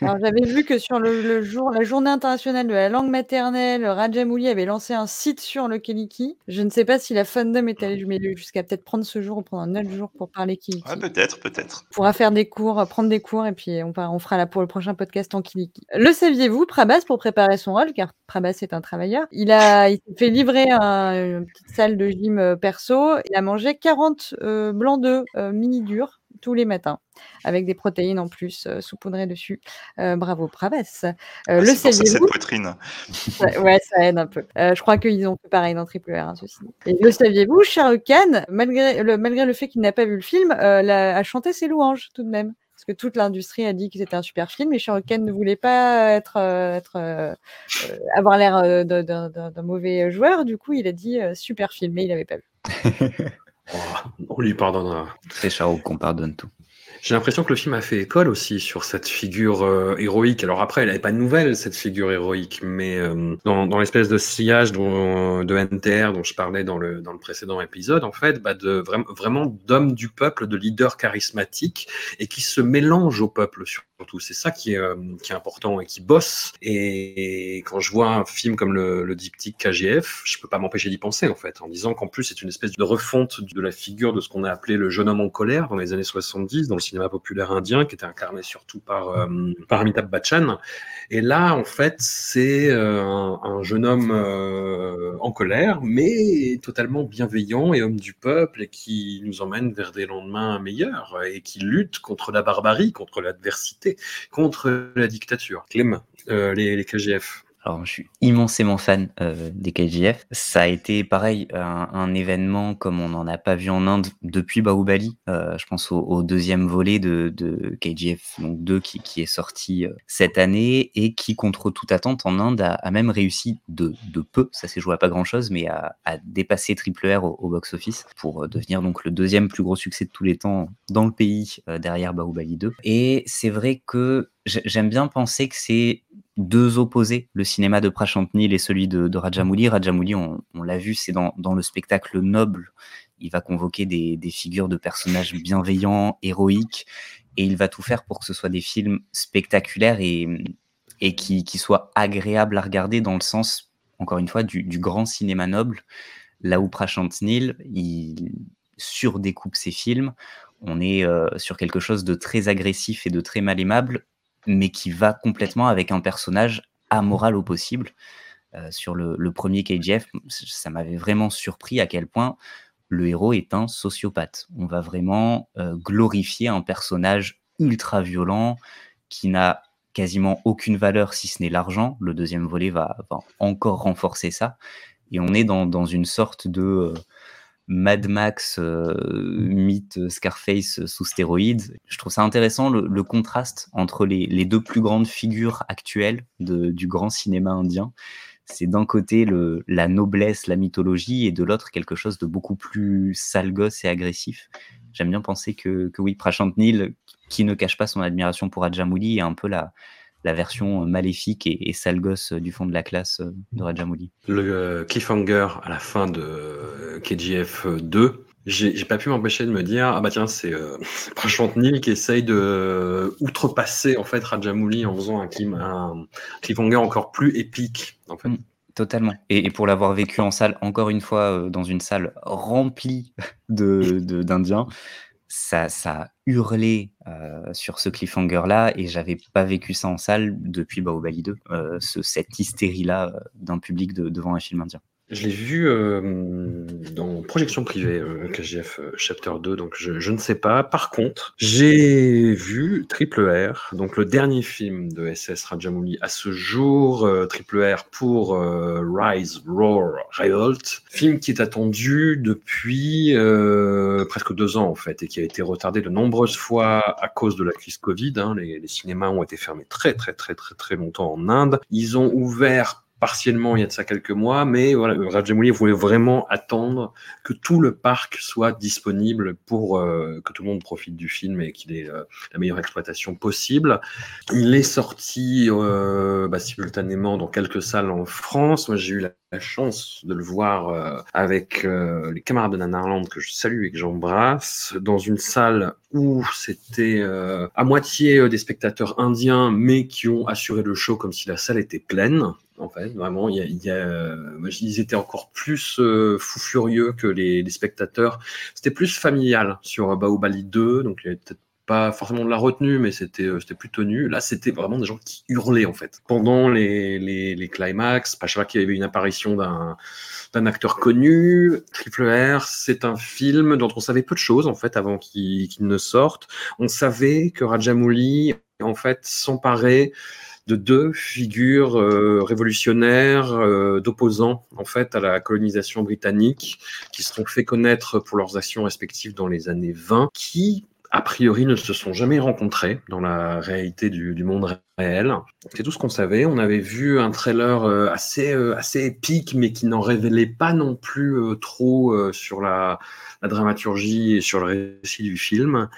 Alors, j'avais vu que sur le, le jour, la journée internationale de la langue maternelle, Rajamouli avait lancé un site sur le Kiliki. Je ne sais pas si la fandom est allée jusqu'à peut-être prendre ce jour ou prendre un autre jour pour parler Kiliki. Ouais, peut-être, peut-être. On pourra faire des cours, euh, prendre des cours et puis on, fera là pour le prochain podcast en Kiliki. Le saviez-vous, Prabas, pour préparer son rôle, car Prabas est un travailleur, il a il s'est fait livrer un- une petite salle de gym euh, perso. Il a mangé 40 euh, blancs d'œufs euh, mini durs tous les matins, avec des protéines en plus euh, saupoudrées dessus. Euh, bravo, Prabas. Euh, Ah, le c'est cette saviez-vous? poitrine. Ouais, ouais, ça aide un peu. Euh, je crois qu'ils ont fait pareil dans Triple R, hein, ceci. Et le saviez-vous, Shah Rukh Khan, malgré le, malgré le fait qu'il n'a pas vu le film, a chanté ses louanges tout de même? Parce que toute l'industrie a dit que c'était un super film, et Rukh Khan ne voulait pas être, être, euh, avoir l'air d'un mauvais joueur. Du coup, il a dit euh, super film, mais il n'avait pas vu. *laughs* On lui pardonnera. C'est Charo qu'on pardonne tout. J'ai l'impression que le film a fait école aussi sur cette figure euh, héroïque. Alors après, elle n'avait pas de nouvelle, cette figure héroïque, mais euh, dans, dans l'espèce de sillage dont, de NTR dont je parlais dans le, dans le précédent épisode, en fait, bah de, vraiment vraiment d'homme du peuple, de leader charismatique, et qui se mélange au peuple C'est ça qui est, euh, qui est important et qui bosse. Et quand je vois un film comme le, le diptyque KGF, je peux pas m'empêcher d'y penser, en fait, en disant qu'en plus, c'est une espèce de refonte de la figure de ce qu'on a appelé le jeune homme en colère dans les années 70, dans le cinéma populaire indien, qui était incarné surtout par, euh, Amitabh Bachchan. Et là, en fait, c'est euh, un, un jeune homme euh, en colère, mais totalement bienveillant et homme du peuple, et qui nous emmène vers des lendemains meilleurs, et qui lutte contre la barbarie, contre l'adversité, contre la dictature. Clem, euh, les, les KGF. Alors, je suis immensément fan euh, des KGF. Ça a été pareil, un, événement comme on n'en a pas vu en Inde depuis Bahubali. Euh, je pense au, deuxième volet de, de KGF, donc 2, qui, qui est sorti euh, cette année et qui, contre toute attente en Inde, a, même réussi de, peu, ça s'est joué à pas grand chose, mais à, dépasser Triple R au, au box-office pour euh, devenir donc le deuxième plus gros succès de tous les temps dans le pays derrière Bahubali 2. Et c'est vrai que j'ai- j'aime bien penser que c'est deux opposés, le cinéma de Prashant Nil et celui de, Rajamouli. Rajamouli, on, l'a vu, c'est dans, le spectacle noble. Il va convoquer des, figures de personnages bienveillants, héroïques, et il va tout faire pour que ce soit des films spectaculaires et, qui, soient agréables à regarder dans le sens, encore une fois, du, grand cinéma noble. Là où Prashant Nil, il surdécoupe ses films. On est euh, sur quelque chose de très agressif et de très mal aimable, mais qui va complètement avec un personnage amoral au possible. Euh, sur le, le premier KGF, ça m'avait vraiment surpris à quel point le héros est un sociopathe. On va vraiment euh, glorifier un personnage ultra violent qui n'a quasiment aucune valeur si ce n'est l'argent. Le deuxième volet va, va encore renforcer ça. Et on est dans, dans une sorte de euh, Mad Max, euh, mythe Scarface sous stéroïdes. Je trouve ça intéressant le, contraste entre les, deux plus grandes figures actuelles du grand cinéma indien. C'est d'un côté la noblesse, la mythologie, et de l'autre quelque chose de beaucoup plus sale gosse et agressif. J'aime bien penser que, que oui, Prashant Nil, qui ne cache pas son admiration pour Rajamouli, est un peu la, la version maléfique et, et sale gosse du fond de la classe de Rajamouli. Le cliffhanger à la fin de KGF 2, j'ai pas pu m'empêcher de me dire ah bah tiens c'est euh, *laughs* Prashant Nil qui essaye de euh, outrepasser en fait Rajamouli en faisant un, clim, un cliffhanger encore plus épique en fait. Mm. Totalement. Et, et pour l'avoir vécu en salle, encore une fois, euh, dans une salle remplie *laughs* d'Indiens, de, d'Indiens, ça, ça a hurlé euh, sur ce cliffhanger-là et j'avais pas vécu ça en salle depuis Bahubali 2, euh, ce, cette hystérie-là d'un public de, devant un film indien. Je l'ai vu euh, dans projection privée, euh, KGF Chapter 2, donc je, je, ne sais pas. Par contre, j'ai vu Triple R, donc le dernier film de SS Rajamouli à ce jour, euh, Triple R pour euh, Rise, Roar, Revolt, film qui est attendu depuis euh, presque deux ans en fait et qui a été retardé de nombreuses fois à cause de la crise Covid. Hein. Les, les cinémas ont été fermés très très très très très longtemps en Inde. Ils ont ouvert partiellement il y a de ça quelques mois, mais voilà, Rajamouli voulait vraiment attendre que tout le parc soit disponible pour euh, que tout le monde profite du film et qu'il ait euh, la meilleure exploitation possible. Il est sorti euh, bah, simultanément dans quelques salles en France. Moi, j'ai eu la, la chance de le voir euh, avec euh, les camarades de Nanarland que je salue et que j'embrasse dans une salle où c'était euh, à moitié euh, des spectateurs indiens, mais qui ont assuré le show comme si la salle était pleine. En fait, vraiment, y a, y a, euh, ils étaient encore plus euh, fous furieux que les, les spectateurs. C'était plus familial sur Baobali 2, donc il y avait peut-être pas forcément de la retenue, mais c'était euh, c'était plus tenu. Là, c'était vraiment des gens qui hurlaient en fait. Pendant les, les, les climax, pas chaque fois qu'il y avait une apparition d'un d'un acteur connu. Triple R, c'est un film dont on savait peu de choses en fait avant qu'il qu'il ne sorte. On savait que Rajamouli en fait s'emparait de deux figures euh, révolutionnaires euh, d'opposants en fait à la colonisation britannique qui se sont fait connaître pour leurs actions respectives dans les années 20 qui a priori ne se sont jamais rencontrés dans la réalité du, monde réel. C'est tout ce qu'on savait. On avait vu un trailer euh, assez, euh, assez épique, mais qui n'en révélait pas non plus euh, trop sur la, la dramaturgie et sur le récit du film.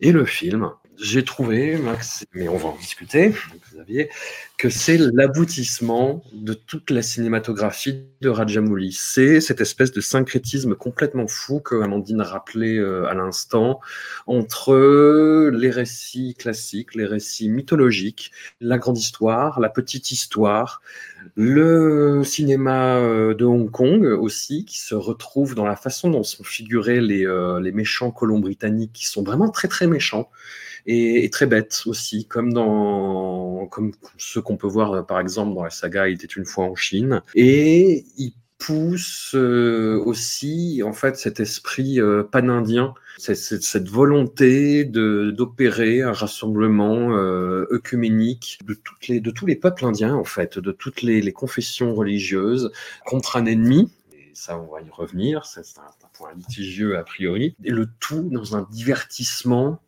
Et le film, j'ai trouvé, Max, mais on va en discuter, Xavier, que c'est l'aboutissement de toute la cinématographie de Rajamouli. C'est cette espèce de syncrétisme complètement fou que Amandine rappelait euh, à l'instant entre les récits classiques, les récits mythologiques, la grande histoire, la petite histoire, le cinéma euh, de Hong Kong aussi, qui se retrouve dans la façon dont sont figurés les, euh, les méchants colons britanniques, qui sont vraiment très très méchants et, et très bêtes aussi, comme dans comme ceux qu'on peut voir par exemple dans la saga Il était une fois en Chine. Et il pousse euh, aussi en fait cet esprit euh, panindien, cette, cette, cette volonté de d'opérer un rassemblement euh, œcuménique de toutes les de tous les peuples indiens en fait, de toutes les, les confessions religieuses contre un ennemi. Et ça, on va y revenir. C'est un, un point litigieux a priori. Et le tout dans un divertissement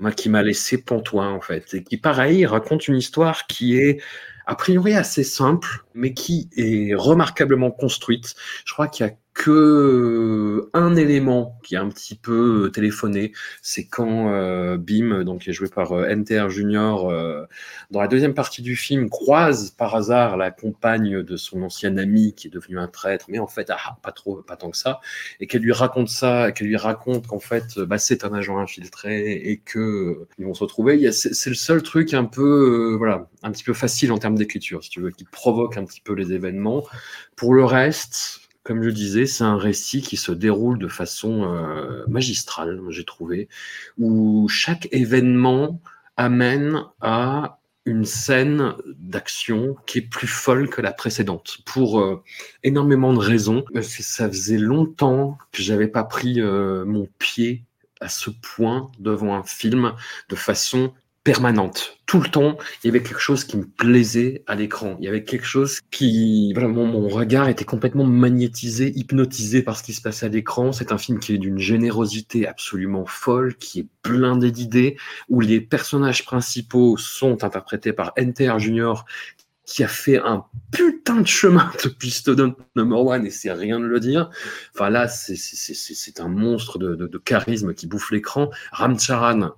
moi, qui m'a laissé pantois en fait, et qui pareil raconte une histoire qui est a priori assez simple, mais qui est remarquablement construite. Je crois qu'il y a que un élément qui est un petit peu téléphoné, c'est quand euh, Bim, donc qui est joué par euh, Enter Junior, euh, dans la deuxième partie du film, croise par hasard la compagne de son ancien ami qui est devenu un traître, mais en fait, ah, pas trop, pas tant que ça, et qu'elle lui raconte ça, qu'elle lui raconte qu'en fait, bah, c'est un agent infiltré et que euh, ils vont se retrouver. C'est le seul truc un peu, euh, voilà, un petit peu facile en termes d'écriture, si tu veux, qui provoque un petit peu les événements. Pour le reste, comme je disais, c'est un récit qui se déroule de façon euh, magistrale, j'ai trouvé, où chaque événement amène à une scène d'action qui est plus folle que la précédente, pour euh, énormément de raisons. Parce que ça faisait longtemps que j'avais pas pris euh, mon pied à ce point devant un film de façon permanente. Tout le temps, il y avait quelque chose qui me plaisait à l'écran. Il y avait quelque chose qui, vraiment, mon regard était complètement magnétisé, hypnotisé par ce qui se passait à l'écran. C'est un film qui est d'une générosité absolument folle, qui est blindé d'idées, où les personnages principaux sont interprétés par Enter Junior, qui a fait un putain de chemin *laughs* depuis Student Number One, et c'est rien de le dire. Enfin là, c'est un monstre de, de, charisme qui bouffe l'écran. Ramcharan,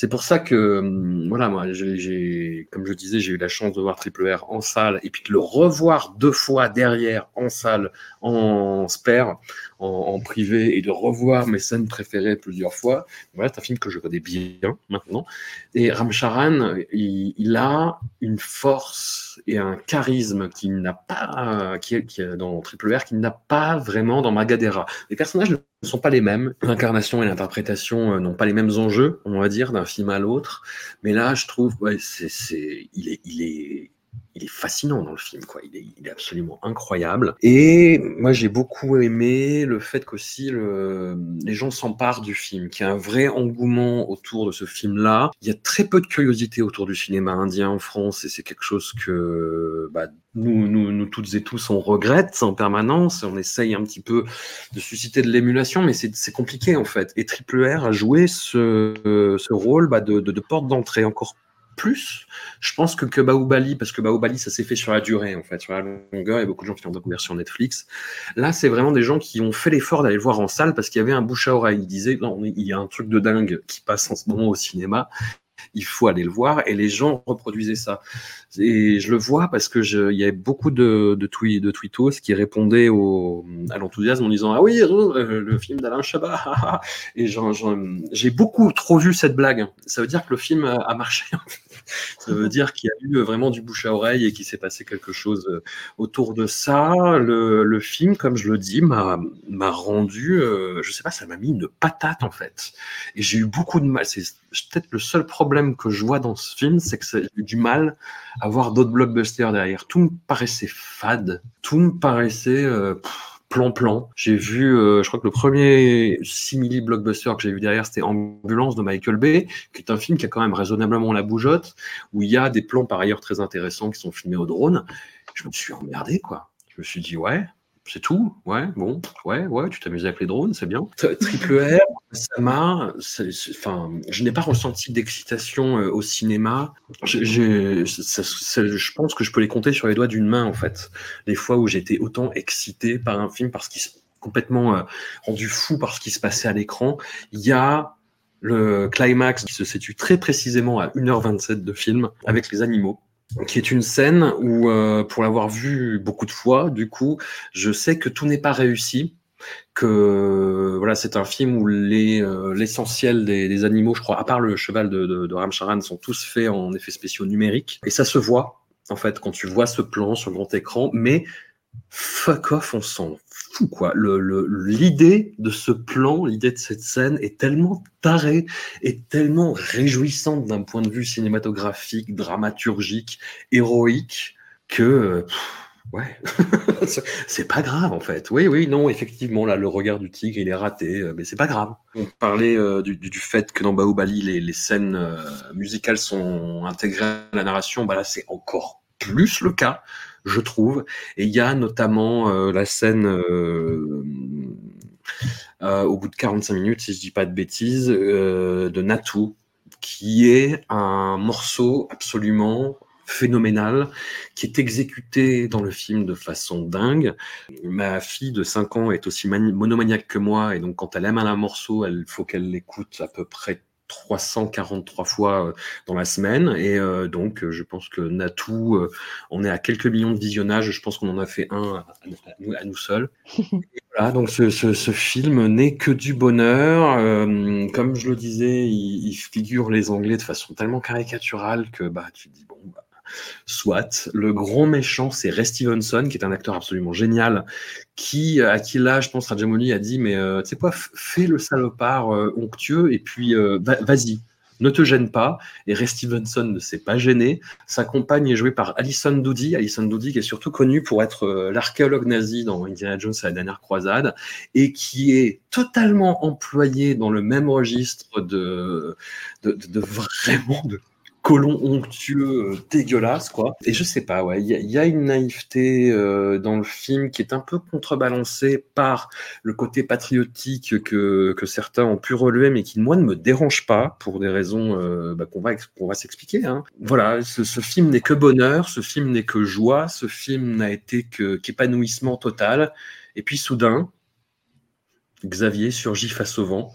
c'est pour ça que, hum, voilà, moi, j'ai, comme je disais, j'ai eu la chance de voir Triple R en salle et puis de le revoir deux fois derrière en salle, en spare, en, en privé et de revoir mes scènes préférées plusieurs fois. Voilà, c'est un film que je connais bien maintenant. Et Ramcharan, il, il a une force et un charisme qui n'a pas, qui qui dans Triple R, qui n'a pas vraiment dans Magadera. Les personnages sont pas les mêmes. L'incarnation et l'interprétation euh, n'ont pas les mêmes enjeux, on va dire, d'un film à l'autre. Mais là, je trouve, ouais, c'est, il est, il est, il est fascinant dans le film, quoi. Il est, absolument incroyable. Et moi, j'ai beaucoup aimé le fait qu'aussi le, les gens s'emparent du film, qu'il y a un vrai engouement autour de ce film-là. Il y a très peu de curiosité autour du cinéma indien en France, et c'est quelque chose que bah, nous, toutes et tous, on regrette en permanence. On essaye un petit peu de susciter de l'émulation, mais c'est compliqué en fait. Et Triple R a joué ce, rôle bah, de, de, porte d'entrée encore plus, je pense que, que Baoubali, parce que Baoubali, ça s'est fait sur la durée, en fait, sur la longueur, et beaucoup de gens qui l'ont découvert sur Netflix. Là, c'est vraiment des gens qui ont fait l'effort d'aller le voir en salle parce qu'il y avait un bouche à oreille. Ils disaient, non, il y a un truc de dingue qui passe en ce moment au cinéma il faut aller le voir et les gens reproduisaient ça. Et je le vois parce que il y avait beaucoup de, de, tweets, de tweetos qui répondaient à l'enthousiasme en disant ah oui euh, le film d'Alain Chabat *laughs* et j'ai beaucoup trop vu cette blague. Ça veut dire que le film a marché. Ça veut dire qu'il y a eu vraiment du bouche à oreille et qu'il s'est passé quelque chose euh, autour de ça. Le, le film, comme je le dis, m'a rendu, euh, je sais pas, ça m'a mis une patate en fait. Et j'ai eu beaucoup de mal. C'est peut-être le seul problème que je vois dans ce film, c'est que j'ai du mal à voir d'autres blockbusters derrière. Tout me paraissait fade, tout me paraissait euh, plan-plan. J'ai vu, euh, je crois que le premier simili blockbuster que j'ai vu derrière, c'était Ambulance de Michael Bay, qui est un film qui a quand même raisonnablement la bougeotte, où il y a des plans par ailleurs très intéressants qui sont filmés au drone. Je me suis emmerdé, quoi. Je me suis dit, ouais, c'est tout? Ouais, bon, ouais, ouais, tu t'amuses avec les drones, c'est bien. Triple R, ça m'a. Enfin, je n'ai pas ressenti d'excitation euh, au cinéma. Je, pense que je peux les compter sur les doigts d'une main, en fait. Les fois où j'étais autant excité par un film parce qu'il complètement euh, rendu fou par ce qui se passait à l'écran. Il y a le climax qui se situe très précisément à 1h27 de film avec les animaux qui est une scène où, euh, pour l'avoir vu beaucoup de fois, du coup, je sais que tout n'est pas réussi, que voilà, c'est un film où les euh, l'essentiel des, des, animaux, je crois, à part le cheval de, de, de Ramcharan, sont tous faits en effets spéciaux numériques, et ça se voit en fait quand tu vois ce plan sur grand écran, mais fuck off, on s'en fou quoi. L'idée de ce plan, l'idée de cette scène est tellement tarée et tellement réjouissante d'un point de vue cinématographique, dramaturgique, héroïque que ouais, *laughs* c'est pas grave en fait. Oui, oui, non, effectivement, là, le regard du tigre, il est raté, euh, mais c'est pas grave. On parlait euh, du, du, fait que dans Baobali, les, les scènes euh, musicales sont intégrées à la narration. Bah là, c'est encore plus le cas je trouve. Et il y a notamment euh, la scène euh, euh, au bout de 45 minutes, si je dis pas de bêtises, de Natou, qui est un morceau absolument phénoménal qui est exécuté dans le film de façon dingue. Ma fille de 5 ans est aussi monomaniaque que moi et donc quand elle aime un morceau, il faut qu'elle l'écoute à peu près 343 fois euh, dans la semaine. Et euh, donc, euh, je pense que Natou, on est à quelques millions de visionnages. Je pense qu'on en a fait un à, nous, seuls. *laughs* voilà, donc ce, ce, film n'est que du bonheur. comme je le disais, il, il, figure les Anglais de façon tellement caricaturale que bah, tu te dis, bon, bah, Soit. Le grand méchant, c'est Ray Stevenson, qui est un acteur absolument génial, qui, à qui là, je pense, Rajamouli a dit, mais euh, tu sais quoi, fais le salopard euh, onctueux et puis euh, vas-y. Ne te gêne pas. Et Ray Stevenson ne s'est pas gêné. Sa compagne est jouée par Alison Doody. Alison Doody qui est surtout connue pour être l'archéologue nazi dans Indiana Jones à la dernière croisade et qui est totalement employée dans le même registre de, de vraiment de colon onctueux euh, dégueulasse quoi. Et je sais pas ouais il y, a une naïveté euh, dans le film qui est un peu contrebalancée par le côté patriotique que, que certains ont pu relever mais qui moi ne me dérange pas pour des raisons euh, bah, qu'on va qu'on va s'expliquer hein. voilà ce, ce film n'est que bonheur ce film n'est que joie ce film n'a été que qu'épanouissement total. Et puis soudain Xavier surgit face au vent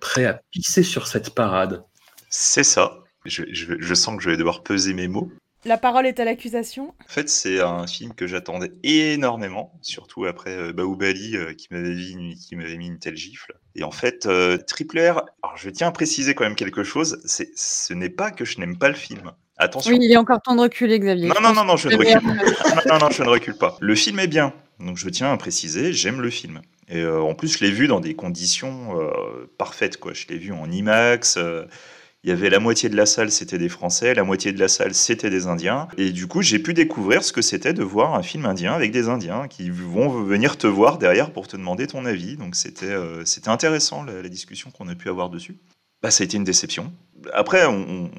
prêt à pisser sur cette parade. C'est ça je, sens que je vais devoir peser mes mots. La parole est à l'accusation. En fait, c'est un film que j'attendais énormément, surtout après euh, Baoubali euh, qui m'avait mis, mis, une telle gifle. Et en fait, euh, Triple R, alors je tiens à préciser quand même quelque chose, ce n'est pas que je n'aime pas le film. Attention. Oui, il est encore temps de reculer, Xavier. Non, non, non, non, je ne recule pas. non, non, je ne recule pas. Le film est bien, donc je tiens à préciser, j'aime le film. Et en plus, je l'ai vu dans des conditions parfaites, quoi. Je l'ai vu en IMAX il y avait la moitié de la salle, c'était des Français, la moitié de la salle, c'était des Indiens. Et du coup, j'ai pu découvrir ce que c'était de voir un film indien avec des Indiens qui vont venir te voir derrière pour te demander ton avis. Donc c'était euh, intéressant la, discussion qu'on a pu avoir dessus. Bah, ça a été une déception. Après, on,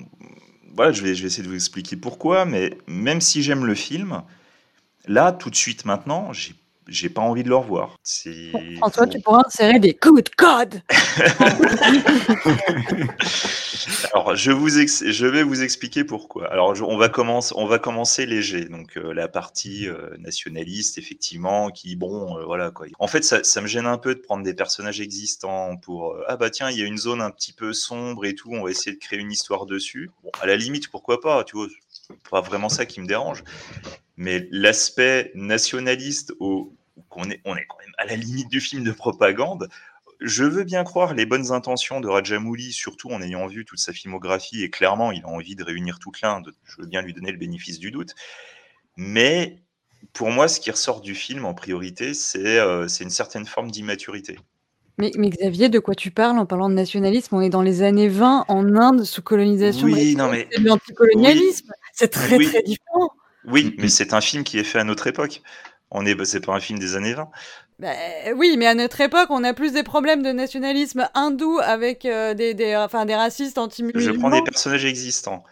voilà, je vais, je vais essayer de vous expliquer pourquoi, mais même si j'aime le film, là, tout de suite maintenant, j'ai j'ai pas envie de le revoir. François, tu pourras insérer des coups de code. *laughs* Alors, je, vous ex- je vais vous expliquer pourquoi. Alors, je- on, va commencer, on va commencer léger. Donc, euh, la partie euh, nationaliste, effectivement, qui, bon, euh, voilà quoi. En fait, ça, ça me gêne un peu de prendre des personnages existants pour. euh, ah, bah tiens, il y a une zone un petit peu sombre et tout, on va essayer de créer une histoire dessus. Bon, à la limite, pourquoi pas, tu vois, c'est pas vraiment ça qui me dérange. Mais l'aspect nationaliste, au, qu'on est, on est quand même à la limite du film de propagande, je veux bien croire les bonnes intentions de Rajamouli, surtout en ayant vu toute sa filmographie, et clairement, il a envie de réunir toute l'Inde. Je veux bien lui donner le bénéfice du doute. Mais pour moi, ce qui ressort du film en priorité, c'est euh, une certaine forme d'immaturité. Mais, mais Xavier, de quoi tu parles en parlant de nationalisme? On est dans les années 20 en Inde sous colonisation. Oui, non, mais- C'est l'anticolonialisme. C'est très Oui. très différent. Oui, mais c'est un film qui est fait à notre époque. On est, c'est pas un film des années 20. Bah, oui, mais à notre époque, on a plus des problèmes de nationalisme hindou avec euh, des, des, enfin, des racistes Je anti-musulmans. prends des personnages existants.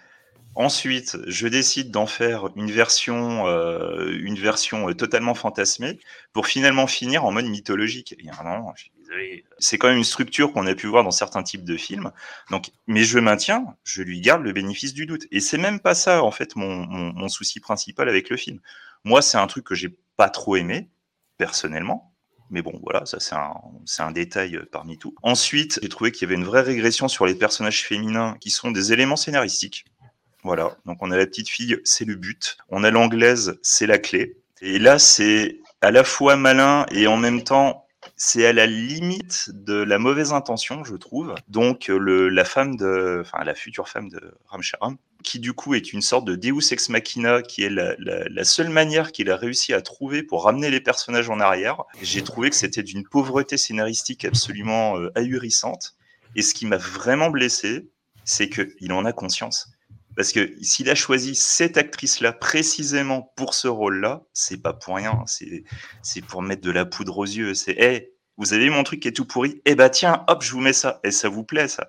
Ensuite, je décide d'en faire une version, euh, une version euh, totalement fantasmée pour finalement finir en mode mythologique. Je suis désolé, c'est quand même une structure qu'on a pu voir dans certains types de films. Donc, mais je maintiens, je lui garde le bénéfice du doute. Et c'est même pas ça, en fait, mon, mon, mon souci principal avec le film. Moi, c'est un truc que j'ai pas trop aimé, personnellement. Mais bon, voilà, ça c'est un, détail euh, parmi tout. Ensuite, j'ai trouvé qu'il y avait une vraie régression sur les personnages féminins qui sont des éléments scénaristiques. Voilà, donc on a la petite fille, c'est le but. On a l'anglaise, c'est la clé. Et là, c'est à la fois malin et en même temps, c'est à la limite de la mauvaise intention, je trouve. Donc, euh, la femme de, enfin, la future femme de Ramcharan, qui du coup est une sorte de Deus ex machina, qui est la seule manière qu'il a réussi à trouver pour ramener les personnages en arrière. J'ai trouvé que c'était d'une pauvreté scénaristique absolument euh, ahurissante. Et ce qui m'a vraiment blessé, c'est qu'il en a conscience. Parce que s'il a choisi cette actrice-là précisément pour ce rôle-là, c'est pas pour rien. C'est pour mettre de la poudre aux yeux. C'est, hey, vous avez mon truc qui est tout pourri? Eh bah tiens, hop, je vous mets ça. Et ça vous plaît, ça.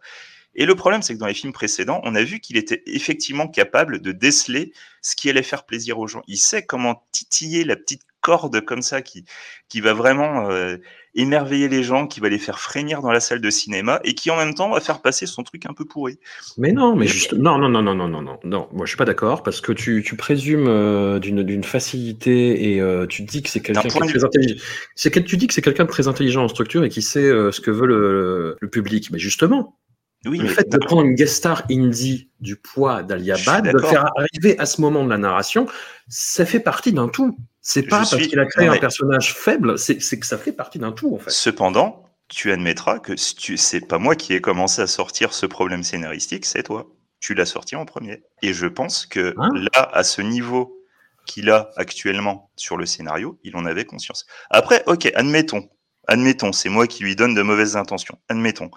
Et le problème, c'est que dans les films précédents, on a vu qu'il était effectivement capable de déceler ce qui allait faire plaisir aux gens. Il sait comment titiller la petite corde comme ça qui, qui va vraiment euh, émerveiller les gens, qui va les faire frémir dans la salle de cinéma et qui en même temps va faire passer son truc un peu pourri. Mais non, mais juste non, non, non, non, non, non, non, non. Moi, je suis pas d'accord parce que tu, tu présumes euh, d'une facilité et euh, tu dis que c'est quelqu'un qui est très intelligent. C'est que tu dis que c'est quelqu'un de très intelligent en structure et qui sait euh, ce que veut le, le public. Mais justement, Oui, le fait de prendre une guest star indie du poids d'Alia Je suis Bad, de le faire arriver à ce moment de la narration, ça fait partie d'un tout. C'est pas Je parce suis- qu'il a créé non, un personnage faible, c'est que ça fait partie d'un tout en fait. Cependant, tu admettras que c'est pas moi qui ai commencé à sortir ce problème scénaristique, c'est toi. Tu l'as sorti en premier. Et je pense que Hein là, à ce niveau qu'il a actuellement sur le scénario, il en avait conscience. Après, ok, admettons. Admettons, c'est moi qui lui donne de mauvaises intentions. Admettons.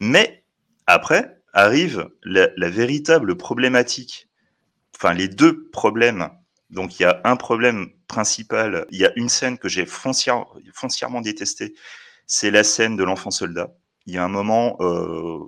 Mais après arrive la, véritable problématique. Enfin, les deux problèmes. Donc, il y a un problème principal. Il y a une scène que j'ai foncière- foncièrement détestée. C'est la scène de l'enfant soldat. Il y a un moment. euh,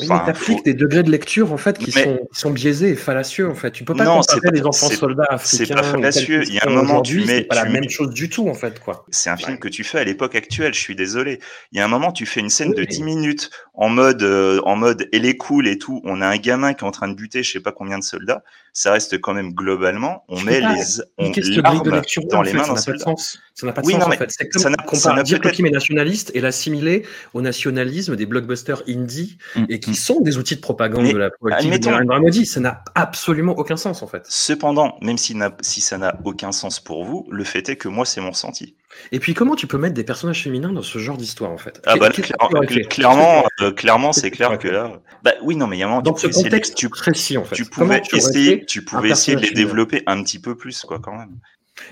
Oui, enfin, mais t'appliques faut- des degrés de lecture en fait qui, Mais- sont, sont biaisés et fallacieux en fait. Tu peux pas Non, c'est comparer pas- les enfants c'est- soldats c'est africains. pas ou tels fallacieux. Il y a un moment, tu mets- c'est pas la tu même mets- chose du tout en fait quoi. C'est un film que tu fais à l'époque actuelle, je suis désolé. Il y a un moment, tu fais une scène Oui, de mais- 10 minutes en mode, euh, en mode, elle est cool et tout. On a un gamin qui est en train de buter je sais pas combien de soldats. Ça reste quand même globalement, on met pas les, on, l'arme lecture dans en les fait, mains ça d'un pas soldat. Ça n'a pas de Oui, sens non, en fait. C'est ça comme n'a- ça dire que le film est nationaliste et l'assimiler au nationalisme des blockbusters indie et qui sont des outils de propagande Mm, Mais de la politique de Narendra. Ça n'a absolument aucun sens en fait. Cependant, même si, ça n'a aucun sens pour vous, le fait est que moi, c'est mon ressenti. Et puis comment tu peux mettre des personnages féminins dans ce genre d'histoire en fait? Ah bah, clair- clairement, euh, clairement, Qu'est-ce c'est clair que là, bah oui, non, mais il y a un moment, Dans tu ce pouvais essayer de- contexte tu, précis en fait. tu pouvais essayer, tu pouvais essayer de les développer un petit peu plus, quoi, quand même.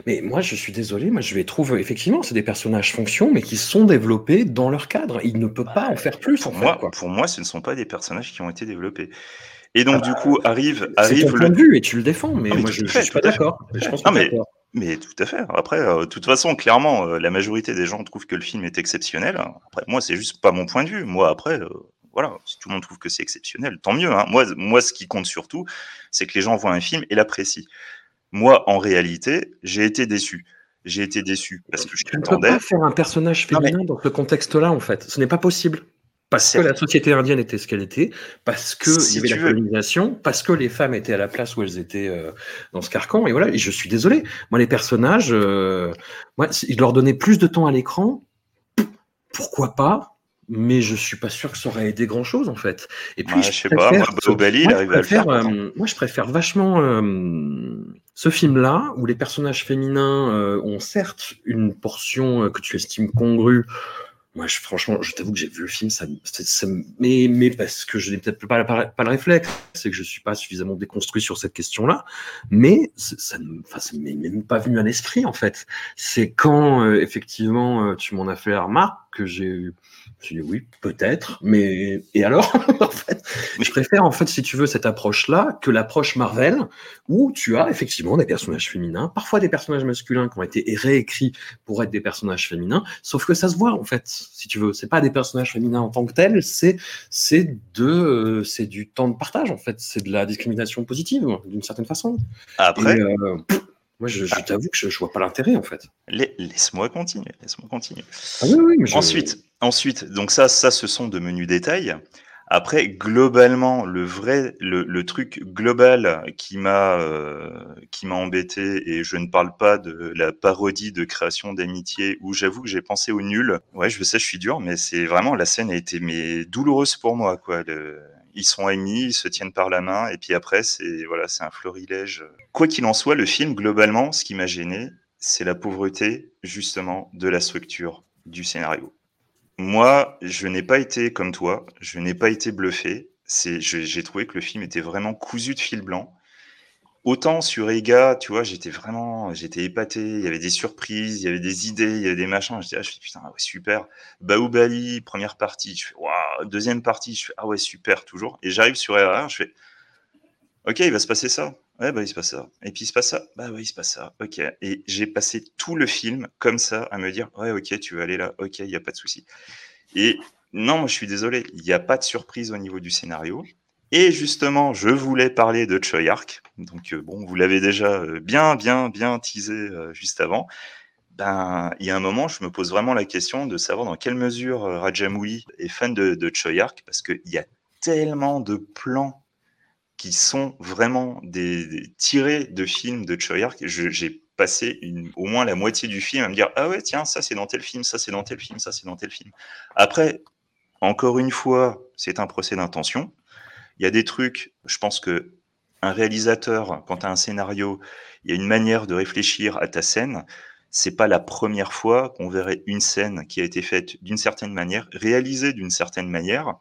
Mais moi, je suis désolé, moi, je les trouve effectivement, c'est des personnages fonction, mais qui sont développés dans leur cadre. Il ne peut pas en faire plus, en Pour fait. moi, quoi. pour moi, ce ne sont pas des personnages qui ont été développés. Et donc, Ah du bah, coup, arrive, C'est arrive ton le. point de vue et tu le défends, mais Ah, moi, je ne suis pas d'accord. Je pense que mais, tout à fait. Après, euh, de toute façon, clairement, euh, la majorité des gens trouvent que le film est exceptionnel. Après, moi, c'est juste pas mon point de vue. Moi, après, euh, voilà, si tout le monde trouve que c'est exceptionnel, tant mieux. hein. Moi, moi, ce qui compte surtout, c'est que les gens voient un film et l'apprécient. Moi, en réalité, j'ai été déçu. j'ai été déçu parce que je Tu ne peux pas faire un personnage mais- féminin dans ce contexte-là, en fait. Ce n'est pas possible. Parce que la société indienne était ce qu'elle était, parce qu'il Si y avait la veux. colonisation, parce que les femmes étaient à la place où elles étaient euh, dans ce carcan. Et voilà, et je suis désolé. Moi, les personnages, euh, moi, si- leur donner plus de temps à l'écran, pourquoi pas mais je suis pas sûr que ça aurait aidé grand chose en fait. Et puis Ouais, je, sais pas, il arrive à le faire, euh, moi, je préfère vachement euh, ce film-là où les personnages féminins euh, ont certes une portion euh, que tu estimes congrue. Moi, je, franchement, je t'avoue que j'ai vu le film, ça, ça, mais, mais parce que je n'ai peut-être pas, pas, le réflexe, c'est que je suis pas suffisamment déconstruit sur cette question-là. Mais ça ne m'est même pas venu à l'esprit en fait. C'est quand euh, effectivement euh, tu m'en as fait la remarque que j'ai j'ai dit oui, peut-être, mais et alors *laughs* en fait, je préfère en fait, si tu veux, cette approche-là que l'approche Marvel, où tu as effectivement des personnages féminins, parfois des personnages masculins qui ont été réécrits pour être des personnages féminins, sauf que ça se voit en fait, si tu veux, c'est pas des personnages féminins en tant que tels, c'est c'est de euh, c'est du temps de partage en fait, c'est de la discrimination positive d'une certaine façon. Après- Et, euh, pff, moi, je, je t'avoue que je, je vois pas l'intérêt en fait. La- Laisse-moi continuer, laisse-moi continuer. Ah oui, oui, mais je- Ensuite, ensuite, donc ça, ça, ce sont de menus détails. Après, globalement, le vrai, le, le truc global qui m'a euh, qui m'a embêté, et je ne parle pas de la parodie de création d'amitié, où j'avoue que j'ai pensé au nul. Ouais, je sais, je suis dur, mais c'est vraiment la scène a été mais douloureuse pour moi, quoi. Le- ils sont amis, ils se tiennent par la main, et puis après, c'est voilà, c'est un florilège. Quoi qu'il en soit, le film, globalement, ce qui m'a gêné, c'est la pauvreté, justement, de la structure du scénario. Moi, je n'ai pas été comme toi, je n'ai pas été bluffé. J'ai trouvé que le film était vraiment cousu de fil blanc. Autant sur Ega, tu vois, j'étais vraiment, j'étais épaté. Il y avait des surprises, il y avait des idées, il y avait des machins. J'étais, ah, je fais putain, ouais, super. Baoubali, première partie, je fais waouh. Deuxième partie, je fais ah ouais, super, toujours. Et j'arrive sur RR, je fais ok, il va se passer ça. Ouais, bah il se passe ça. Et puis il se passe ça. Bah ouais, il se passe ça. Ok. Et j'ai passé tout le film comme ça à me dire ouais, ok, tu veux aller là. Ok, il n'y a pas de souci. Et non, moi je suis désolé, il n'y a pas de surprise au niveau du scénario. Et justement, je voulais parler de Choyark. Donc euh, bon, vous l'avez déjà euh, bien, bien, bien teasé euh, juste avant. Ben, il y a un moment, je me pose vraiment la question de savoir dans quelle mesure Rajamouli est fan de, de Choyark, parce qu'il y a tellement de plans qui sont vraiment des, tirés de films de. Je- J'ai passé au moins la moitié du film à me dire ah ouais tiens ça c'est dans tel film, ça c'est dans tel film, ça c'est dans tel film. Après, encore une fois, c'est un procès d'intention. Il y a des trucs, je pense que un réalisateur, quand tu as un scénario, il y a une manière de réfléchir à ta scène. C'est pas la première fois qu'on verrait une scène qui a été faite d'une certaine manière, réalisée d'une certaine manière,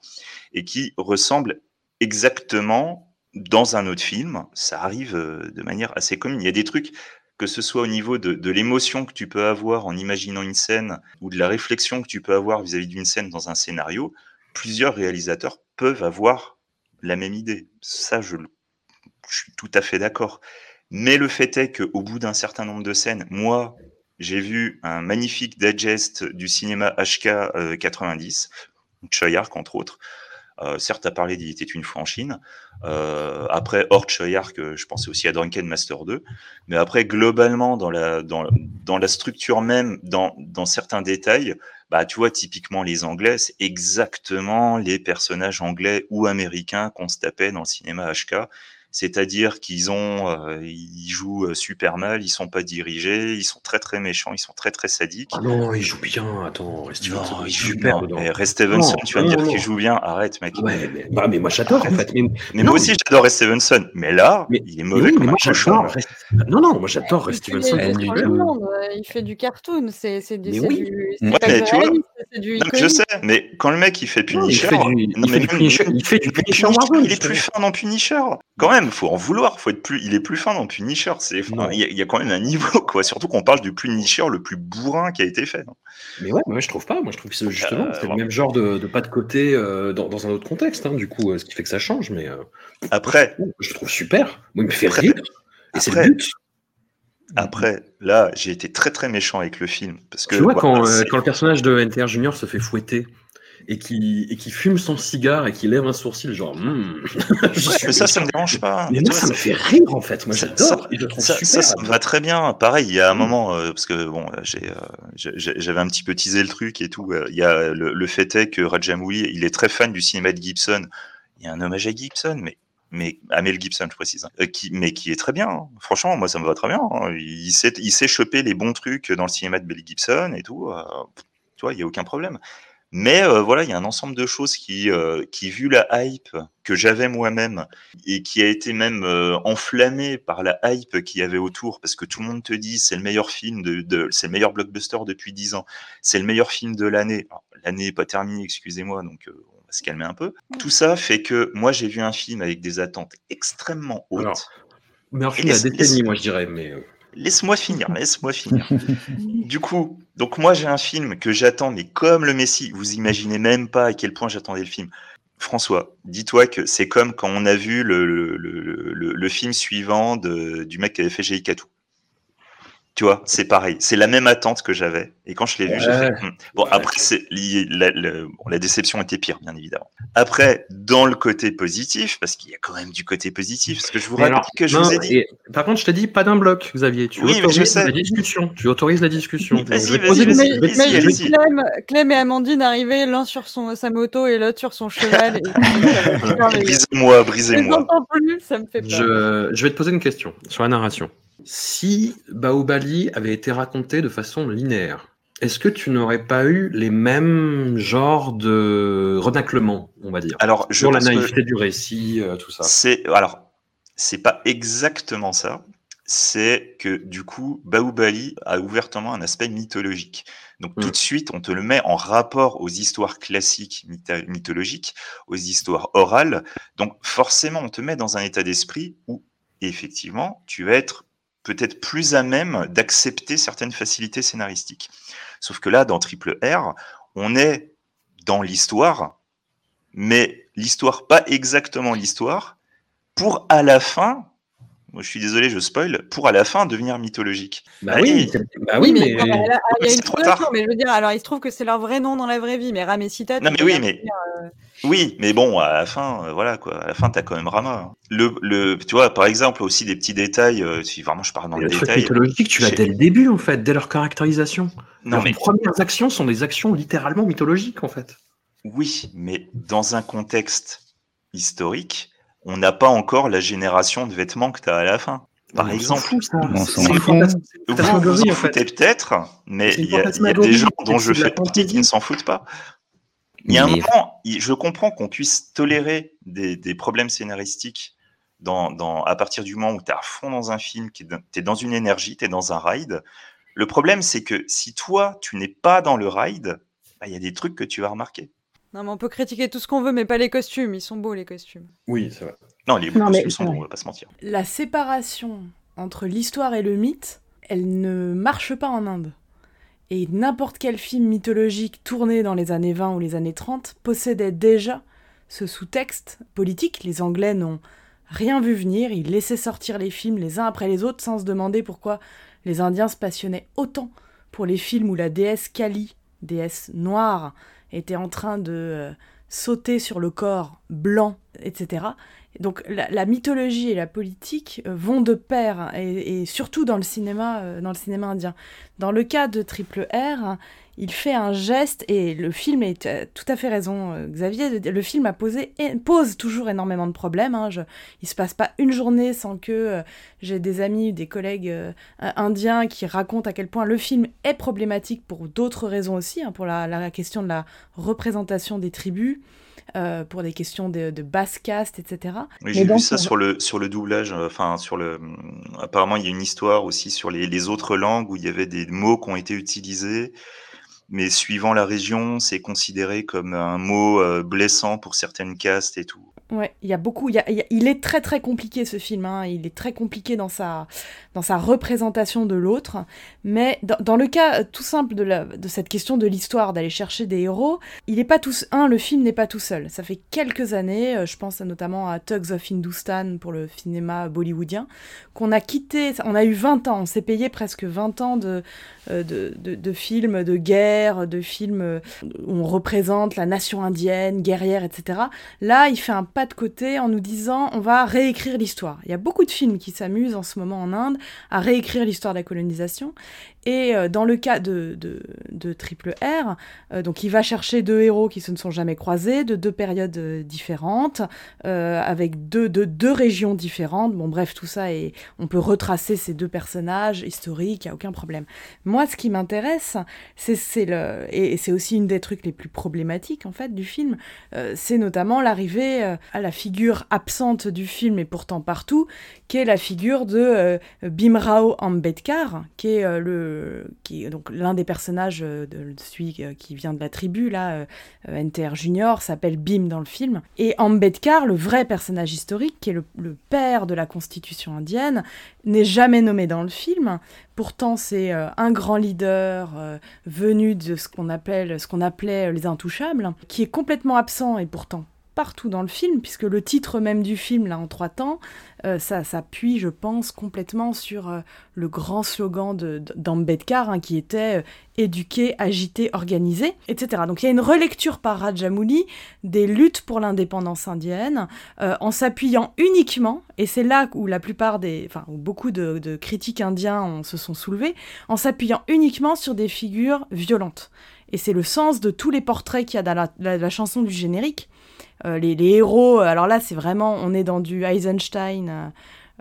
et qui ressemble exactement dans un autre film. Ça arrive euh, de manière assez commune. Il y a des trucs, que ce soit au niveau de, de l'émotion que tu peux avoir en imaginant une scène ou de la réflexion que tu peux avoir vis-à-vis d'une scène dans un scénario, plusieurs réalisateurs peuvent avoir la même idée. Ça, je, suis tout à fait d'accord. Mais le fait est qu'au bout d'un certain nombre de scènes, moi, j'ai vu un magnifique digest du cinéma HK euh, 90, Choyark entre autres. Euh, certes, à parler d'Il était une fois en Chine. Euh, après, hors euh, je pensais aussi à Drunken Master 2. Mais après, globalement, dans la, dans, dans la structure même, dans, dans certains détails, bah, tu vois, typiquement les Anglais, c'est exactement les personnages anglais ou américains qu'on se tapait dans le cinéma HK. C'est-à-dire qu'ils ont, euh, ils jouent euh, super mal, ils sont pas dirigés, ils sont très très méchants, ils sont très très sadiques. Ah non, il joue bien. Attends, Rest Non, Stevenson, il il joue super Stevenson, Non, tu vas me dire qu'il joue bien. Arrête, mec. Ouais, mais, bah, mais moi j'adore en fait. Mais, Mais moi aussi, j'adore Res Stevenson. Mais là, il est mais mauvais oui, comme mais un moi cochon. Rest- Non, non, moi j'adore fait Stevenson. des- il fait du est. monde, il fait du cartoon, c'est c'est du, Mais oui. du, Ouais, mais tu vois, du mais je sais, mais quand le mec il fait Punisher, il mais fait du Punisher- il est plus fin dans Punisher. Quand même, faut en vouloir, faut être plus, il est plus fin dans Punisher. C'est, il y, a- il y a quand même un niveau, quoi. Surtout qu'on parle du Punisher le plus bourrin qui a été fait. non Mais ouais, mais ouais, je trouve pas. Moi, je trouve que justement, Euh, c'est le même genre de, de pas de côté euh, dans, dans un autre contexte, hein, du coup, euh, ce qui fait que ça change. Mais euh, Après, je le trouve super. Moi, il me fait Après- rire. Et c'est le après- but. après, là, j'ai été très très méchant avec le film parce que Tu vois, voilà, quand, quand le personnage de NTR Junior se fait fouetter et qui, et qui fume son cigare et qui lève un sourcil, genre. Hmm. *laughs* Ouais, ça, ça me dérange pas. Mais moi, ça me fait rire en fait. Moi, j'adore. ça- ça, ça, me va très bien. Pareil, il y a un moment, euh, parce que bon, j'ai, euh, j'ai- j'avais un petit peu teasé le truc et tout. euh, Il y a le, le fait est que Rajamouli, il est très fan du cinéma de Gibson. Il y a un hommage à Gibson, mais mais à Mel Gibson, je précise, hein, euh, qui, mais qui est très bien. hein. Franchement, moi, ça me va très bien. hein. Il sait, il sait choper les bons trucs dans le cinéma de Mel Gibson et tout. euh, tu vois, il y a aucun problème. Mais euh, voilà, il y a un ensemble de choses qui, euh, qui vu la hype que j'avais moi-même et qui a été même euh, enflammé par la hype qu'il y avait autour, parce que tout le monde te dit c'est le meilleur film de, de- c'est le meilleur blockbuster depuis 10 ans, c'est le meilleur film de l'année. L'année n'est pas terminée, excusez-moi, donc euh, on va se calmer un peu. Tout ça fait que moi j'ai vu un film avec des attentes extrêmement hautes. Alors, meilleur film de la décennie, moi, je dirais. Mais euh, Laisse-moi finir, *laughs* laisse-moi finir. du coup, donc moi j'ai un film que j'attends, mais comme le Messi, vous imaginez même pas à quel point j'attendais le film. François, dis-toi que c'est comme quand on a vu le, le, le- film suivant de, du mec qui avait fait Jeikatou. Tu vois, c'est pareil, c'est la même attente que j'avais. Et quand je l'ai vu, j'ai fait. hmm. Bon, après, c'est lié- la, la- bon, la déception était pire, bien évidemment. Après, dans le côté positif, parce qu'il y a quand même du côté positif, parce que je vous rappelle alors, que je non, vous ai dit. et- par contre, je t'ai dit pas d'un bloc, Xavier. Tu Oui, mais je autorises sais. la discussion. Tu autorises la discussion. Vas-y. Clem, et Amandine arrivaient l'un sur son, sa moto et l'autre sur son cheval. Et... *laughs* Brisez-moi, brisez-moi. Je vais te poser une question sur la narration. Si Baobali avait été raconté de façon linéaire, est-ce que tu n'aurais pas eu les mêmes genres de renaclements, on va dire Alors, je Sur la que- naïveté du récit, euh, tout ça? C'est alors, c'est pas exactement ça. C'est que du coup, Baoubali a ouvertement un aspect mythologique. Donc tout de suite, on te le met en rapport aux histoires classiques mythologiques, aux histoires orales. Donc forcément, on te met dans un état d'esprit où effectivement, tu vas être peut-être plus à même d'accepter certaines facilités scénaristiques. Sauf que là, dans Triple R, on est dans l'histoire, mais l'histoire, pas exactement l'histoire, pour à la fin, moi je suis désolé, je spoil, pour à la fin devenir mythologique. Bah oui, bah oui, mais- Ah, là, il y a C'est une trop tard. mais je veux dire, alors il se trouve que c'est leur vrai nom dans la vraie vie, mais Ram et Sita. Non, mais oui, mais- dire, euh, Oui, mais bon, à la fin, euh, voilà quoi, à la fin, t'as quand même Rama. Le, le, tu vois, par exemple, aussi des petits détails, euh, si vraiment je parle dans le le truc détail. mythologique, tu l'as dès le début, en fait, dès leur caractérisation. Non, Leurs mais- premières actions sont des actions littéralement mythologiques, en fait. Oui, mais dans un contexte historique, on n'a pas encore la génération de vêtements que tu as à la fin. Par On exemple, fout, ça. On s'en fout. vous vous en en fait. foutez peut-être, mais il y, a- il y a fantasmagorie, des gens dont je fais partie qui ne s'en foutent pas. Il y a un moment, je comprends qu'on puisse tolérer des, des problèmes scénaristiques dans, dans, à partir du moment où tu es à fond dans un film, tu es dans une énergie, tu es dans un ride. Le problème, c'est que si toi, tu n'es pas dans le ride, bah, il y a des trucs que tu vas remarquer. Non, mais on peut critiquer tout ce qu'on veut, mais pas les costumes. Ils sont beaux, les costumes. Oui, c'est vrai. Non, les Non, costumes mais- sont bons, on va pas se mentir. La séparation entre l'histoire et le mythe, elle ne marche pas en Inde. Et n'importe quel film mythologique tourné dans les années 20 ou les années 30 possédait déjà ce sous-texte politique. Les Anglais n'ont rien vu venir, ils laissaient sortir les films les uns après les autres sans se demander pourquoi les Indiens se passionnaient autant pour les films où la déesse Kali, déesse noire, était en train de euh, sauter sur le corps blanc, etc. Donc la, mythologie et la politique euh, vont de pair, et, et surtout dans le cinéma, euh, dans le cinéma indien. Dans le cas de Triple R, il fait un geste et le film est euh, tout à fait raison, euh, Xavier. Le film a posé et pose toujours énormément de problèmes. Hein. Je, il se passe pas une journée sans que euh, j'ai des amis, des collègues euh, indiens qui racontent à quel point le film est problématique pour d'autres raisons aussi, hein, pour la, la question de la représentation des tribus. euh, pour des questions de, de basse caste, etc. Oui, j'ai vu ça sur le, sur le doublage. euh, Enfin, sur le. Apparemment, il y a une histoire aussi sur les, les autres langues où il y avait des mots qui ont été utilisés, mais suivant la région, c'est considéré comme un mot euh, blessant pour certaines castes et tout. Ouais, il y a beaucoup. Il, est très très compliqué ce film. hein, Il est très compliqué dans sa dans sa représentation de l'autre. Mais dans, le cas euh, tout simple de, la, de cette question de l'histoire, d'aller chercher des héros, il n'est pas tout. Un, le film n'est pas tout seul. Ça fait quelques années. euh, Je pense notamment à Tugs of Hindustan pour le cinéma bollywoodien, qu'on a quitté. On a eu 20 ans. On s'est payé presque 20 ans de euh, de, de, de films de guerre de films où on représente la nation indienne, guerrière, etc. Là, il fait un pas de côté en nous disant on va réécrire l'histoire. Il y a beaucoup de films qui s'amusent en ce moment en Inde à réécrire l'histoire de la colonisation. Et euh, dans le cas de, de, de Triple R, euh, donc il va chercher deux héros qui se ne sont jamais croisés, de deux périodes euh, différentes, euh, avec deux, de, deux régions différentes. Bon, bref, tout ça, et on peut retracer ces deux personnages historiques, il n'y a aucun problème. Moi, ce qui m'intéresse, c'est le et, c'est aussi une des trucs les plus problématiques en fait du film, euh, c'est notamment l'arrivée euh, à la figure absente du film et pourtant partout, qui est la figure de Bimrao Ambedkar, qui est euh, donc l'un des personnages euh, de celui euh, qui vient de la tribu là, euh, NTR Junior, s'appelle Bim dans le film. Et Ambedkar, le vrai personnage historique, qui est le, père de la constitution indienne, n'est jamais nommé dans le film. Pourtant, c'est un grand leader venu de ce qu'on appelle, ce qu'on appelait les intouchables, qui est complètement absent et pourtant partout dans le film, puisque le titre même du film, là, en trois temps, euh, ça s'appuie, je pense, complètement sur euh, le grand slogan d'Ambedkar, hein, qui était euh, éduquer, agiter, organiser, etc. Donc il y a une relecture par Rajamouli des luttes pour l'indépendance indienne, euh, en s'appuyant uniquement, et c'est là où la plupart des, enfin, où beaucoup de, critiques indiens se sont soulevés, en s'appuyant uniquement sur des figures violentes. Et c'est le sens de tous les portraits qu'il y a dans la chanson du générique. Euh, les, héros, euh, alors là, c'est vraiment, on est dans du Eisenstein.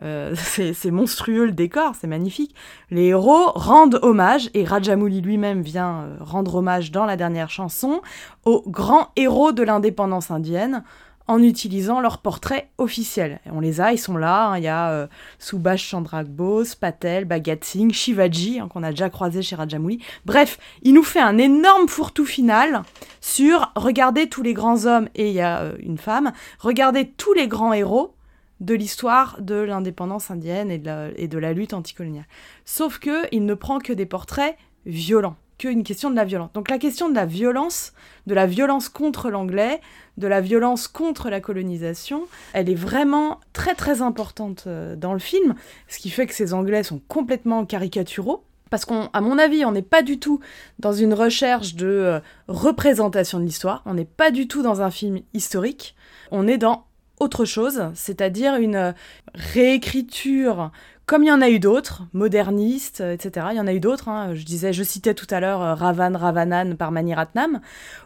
euh, *laughs* c'est monstrueux le décor, c'est magnifique. Les héros rendent hommage, et Rajamouli lui-même vient rendre hommage dans la dernière chanson, aux grands héros de l'indépendance indienne en utilisant leurs portraits officiels. On les a, ils sont là. hein, Il y a euh, Subhash Chandra Bose, Patel, Bhagat Singh, Shivaji, hein, qu'on a déjà croisé chez Rajamouli. Bref, il nous fait un énorme fourre-tout final sur regardez tous les grands hommes, et il y a euh, une femme, regardez tous les grands héros de l'histoire de l'indépendance indienne et de la, et de la lutte anticoloniale. Sauf que il ne prend que des portraits violents, que une question de la violence. Donc la question de la violence, de la violence contre l'anglais, de la violence contre la colonisation, elle est vraiment très très importante euh, dans le film, ce qui fait que ces anglais sont complètement caricaturaux. Parce qu'à mon avis, on n'est pas du tout dans une recherche de euh, représentation de l'histoire, on n'est pas du tout dans un film historique, on est dans autre chose, c'est-à-dire une euh, réécriture comme il y en a eu d'autres, modernistes, euh, etc. Il y en a eu d'autres. hein. Je disais, je citais tout à l'heure euh, Ravan Ravanan par Mani Ratnam,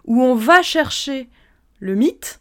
où on va chercher le mythe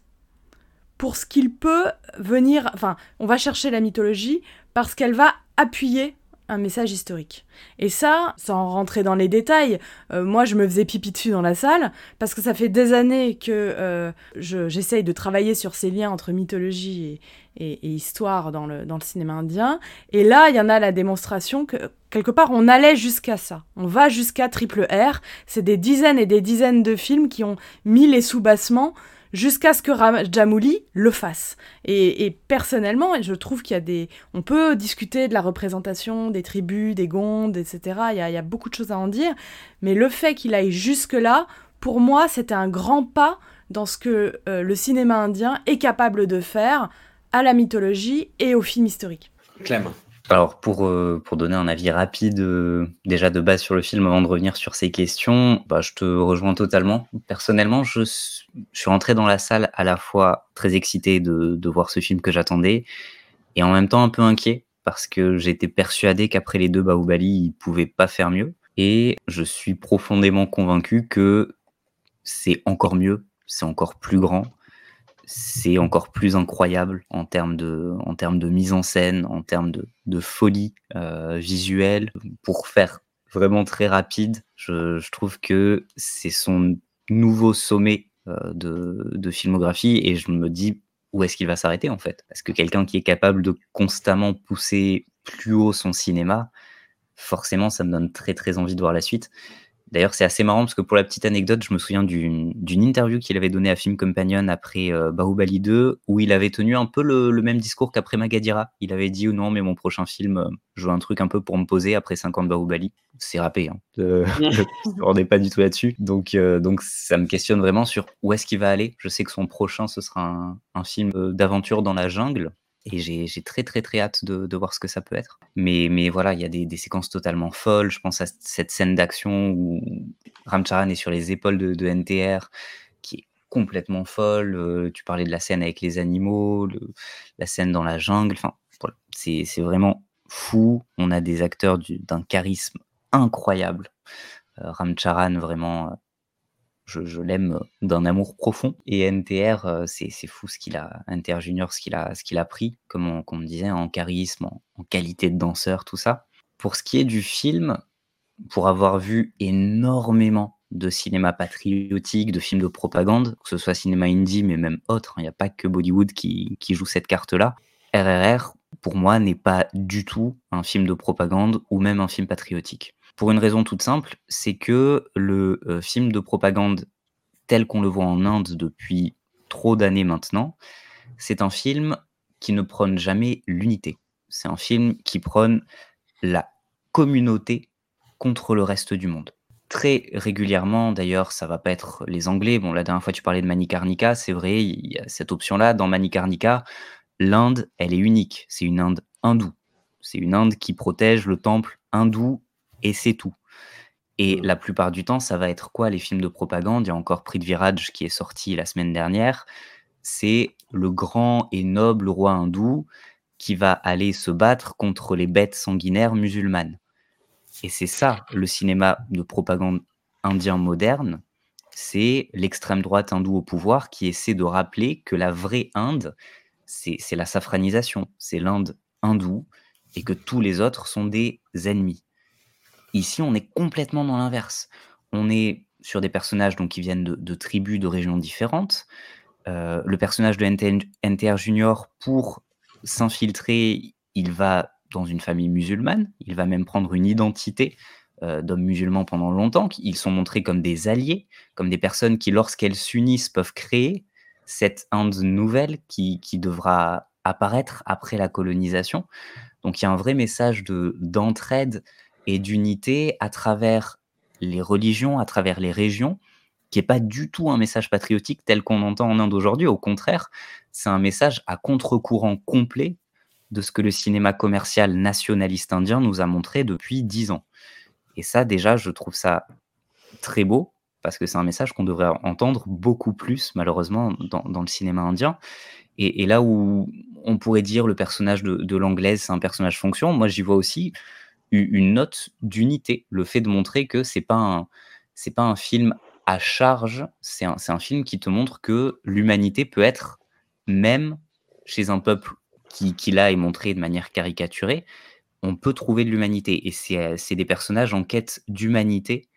pour ce qu'il peut venir. Enfin, on va chercher la mythologie parce qu'elle va appuyer un message historique. Et ça, sans rentrer dans les détails, euh, moi je me faisais pipi dessus dans la salle parce que ça fait des années que euh, je- j'essaye de travailler sur ces liens entre mythologie et, histoire dans le, dans le cinéma indien. Et là, il y en a la démonstration que quelque part on allait jusqu'à ça. On va jusqu'à Triple R. C'est des dizaines et des dizaines de films qui ont mis les sous-bassements jusqu'à ce que Rajamouli le fasse. Et, personnellement, je trouve qu'il y a des... On peut discuter de la représentation des tribus, des gondes, etc. Il y a, il y a beaucoup de choses à en dire. Mais le fait qu'il aille jusque-là, pour moi, c'était un grand pas dans ce que euh, le cinéma indien est capable de faire à la mythologie et au film historique. Clem. Alors pour, euh, pour donner un avis rapide euh, déjà de base sur le film avant de revenir sur ces questions, bah, je te rejoins totalement. Personnellement, je, je suis rentré dans la salle à la fois très excité de, de voir ce film que j'attendais et en même temps un peu inquiet parce que j'étais persuadé qu'après les deux Bahubali, ils pouvaient pas faire mieux. Et je suis profondément convaincu que c'est encore mieux, c'est encore plus grand, c'est encore plus incroyable en termes de, mise en scène, en termes de, folie euh, visuelle. Pour faire vraiment très rapide, je, je trouve que c'est son nouveau sommet euh, de, de filmographie et je me dis où est-ce qu'il va s'arrêter en fait? Parce que quelqu'un qui est capable de constamment pousser plus haut son cinéma, forcément ça me donne très très envie de voir la suite. D'ailleurs, c'est assez marrant parce que pour la petite anecdote, je me souviens d'une interview qu'il avait donnée à Film Companion après euh, Bahubali 2, où il avait tenu un peu le, même discours qu'après Magadira. Il avait dit, non, mais mon prochain film, euh, je veux un truc un peu pour me poser après 50 Bahubali. C'est râpé, on n'est pas du tout là-dessus. Donc, euh, donc, ça me questionne vraiment sur où est-ce qu'il va aller. Je sais que son prochain, ce sera un, un film euh, d'aventure dans la jungle. Et j'ai très très très hâte de, voir ce que ça peut être. Mais, mais voilà, il y a des, séquences totalement folles. Je pense à cette scène d'action où Ramcharan est sur les épaules de, NTR, qui est complètement folle. Euh, tu parlais de la scène avec les animaux, la scène dans la jungle. Enfin, voilà, c'est vraiment fou. On a des acteurs d'un charisme incroyable. Euh, Ramcharan, vraiment, euh, je, l'aime d'un amour profond. Et NTR, euh, c'est fou ce qu'il a, NTR Junior, ce qu'il a, a pris, comme on, me disait, en charisme, en, qualité de danseur, tout ça. Pour ce qui est du film, pour avoir vu énormément de cinéma patriotique, de films de propagande, que ce soit cinéma indie, mais même autre, hein, il n'y a pas que Bollywood qui joue cette carte-là. RRR, pour moi, n'est pas du tout un film de propagande ou même un film patriotique. Pour une raison toute simple, c'est que le euh, film de propagande tel qu'on le voit en Inde depuis trop d'années maintenant, c'est un film qui ne prône jamais l'unité. C'est un film qui prône la communauté contre le reste du monde. Très régulièrement, d'ailleurs, ça va pas être les Anglais. Bon, la dernière fois tu parlais de Manikarnika, c'est vrai, il y a cette option-là. Dans Manikarnika, l'Inde, elle est unique. C'est une Inde hindoue. C'est une Inde qui protège le temple hindou et c'est tout. Et mmh. la plupart du temps, ça va être quoi les films de propagande? Il y a encore Prix de Virage qui est sorti la semaine dernière. C'est le grand et noble roi hindou qui va aller se battre contre les bêtes sanguinaires musulmanes. Et c'est ça, le cinéma de propagande indien moderne, c'est l'extrême droite hindoue au pouvoir qui essaie de rappeler que la vraie Inde, c'est la safranisation, c'est l'Inde hindoue, et que tous les autres sont des ennemis. Ici, on est complètement dans l'inverse. On est sur des personnages donc, qui viennent de, tribus, de régions différentes. Euh, le personnage de NTR Junior, pour s'infiltrer, il va dans une famille musulmane. Il va même prendre une identité euh, d'homme musulman pendant longtemps. Ils sont montrés comme des alliés, comme des personnes qui, lorsqu'elles s'unissent, peuvent créer cette Inde nouvelle qui devra apparaître après la colonisation. Donc il y a un vrai message d'entraide et d'unité à travers les religions, à travers les régions, qui n'est pas du tout un message patriotique tel qu'on entend en Inde aujourd'hui. Au contraire, c'est un message à contre-courant complet de ce que le cinéma commercial nationaliste indien nous a montré depuis dix ans. Et ça, déjà, je trouve ça très beau, parce que c'est un message qu'on devrait entendre beaucoup plus, malheureusement, dans, le cinéma indien. Et, là où on pourrait dire le personnage de, de l'anglaise, c'est un personnage fonction, moi j'y vois aussi une note d'unité, le fait de montrer que c'est pas un, c'est pas un film à charge, c'est un, un, film qui te montre que l'humanité peut être même chez un peuple qui, qui là est montré de manière caricaturée, on peut trouver de l'humanité et c'est des personnages en quête d'humanité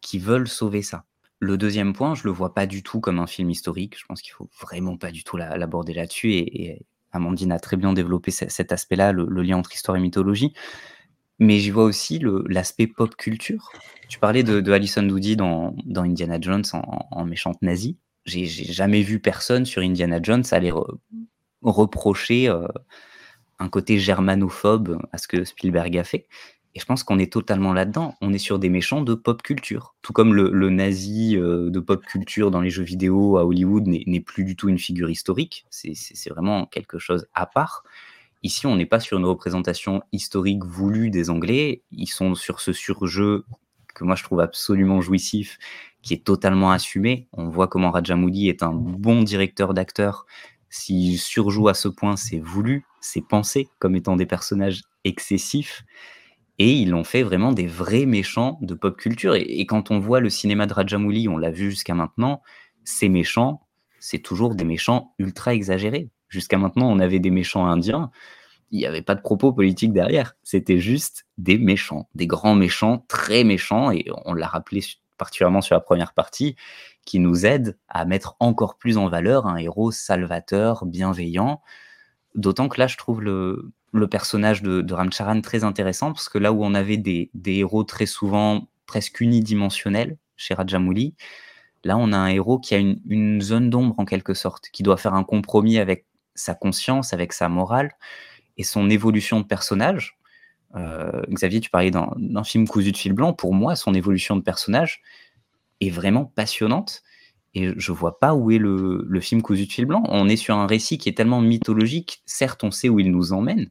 qui veulent sauver ça. Le deuxième point, je le vois pas du tout comme un film historique. Je pense qu'il faut vraiment pas du tout l'aborder là-dessus. Et, Amandine a très bien développé cet aspect-là, le, lien entre histoire et mythologie. Mais j'y vois aussi l'aspect pop culture. Tu parlais de, de Alison Doody dans, Indiana Jones en, méchante nazie. J'ai jamais vu personne sur Indiana Jones aller reprocher euh, un côté germanophobe à ce que Spielberg a fait. Et je pense qu'on est totalement là-dedans. On est sur des méchants de pop culture. Tout comme le, le nazi euh, de pop culture dans les jeux vidéo à Hollywood n'est plus du tout une figure historique. C'est vraiment quelque chose à part. Ici, on n'est pas sur une représentation historique voulue des Anglais. Ils sont sur ce surjeu que moi je trouve absolument jouissif, qui est totalement assumé. On voit comment Rajamouli est un bon directeur d'acteurs. S'il surjoue à ce point, c'est voulu, c'est pensé comme étant des personnages excessifs. Et ils l'ont fait vraiment des vrais méchants de pop culture. Et, quand on voit le cinéma de Rajamouli, on l'a vu jusqu'à maintenant, ces méchants, c'est toujours des méchants ultra exagérés. Jusqu'à maintenant, on avait des méchants indiens. Il n'y avait pas de propos politiques derrière. C'était juste des méchants, des grands méchants, très méchants. Et on l'a rappelé particulièrement sur la première partie, qui nous aide à mettre encore plus en valeur un héros salvateur, bienveillant. D'autant que là, je trouve le, personnage de, de, Ramcharan très intéressant, parce que là où on avait des, héros très souvent presque unidimensionnels chez Rajamouli, là on a un héros qui a une zone d'ombre en quelque sorte, qui doit faire un compromis avec sa conscience, avec sa morale et son évolution de personnage. Euh, Xavier, tu parlais d'un film cousu de fil blanc. Pour moi, son évolution de personnage est vraiment passionnante. Et je vois pas où est le, film cousu de fil blanc. On est sur un récit qui est tellement mythologique. Certes, on sait où il nous emmène,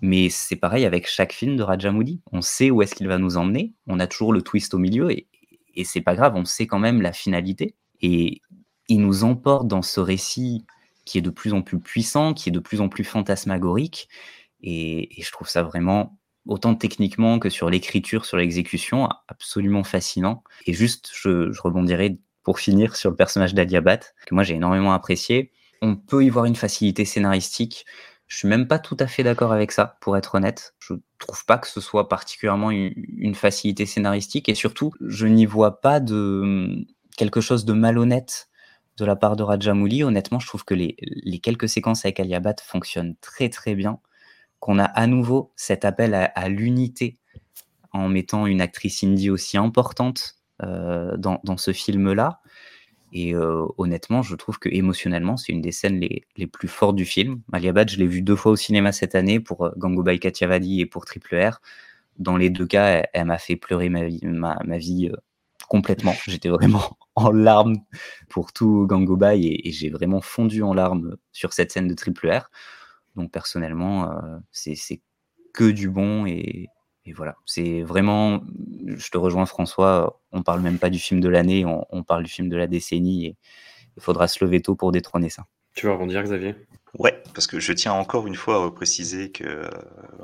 mais c'est pareil avec chaque film de Rajamouli. On sait où est-ce qu'il va nous emmener. On a toujours le twist au milieu et, et c'est pas grave. On sait quand même la finalité. Et il nous emporte dans ce récit qui est de plus en plus puissant, qui est de plus en plus fantasmagorique. Et, je trouve ça vraiment autant techniquement que sur l'écriture, sur l'exécution, absolument fascinant. Et juste, je, rebondirai pour finir sur le personnage d'Adiabat, que moi j'ai énormément apprécié. On peut y voir une facilité scénaristique. Je suis même pas tout à fait d'accord avec ça, pour être honnête. Je trouve pas que ce soit particulièrement une facilité scénaristique et surtout, je n'y vois pas de quelque chose de malhonnête de la part de Rajamouli. Honnêtement, je trouve que les, quelques séquences avec Aliabat fonctionnent très très bien. Qu'on a à nouveau cet appel à, l'unité en mettant une actrice indie aussi importante euh, dans, ce film-là. Et euh, honnêtement, je trouve que émotionnellement, c'est une des scènes les, les, plus fortes du film. Aliabat, je l'ai vu deux fois au cinéma cette année pour euh, Gangubai Kathiawadi et pour Triple R. Dans les deux cas, elle, m'a fait pleurer ma vie, ma, vie complètement. J'étais vraiment *laughs* en larmes pour tout Gangubai et, et j'ai vraiment fondu en larmes sur cette scène de Triple R. Donc personnellement, euh, c'est que du bon et, et voilà, c'est vraiment, je te rejoins François, on parle même pas du film de l'année, on, on, parle du film de la décennie et il faudra se lever tôt pour détrôner ça. Tu vas rebondir Xavier? Ouais, parce que je tiens encore une fois à préciser que euh,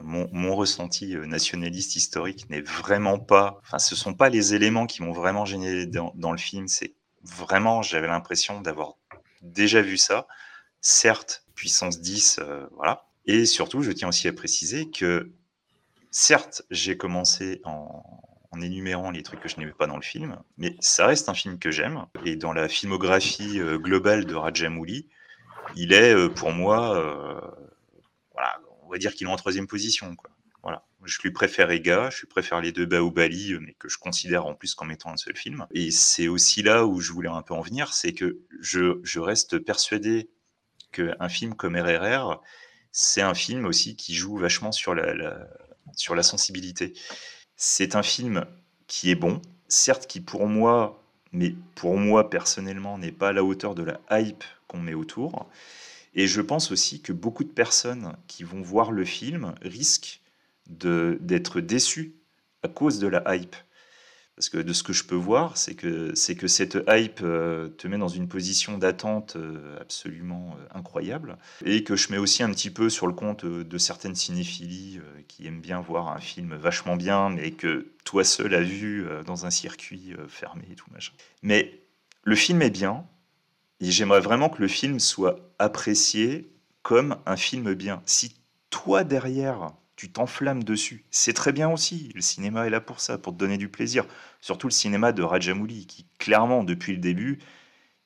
mon, mon ressenti euh, nationaliste historique n'est vraiment pas, enfin ce sont pas les éléments qui m'ont vraiment gêné dans, dans le film, c'est vraiment, j'avais l'impression d'avoir déjà vu ça, certes, puissance 10, euh, voilà, et surtout je tiens aussi à préciser que certes, j'ai commencé en, en, énumérant les trucs que je n'aimais pas dans le film, mais ça reste un film que j'aime. Et dans la filmographie globale de Rajamouli, il est euh, pour moi, euh, voilà, on va dire qu'il est en troisième position. Voilà. Je lui préfère Ega, je lui préfère les deux Baobali, mais que je considère en plus comme étant un seul film. Et c'est aussi là où je voulais un peu en venir, c'est que je, reste persuadé qu'un film comme RRR, c'est un film aussi qui joue vachement sur la sur la sensibilité. C'est un film qui est bon, certes qui pour moi, mais pour moi personnellement, n'est pas à la hauteur de la hype qu'on met autour. Et je pense aussi que beaucoup de personnes qui vont voir le film risquent d'être déçues à cause de la hype. Parce que de ce que je peux voir, c'est que, que cette hype euh, te met dans une position d'attente euh, absolument euh, incroyable. Et que je mets aussi un petit peu sur le compte de certaines cinéphilies qui aiment bien voir un film vachement bien, mais que toi seul as vu dans un circuit fermé et tout machin. Mais le film est bien, et j'aimerais vraiment que le film soit apprécié comme un film bien. Si toi derrière, tu t'enflammes dessus. C'est très bien aussi. Le cinéma est là pour ça, pour te donner du plaisir. Surtout le cinéma de Rajamouli, qui clairement, depuis le début,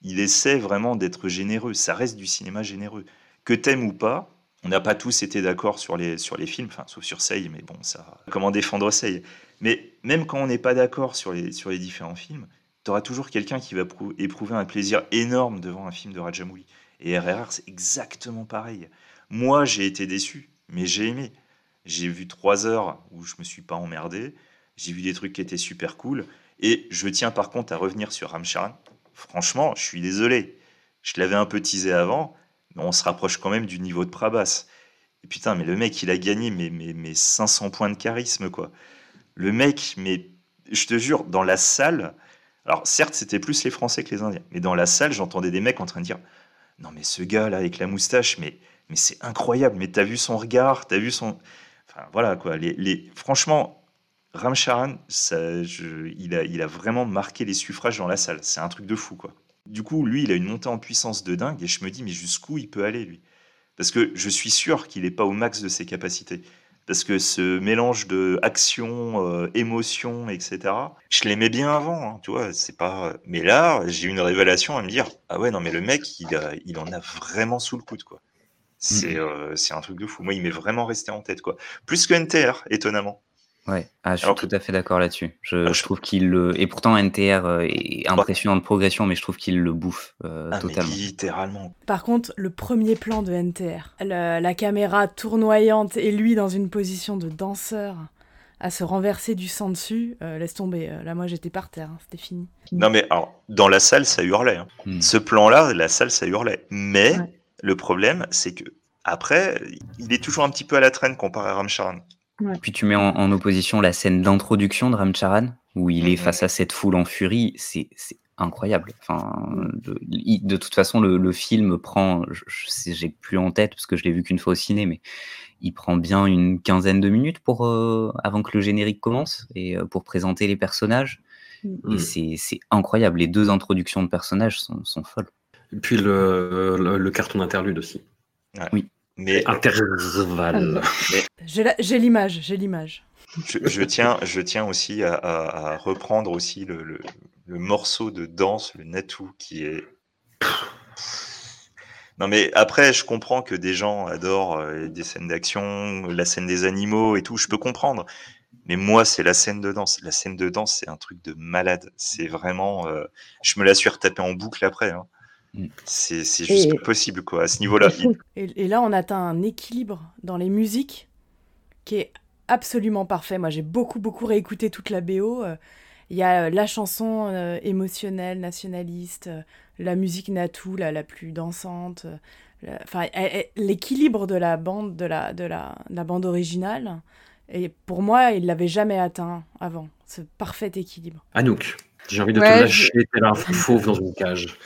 il essaie vraiment d'être généreux. Ça reste du cinéma généreux. Que t'aimes ou pas, on n'a pas tous été d'accord sur les, sur les films, enfin, sauf sur Sey, mais bon, ça. Comment défendre Sey? Mais même quand on n'est pas d'accord sur les, sur les différents films, tu auras toujours quelqu'un qui va éprouver un plaisir énorme devant un film de Rajamouli. Et RRR, c'est exactement pareil. Moi, j'ai été déçu, mais j'ai aimé. J'ai vu trois heures où je me suis pas emmerdé. J'ai vu des trucs qui étaient super cool. Et je tiens par contre à revenir sur Ramcharan. Franchement, je suis désolé. Je l'avais un peu teasé avant, mais on se rapproche quand même du niveau de Prabas. Et putain, mais le mec, il a gagné mes, mes, mes 500 points de charisme, quoi. Le mec, mais je te jure, dans la salle, alors certes, c'était plus les Français que les Indiens, mais dans la salle, j'entendais des mecs en train de dire Non, mais ce gars-là, avec la moustache, mais, mais c'est incroyable, mais t'as vu son regard, t'as vu son voilà quoi. Les, les... Franchement, Ramcharan, ça, je, il, a, il a vraiment marqué les suffrages dans la salle. C'est un truc de fou quoi. Du coup, lui, il a une montée en puissance de dingue et je me dis mais jusqu'où il peut aller lui? Parce que je suis sûr qu'il n'est pas au max de ses capacités. Parce que ce mélange de action, euh, émotion, etc. Je l'aimais bien avant, hein, tu vois. C'est pas. Mais là, j'ai une révélation à me dire ah ouais non mais le mec, il, a, il en a vraiment sous le coude quoi. C'est mmh. euh, c'est un truc de fou. Moi, il m'est vraiment resté en tête, quoi. Plus que NTR, étonnamment. Ouais, ah, je suis Alors, tout à fait d'accord là-dessus. Je, je, trouve qu'il le. Et pourtant, NTR euh, est impressionnant de progression, mais je trouve qu'il le bouffe euh, ah, totalement. littéralement. Par contre, le premier plan de NTR, la, la, caméra tournoyante et lui dans une position de danseur, à se renverser du sang dessus, euh, laisse tomber. Là, moi, j'étais par terre, hein, c'était fini. Non, mais alors, dans la salle, ça hurlait. hein. Hmm. Ce plan-là, la salle, ça hurlait. Mais Ouais. le problème, c'est que après, il est toujours un petit peu à la traîne comparé à Ramcharan. Puis tu mets en, en opposition la scène d'introduction de Ramcharan, où il est face à cette foule en furie, c'est incroyable. Enfin, de toute façon, le, le film prend, j'ai plus en tête parce que je l'ai vu qu'une fois au ciné, mais il prend bien une quinzaine de minutes pour euh, avant que le générique commence et euh, pour présenter les personnages. Mm. Et c'est c'est incroyable. Les deux introductions de personnages sont, sont folles. Et puis le, le, le carton d'interlude aussi. Ouais. Oui. Mais Interval. J'ai la- j'ai l'image, j'ai l'image. je, je tiens, je tiens aussi à, à- à reprendre aussi le, le- le morceau de danse, le natou, qui est. Non mais après, je comprends que des gens adorent euh, des scènes d'action, la scène des animaux et tout, je peux comprendre. Mais moi, c'est la scène de danse. La scène de danse, c'est un truc de malade. C'est vraiment. euh, Je me la suis retapée en boucle après. hein. Mm. C'est c'est juste Et- possible, quoi. À ce niveau-là, Et, et là, on atteint un équilibre dans les musiques qui est absolument parfait. Moi, j'ai beaucoup, beaucoup réécouté toute la BO. Euh, Il y a euh, la chanson euh, émotionnelle, nationaliste, la musique Natou, la, la plus dansante. la- Enfin, elle- elle- l'équilibre de la bande, de la, de la, de la bande originale. Et pour moi, il l'avait jamais atteint avant. Ce parfait équilibre. Anouk, j'ai envie de Ouais, te lâcher tel un fauve dans une cage.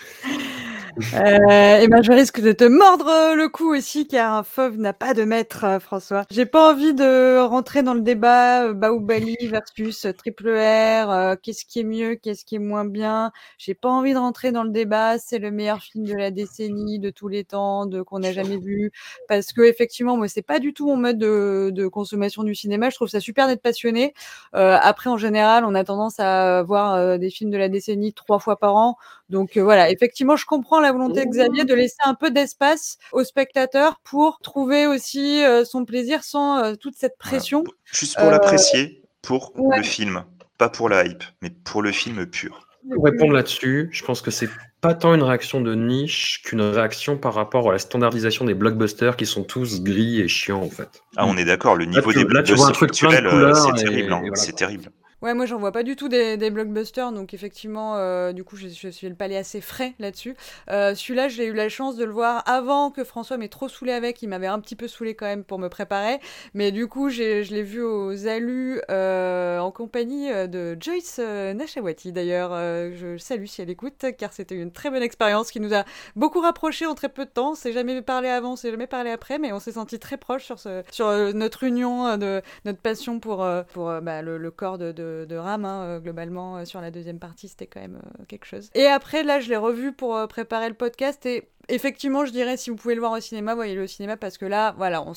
Euh, et ben je risque de te mordre le cou aussi car un fauve n'a pas de maître euh, François. J'ai pas envie de rentrer dans le débat euh, Baoubali versus Triple R, qu'est-ce qui est mieux, qu'est-ce qui est moins bien. J'ai pas envie de rentrer dans le débat, c'est le meilleur film de la décennie, de tous les temps, de qu'on n'a jamais vu parce que effectivement moi c'est pas du tout mon mode de, de consommation du cinéma, je trouve ça super d'être passionné. Euh, après en général, on a tendance à voir des films de la décennie trois fois par an. Donc euh, voilà, effectivement, je comprends la volonté de Xavier de laisser un peu d'espace au spectateur pour trouver aussi euh, son plaisir sans euh, toute cette pression. juste pour Euh, l'apprécier, pour ouais. le film, pas pour la hype, mais pour le film pur. Pour répondre là-dessus, je pense que c'est pas tant une réaction de niche qu'une réaction par rapport à la standardisation des blockbusters qui sont tous gris et chiants en fait. Ah, on est d'accord, le niveau des blockbusters c'est et- terrible, hein, et voilà, c'est terrible. Ouais, moi j'en vois pas du tout des, des blockbusters, donc effectivement, euh, du coup, je, je suis le palais assez frais là-dessus. Euh, Celui-là, j'ai eu la chance de le voir avant que François m'ait trop saoulé avec. Il m'avait un petit peu saoulé quand même pour me préparer, mais du coup, je l'ai vu aux Alus euh, en compagnie euh, de Joyce euh, Nashawati. D'ailleurs, euh, je salue si elle écoute, car c'était une très bonne expérience qui nous a beaucoup rapprochés en très peu de temps. On s'est jamais parlé avant, on s'est jamais parlé après, mais on s'est senti très proches sur, ce, sur notre union, de notre passion pour, pour bah, le, le corps de, de Ram, hein, euh, globalement, euh, sur la deuxième partie, c'était quand même euh, quelque chose. Et après, là, je l'ai revu pour préparer le podcast et effectivement, je dirais, si vous pouvez le voir au cinéma, voyez-le au cinéma parce que là, voilà, on,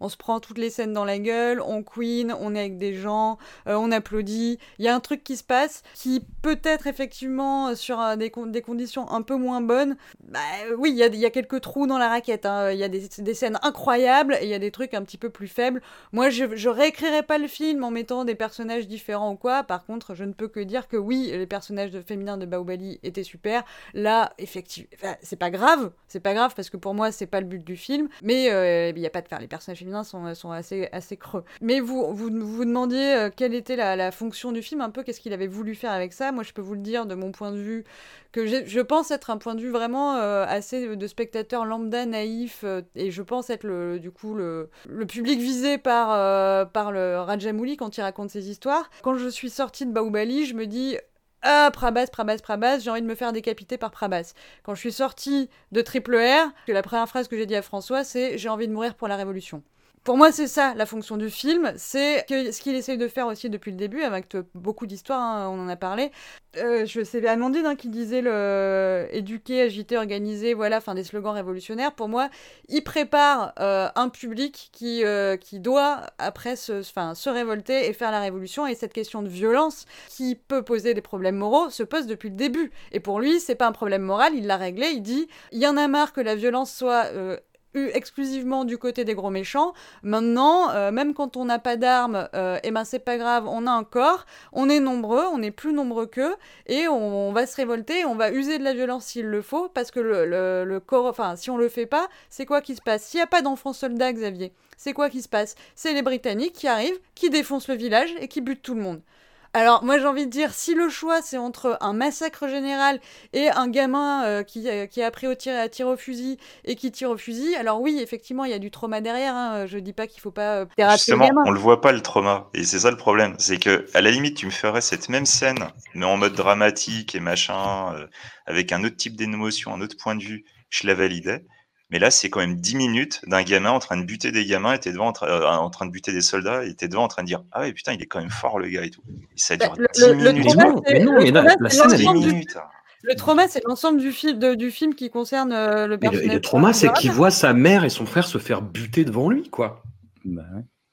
on se prend toutes les scènes dans la gueule, on queen, on est avec des gens, euh, on applaudit. Il y a un truc qui se passe qui peut-être effectivement euh, sur euh, des, des conditions un peu moins bonnes. Bah, euh, oui, il y a, il y a quelques trous dans la raquette. hein. Il y a des, des scènes incroyables et il y a des trucs un petit peu plus faibles. Moi, je, je réécrirais pas le film en mettant des personnages différents ou quoi. Par contre, je ne peux que dire que oui, les personnages de féminins de Baobali étaient super. Là, effectivement, c'est pas grave. C'est pas grave parce que pour moi, c'est pas le but du film. Mais euh, il y a pas de faire. Les personnages féminins sont, sont assez, creux. Mais vous vous, demandiez euh, quelle était la, fonction du film, un peu qu'est-ce qu'il avait voulu faire avec ça. Moi, je peux vous le dire de mon point de vue que je pense être un point de vue vraiment euh, assez de spectateur lambda naïf euh, et je pense être le du coup le, public visé par euh, par le Rajamouli quand il raconte ses histoires. Quand je suis sortie de Baoubali, je me dis ah, Prabas, Prabas, Prabas, j'ai envie de me faire décapiter par Prabas. Quand je suis sortie de Triple R, que la première phrase que j'ai dit à François, c'est j'ai envie de mourir pour la révolution. Pour moi, c'est ça la fonction du film, c'est ce qu'il essaye de faire aussi depuis le début, avec beaucoup d'histoires, hein, on en a parlé. Euh, je sais Amandine hein, qui disait le éduquer, agiter, organiser, voilà, enfin des slogans révolutionnaires. Pour moi, il prépare euh, un public qui euh, qui doit après se, enfin, se révolter et faire la révolution. Et cette question de violence qui peut poser des problèmes moraux se pose depuis le début. Et pour lui, c'est pas un problème moral, il l'a réglé. Il dit, il y en a marre que la violence soit euh, exclusivement du côté des gros méchants. Maintenant, euh, même quand on n'a pas d'armes, euh, eh ben c'est pas grave, on a un corps, on est nombreux, on est plus nombreux qu'eux, et on, on va se révolter, on va user de la violence s'il le faut, parce que le, le, le corps, enfin, si on le fait pas, c'est quoi qui se passe? S'il n'y a pas d'enfants soldats, Xavier, c'est quoi qui se passe? C'est les Britanniques qui arrivent, qui défoncent le village et qui butent tout le monde. Alors moi j'ai envie de dire, si le choix c'est entre un massacre général et un gamin euh, qui, euh, qui a appris au tir, à tirer au fusil et qui tire au fusil, alors oui effectivement il y a du trauma derrière, hein. je dis pas qu'il faut pas euh, Justement, le gamin. on le voit pas le trauma. Et c'est ça le problème. C'est que, à la limite, tu me ferais cette même scène, mais en mode dramatique et machin, euh, avec un autre type d'émotion, un autre point de vue, je la validais. Mais là, c'est quand même 10 minutes d'un gamin en train de buter des gamins, et t'es devant en, tra- euh, en train de buter des soldats, et t'es devant en train de dire Ah ouais, putain, il est quand même fort le gars et tout. Et ça Bah, dure le- 10 le- le minutes. le trauma, c'est dix l'ensemble du- minutes. Le trauma, c'est l'ensemble du du film qui concerne euh, le Et le, personnage. et le trauma, c'est qu'il voit sa mère et son frère se faire buter devant lui, quoi. Bah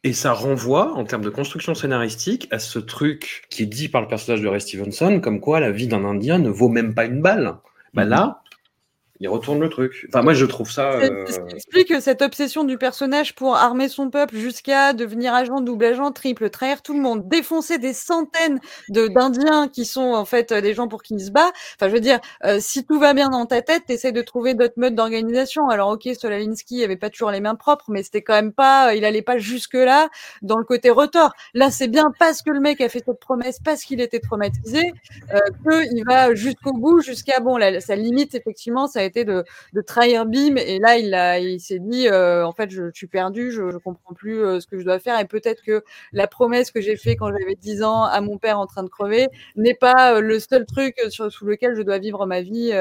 Et ça renvoie, en termes de construction scénaristique, à ce truc qui est dit par le personnage de Ray Stevenson, comme quoi la vie d'un Indien ne vaut même pas une balle. Bah là, il retourne le truc. Enfin, moi, je trouve ça. Euh, ce qui explique cette obsession du personnage pour armer son peuple jusqu'à devenir agent, double agent, triple, trahir tout le monde, défoncer des centaines de d'Indiens qui sont en fait euh, des gens pour qui il se bat. Enfin, je veux dire, euh, si tout va bien dans ta tête, t'essayes de trouver d'autres modes d'organisation. Alors, ok, Solalinsky avait pas toujours les mains propres, mais c'était quand même pas, il allait pas jusque là dans le côté retort. Là, c'est bien parce que le mec a fait cette promesse, parce qu'il était traumatisé, euh, qu'il va jusqu'au bout, jusqu'à bon, la, sa limite effectivement, ça a été de, de trahir Bim. Et là, il a, il s'est dit, euh, en fait, je, suis perdu, je, comprends plus euh, ce que je dois faire, et peut-être que la promesse que j'ai fait quand j'avais 10 ans à mon père en train de crever n'est pas euh, le seul truc sur, lequel je dois vivre ma vie.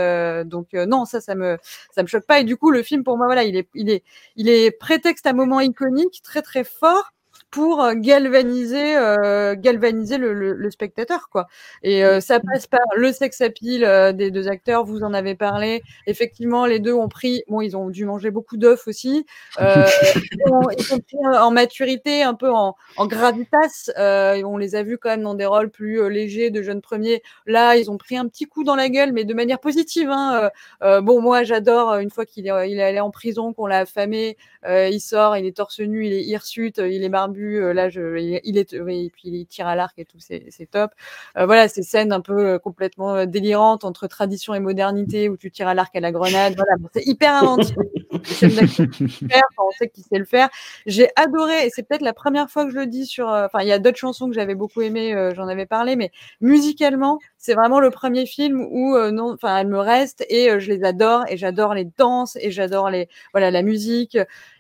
donc non, ça, ça me, ça me choque pas. Et du coup, le film pour moi, voilà, il est, il est, il est prétexte à un moment iconique, très très fort pour euh, galvaniser euh, galvaniser le, le, le spectateur quoi. Et euh, ça passe par le sex appeal euh, des deux acteurs vous en avez parlé. Effectivement les deux ont pris bon ils ont dû manger beaucoup d'œufs aussi euh, *laughs* ils, ont, ils ont pris en maturité un peu en, en gravitas euh, et on les a vus quand même dans des rôles plus euh, légers de jeunes premiers. Là ils ont pris un petit coup dans la gueule mais de manière positive hein. euh, euh, bon moi j'adore euh, une fois qu'il est il est allé en prison qu'on l'a affamé euh, il sort il est torse nu il est hirsute il est barbu euh, là je il, est oui, et puis il tire à l'arc et tout c'est c'est top. Euh, voilà ces scènes un peu euh, complètement délirantes entre tradition et modernité où tu tires à l'arc à la grenade voilà c'est hyper inventif. *laughs* On sait qu'il sait le faire. J'ai adoré et c'est peut-être la première fois que je le dis sur enfin il y a d'autres chansons que j'avais beaucoup aimées euh, j'en avais parlé mais musicalement c'est vraiment le premier film où euh, non enfin elle me reste et je les adore et j'adore les danses et j'adore les voilà la musique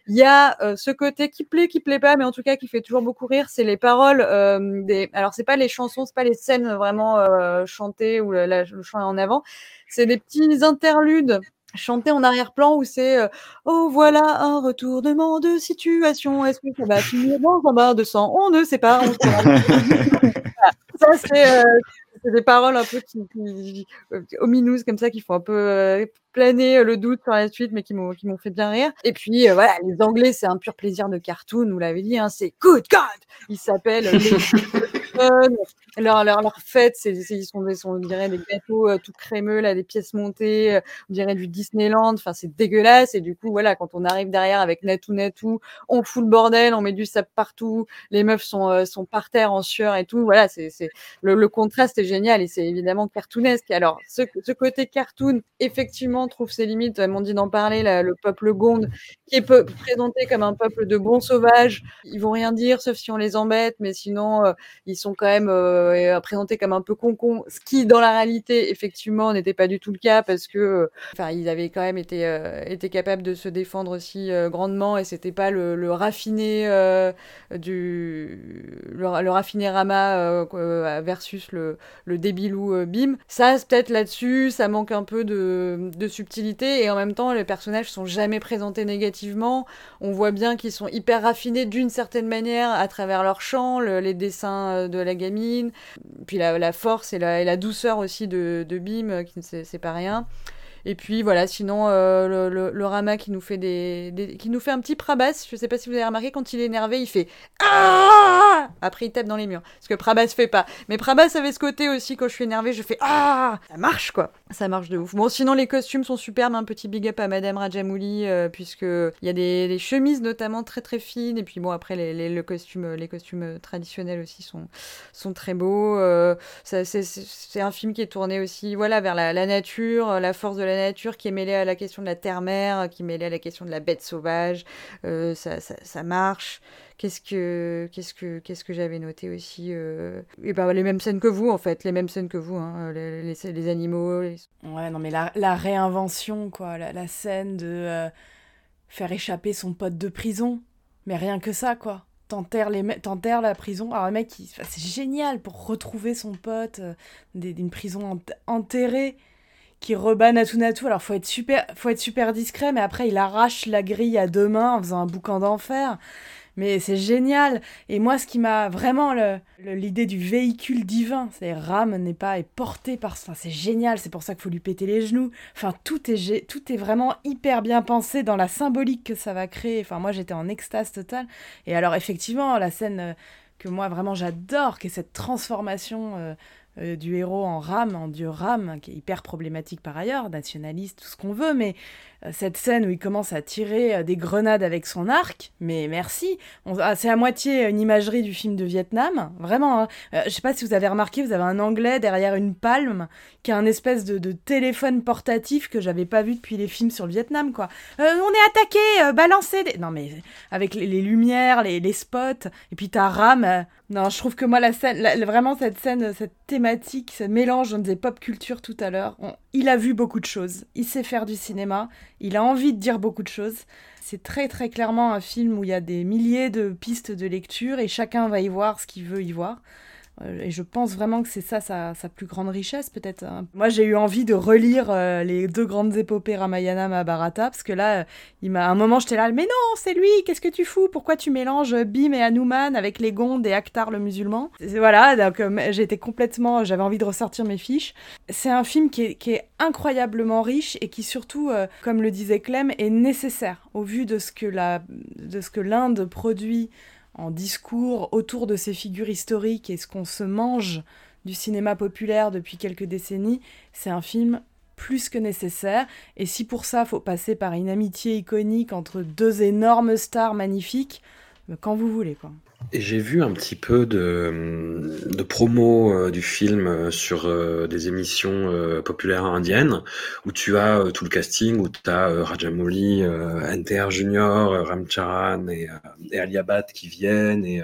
il y a euh, ce côté qui plaît, qui plaît pas, mais en tout cas qui fait toujours beaucoup rire, c'est les paroles euh, des. Alors c'est pas les chansons, c'est pas les scènes vraiment euh, chantées ou le, la- le chant est en avant, c'est des petits interludes chantés en arrière-plan où c'est euh, oh voilà un retournement de situation, est-ce que ça va finir dans un bar de sang? On ne sait pas. On sait pas. *laughs* Ça c'est euh, c'est des paroles un peu qui, qui euh, comme ça qui font un peu euh, planer euh, le doute sur la suite mais qui m'ont qui m'ont fait bien rire. Et puis euh, voilà les anglais c'est un pur plaisir de cartoon vous l'avez dit hein, c'est good god! Ils s'appellent les *laughs* Leur, leur leur fête c'est ils sont, sont on dirait des gâteaux euh, tout crémeux là des pièces montées euh, on dirait du Disneyland enfin c'est dégueulasse et du coup voilà quand on arrive derrière avec Natou Natou on fout le bordel on met du sable partout les meufs sont euh, sont par terre en sueur et tout voilà c'est c'est le, le contraste est génial et c'est évidemment cartoonesque. Alors, ce, ce côté cartoon, effectivement, trouve ses limites. M'ont dit d'en parler, le peuple Gonde, qui est présenté comme un peuple de bons sauvages. Ils vont rien dire, sauf si on les embête, mais sinon, ils sont quand même euh, présentés comme un peu concon, ce qui, dans la réalité, effectivement, n'était pas du tout le cas parce que, euh, enfin, ils avaient quand même été, euh, été capables de se défendre aussi euh, grandement et c'était pas le, raffiné du le, le raffiné Rama versus le, le débilou Bim. Ça, peut-être là-dessus, ça manque un peu de, de subtilité et en même temps, les personnages sont jamais présentés négativement. On voit bien qu'ils sont hyper raffinés d'une certaine manière à travers leur chant, le- les dessins euh, la gamine, puis la, force et la, douceur aussi de, Bim, qui ne c'est pas rien. Et puis voilà, sinon euh, le, Rama qui nous fait des, qui nous fait un petit Prabas. Je sais pas si vous avez remarqué quand il est énervé, il fait ah Après il tape dans les murs. Ce que Prabas fait pas. Mais Prabas avait ce côté aussi quand je suis énervé, je fais ah Ça marche quoi. Ça marche de ouf. Bon sinon les costumes sont superbes, un petit big up à Madame Rajamouli euh, puisque il y a des, chemises notamment très très fines et puis bon après les, le costume, les costumes traditionnels aussi sont sont très beaux. Euh, c'est- un film qui est tourné aussi voilà vers la, la nature, la force de la nature qui est mêlé à la question de la terre-mère, qui est mêlé à la question de la bête sauvage. Euh, ça, ça, ça, marche. Qu'est-ce que, qu'est-ce que, qu'est-ce que j'avais noté aussi euh... Et ben, les mêmes scènes que vous, en fait, les mêmes scènes que vous, hein, les, les, animaux. Ouais, non, mais la, la réinvention, quoi, la, scène de euh, faire échapper son pote de prison, mais rien que ça, quoi t'enterres les t'enterres la prison alors le mec c'est génial pour retrouver son pote d'une prison enterrée qui rebat Natu Natu alors faut être super faut être super discret mais après il arrache la grille à deux mains en faisant un boucan d'enfer mais c'est génial. Et moi, ce qui m'a vraiment l'idée du véhicule divin, c'est Ram n'est pas est porté par ça. c'est génial. C'est pour ça qu'il faut lui péter les genoux. Enfin, tout est tout est vraiment hyper bien pensé dans la symbolique que ça va créer. Enfin, moi, j'étais en extase totale. Et alors, effectivement, la scène euh, que moi vraiment j'adore, qui est cette transformation. Euh, euh, du héros en rame, en dieu rame, qui est hyper problématique par ailleurs, nationaliste, tout ce qu'on veut, mais cette scène où il commence à tirer euh, des grenades avec son arc, mais merci. C'est à moitié une imagerie du film de Vietnam, vraiment. Hein. Euh, je sais pas si vous avez remarqué, vous avez un anglais derrière une palme qui a un espèce de, téléphone portatif que j'avais pas vu depuis les films sur le Vietnam, quoi. on est attaqué, balancé des... Non mais avec les, lumières, les, spots, et puis ta rame. non, je trouve que moi la scène, vraiment cette scène, cette thématique, ce mélange, on disait pop culture tout à l'heure. Il a vu beaucoup de choses, il sait faire du cinéma il a envie de dire beaucoup de choses. C'est très très clairement un film où il y a des milliers de pistes de lecture et chacun va y voir ce qu'il veut y voir. Euh, et je pense vraiment que c'est ça sa, plus grande richesse, peut-être. Hein. Moi, j'ai eu envie de relire euh, les deux grandes épopées Ramayana Mahabharata, parce que là, il m'a, à un moment, j'étais là, mais non, c'est lui, qu'est-ce que tu fous? Pourquoi tu mélanges Bim et Hanuman avec les Gonds et Akhtar le musulman? Voilà, donc euh, j'étais complètement, j'avais envie de ressortir mes fiches. C'est un film qui est, incroyablement riche et qui surtout, comme le disait Clem, est nécessaire au vu de ce que l'Inde produit en discours autour de ces figures historiques et ce qu'on se mange du cinéma populaire depuis quelques décennies, c'est un film plus que nécessaire. Et si pour ça, faut passer par une amitié iconique entre deux énormes stars magnifiques, ben, quand vous voulez, quoi. Et j'ai vu un petit peu de, de promo euh, du film euh, sur euh, des émissions populaires indiennes où tu as tout le casting, où tu as Rajamouli, NTR Junior, Ramcharan et, et Aliabat qui viennent et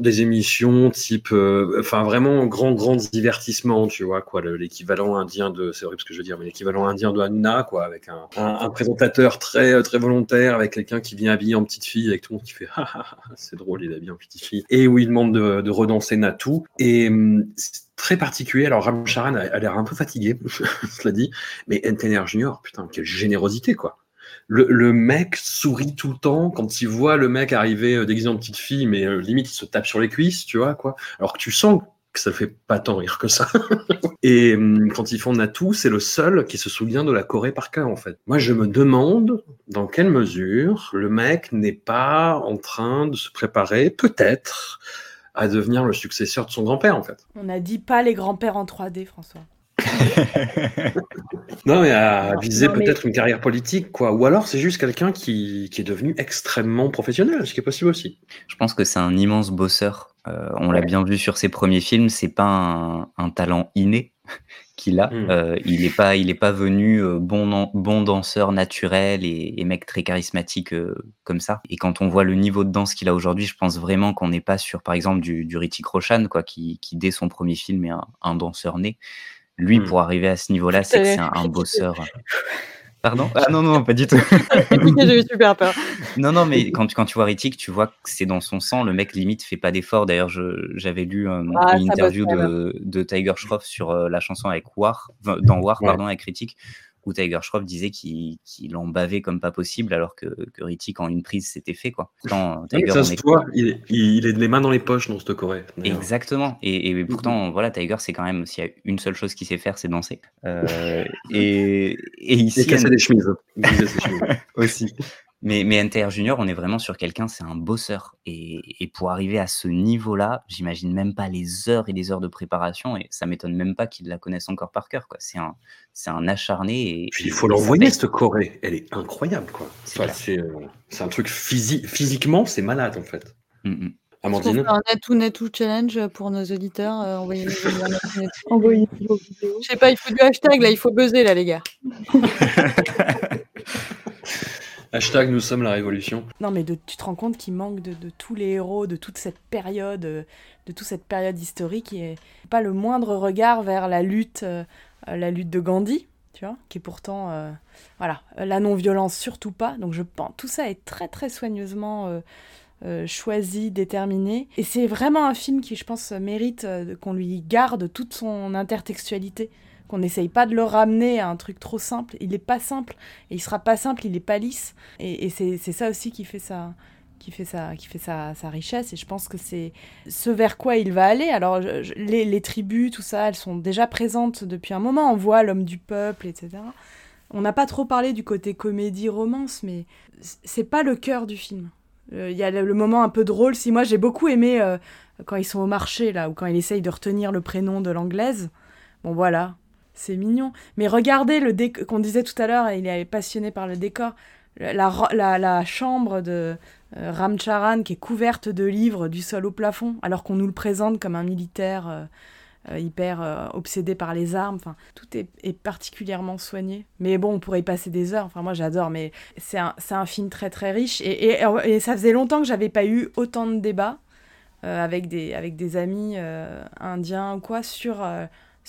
des émissions type, enfin vraiment grand grand divertissement, tu vois quoi, l'équivalent indien de, c'est horrible ce que je veux dire, mais l'équivalent indien de Hanouna quoi, avec un, un, présentateur très très volontaire, avec quelqu'un qui vient habillé en petite fille, avec tout le monde qui fait *laughs* c'est drôle et où il demande de, de redanser Natou. Et hum, c'est très particulier. Alors Ram Charan a, l'air un peu fatigué, *laughs* cela dit, mais NTNR Junior, putain, quelle générosité, quoi. Le, le, mec sourit tout le temps quand il voit le mec arriver euh, déguisé en petite fille, mais euh, limite il se tape sur les cuisses, tu vois quoi. Alors que tu sens que ça fait pas tant rire que ça. *laughs* et hum, quand ils font Natou, c'est le seul qui se souvient de la Corée par cœur, en fait. Moi, je me demande dans quelle mesure le mec n'est pas en train de se préparer, peut-être, à devenir le successeur de son grand-père, en fait. On n'a dit pas les grands-pères en 3D, François. *laughs* non, mais à viser peut-être une carrière politique, quoi. Ou alors c'est juste quelqu'un qui, qui, est devenu extrêmement professionnel, ce qui est possible aussi. Je pense que c'est un immense bosseur euh, on l'a bien vu sur ses premiers films, c'est pas un, talent inné *laughs* qu'il a. Hmm. Euh, il n'est pas, il est pas venu euh, bon, bon danseur naturel et, mec très charismatique comme ça. Et quand on voit le niveau de danse qu'il a aujourd'hui, je pense vraiment qu'on n'est pas sur, par exemple, du, du Ritik Roshan, quoi, qui, dès son premier film est un, danseur né. Lui, hmm. pour arriver à ce niveau-là, c'est que c'est un, un bosseur. *laughs* Pardon? Ah non, non, pas du tout. *laughs* J'ai eu super peur. *laughs* Non, non, mais quand, quand tu vois Ritik, tu vois que c'est dans son sang. Le mec, limite, fait pas d'effort. D'ailleurs, j'avais lu ah, une interview de, de, Tiger Shroff sur euh, la chanson avec War, dans War, pardon, avec Ritik, où Tiger Shroff disait qu'il en bavait comme pas possible, alors que, que Ritchie, en une prise, c'était fait. Quoi. Tiger, ça se voit, il, est, il est les mains dans les poches dans cette Corée. Exactement. Et, et pourtant, voilà, Tiger, c'est quand même, s'il y a une seule chose qu'il sait faire, c'est danser. Euh, et, et ici. Et casser des chemises. *laughs* Aussi. Mais, mais NTR Junior, on est vraiment sur quelqu'un, c'est un bosseur. Et, et, pour arriver à ce niveau-là, j'imagine même pas les heures et les heures de préparation. Et ça m'étonne même pas qu'il la connaisse encore par cœur. C'est un, c'est un acharné. Et, Puis il faut l'envoyer, cette Corée. Elle est incroyable. quoi. C'est, euh, c'est, un truc physiquement, c'est malade en fait. Mm, mm. Amandine On fait un Natou challenge pour nos auditeurs. euh, envoyez. *laughs* Envoyez. Je sais pas, il faut du hashtag là, il faut buzzer là, les gars. *laughs* *laughs* Hashtag nous sommes la révolution. Non, mais tu te rends compte qu'il manque de, tous les héros, de toute cette période, euh, de toute cette période historique, et pas le moindre regard vers la lutte, euh, la lutte de Gandhi, tu vois, qui est pourtant, euh, voilà, la non-violence surtout pas. Donc je pense, tout ça est très très soigneusement choisi, déterminé, et c'est vraiment un film qui, je pense, mérite qu'on lui garde toute son intertextualité. Qu'on n'essaye pas de le ramener à un truc trop simple. Il n'est pas simple. Et il sera pas simple, il n'est pas lisse. Et, c'est ça aussi qui fait sa, qui fait sa, qui fait sa, sa richesse. Et je pense que c'est ce vers quoi il va aller. Alors, les, tribus, tout ça, elles sont déjà présentes depuis un moment. On voit l'homme du peuple, etc. On n'a pas trop parlé du côté comédie-romance, mais c'est pas le cœur du film. Euh, Il y a le, le moment un peu drôle. Si moi, j'ai beaucoup aimé euh, quand ils sont au marché, là, ou quand il essaye de retenir le prénom de l'anglaise. Bon, voilà, c'est mignon. Mais regardez le décor, qu'on disait tout à l'heure, il est passionné par le décor. La, la, chambre de euh, Ramcharan qui est couverte de livres du sol au plafond, alors qu'on nous le présente comme un militaire euh, euh, hyper obsédé par les armes. Enfin, tout est, particulièrement soigné. Mais bon, on pourrait y passer des heures. Enfin, moi, j'adore. Mais c'est un, un film très très riche. Et, et, ça faisait longtemps que j'avais pas eu autant de débats avec, des, avec des amis indiens ou quoi sur,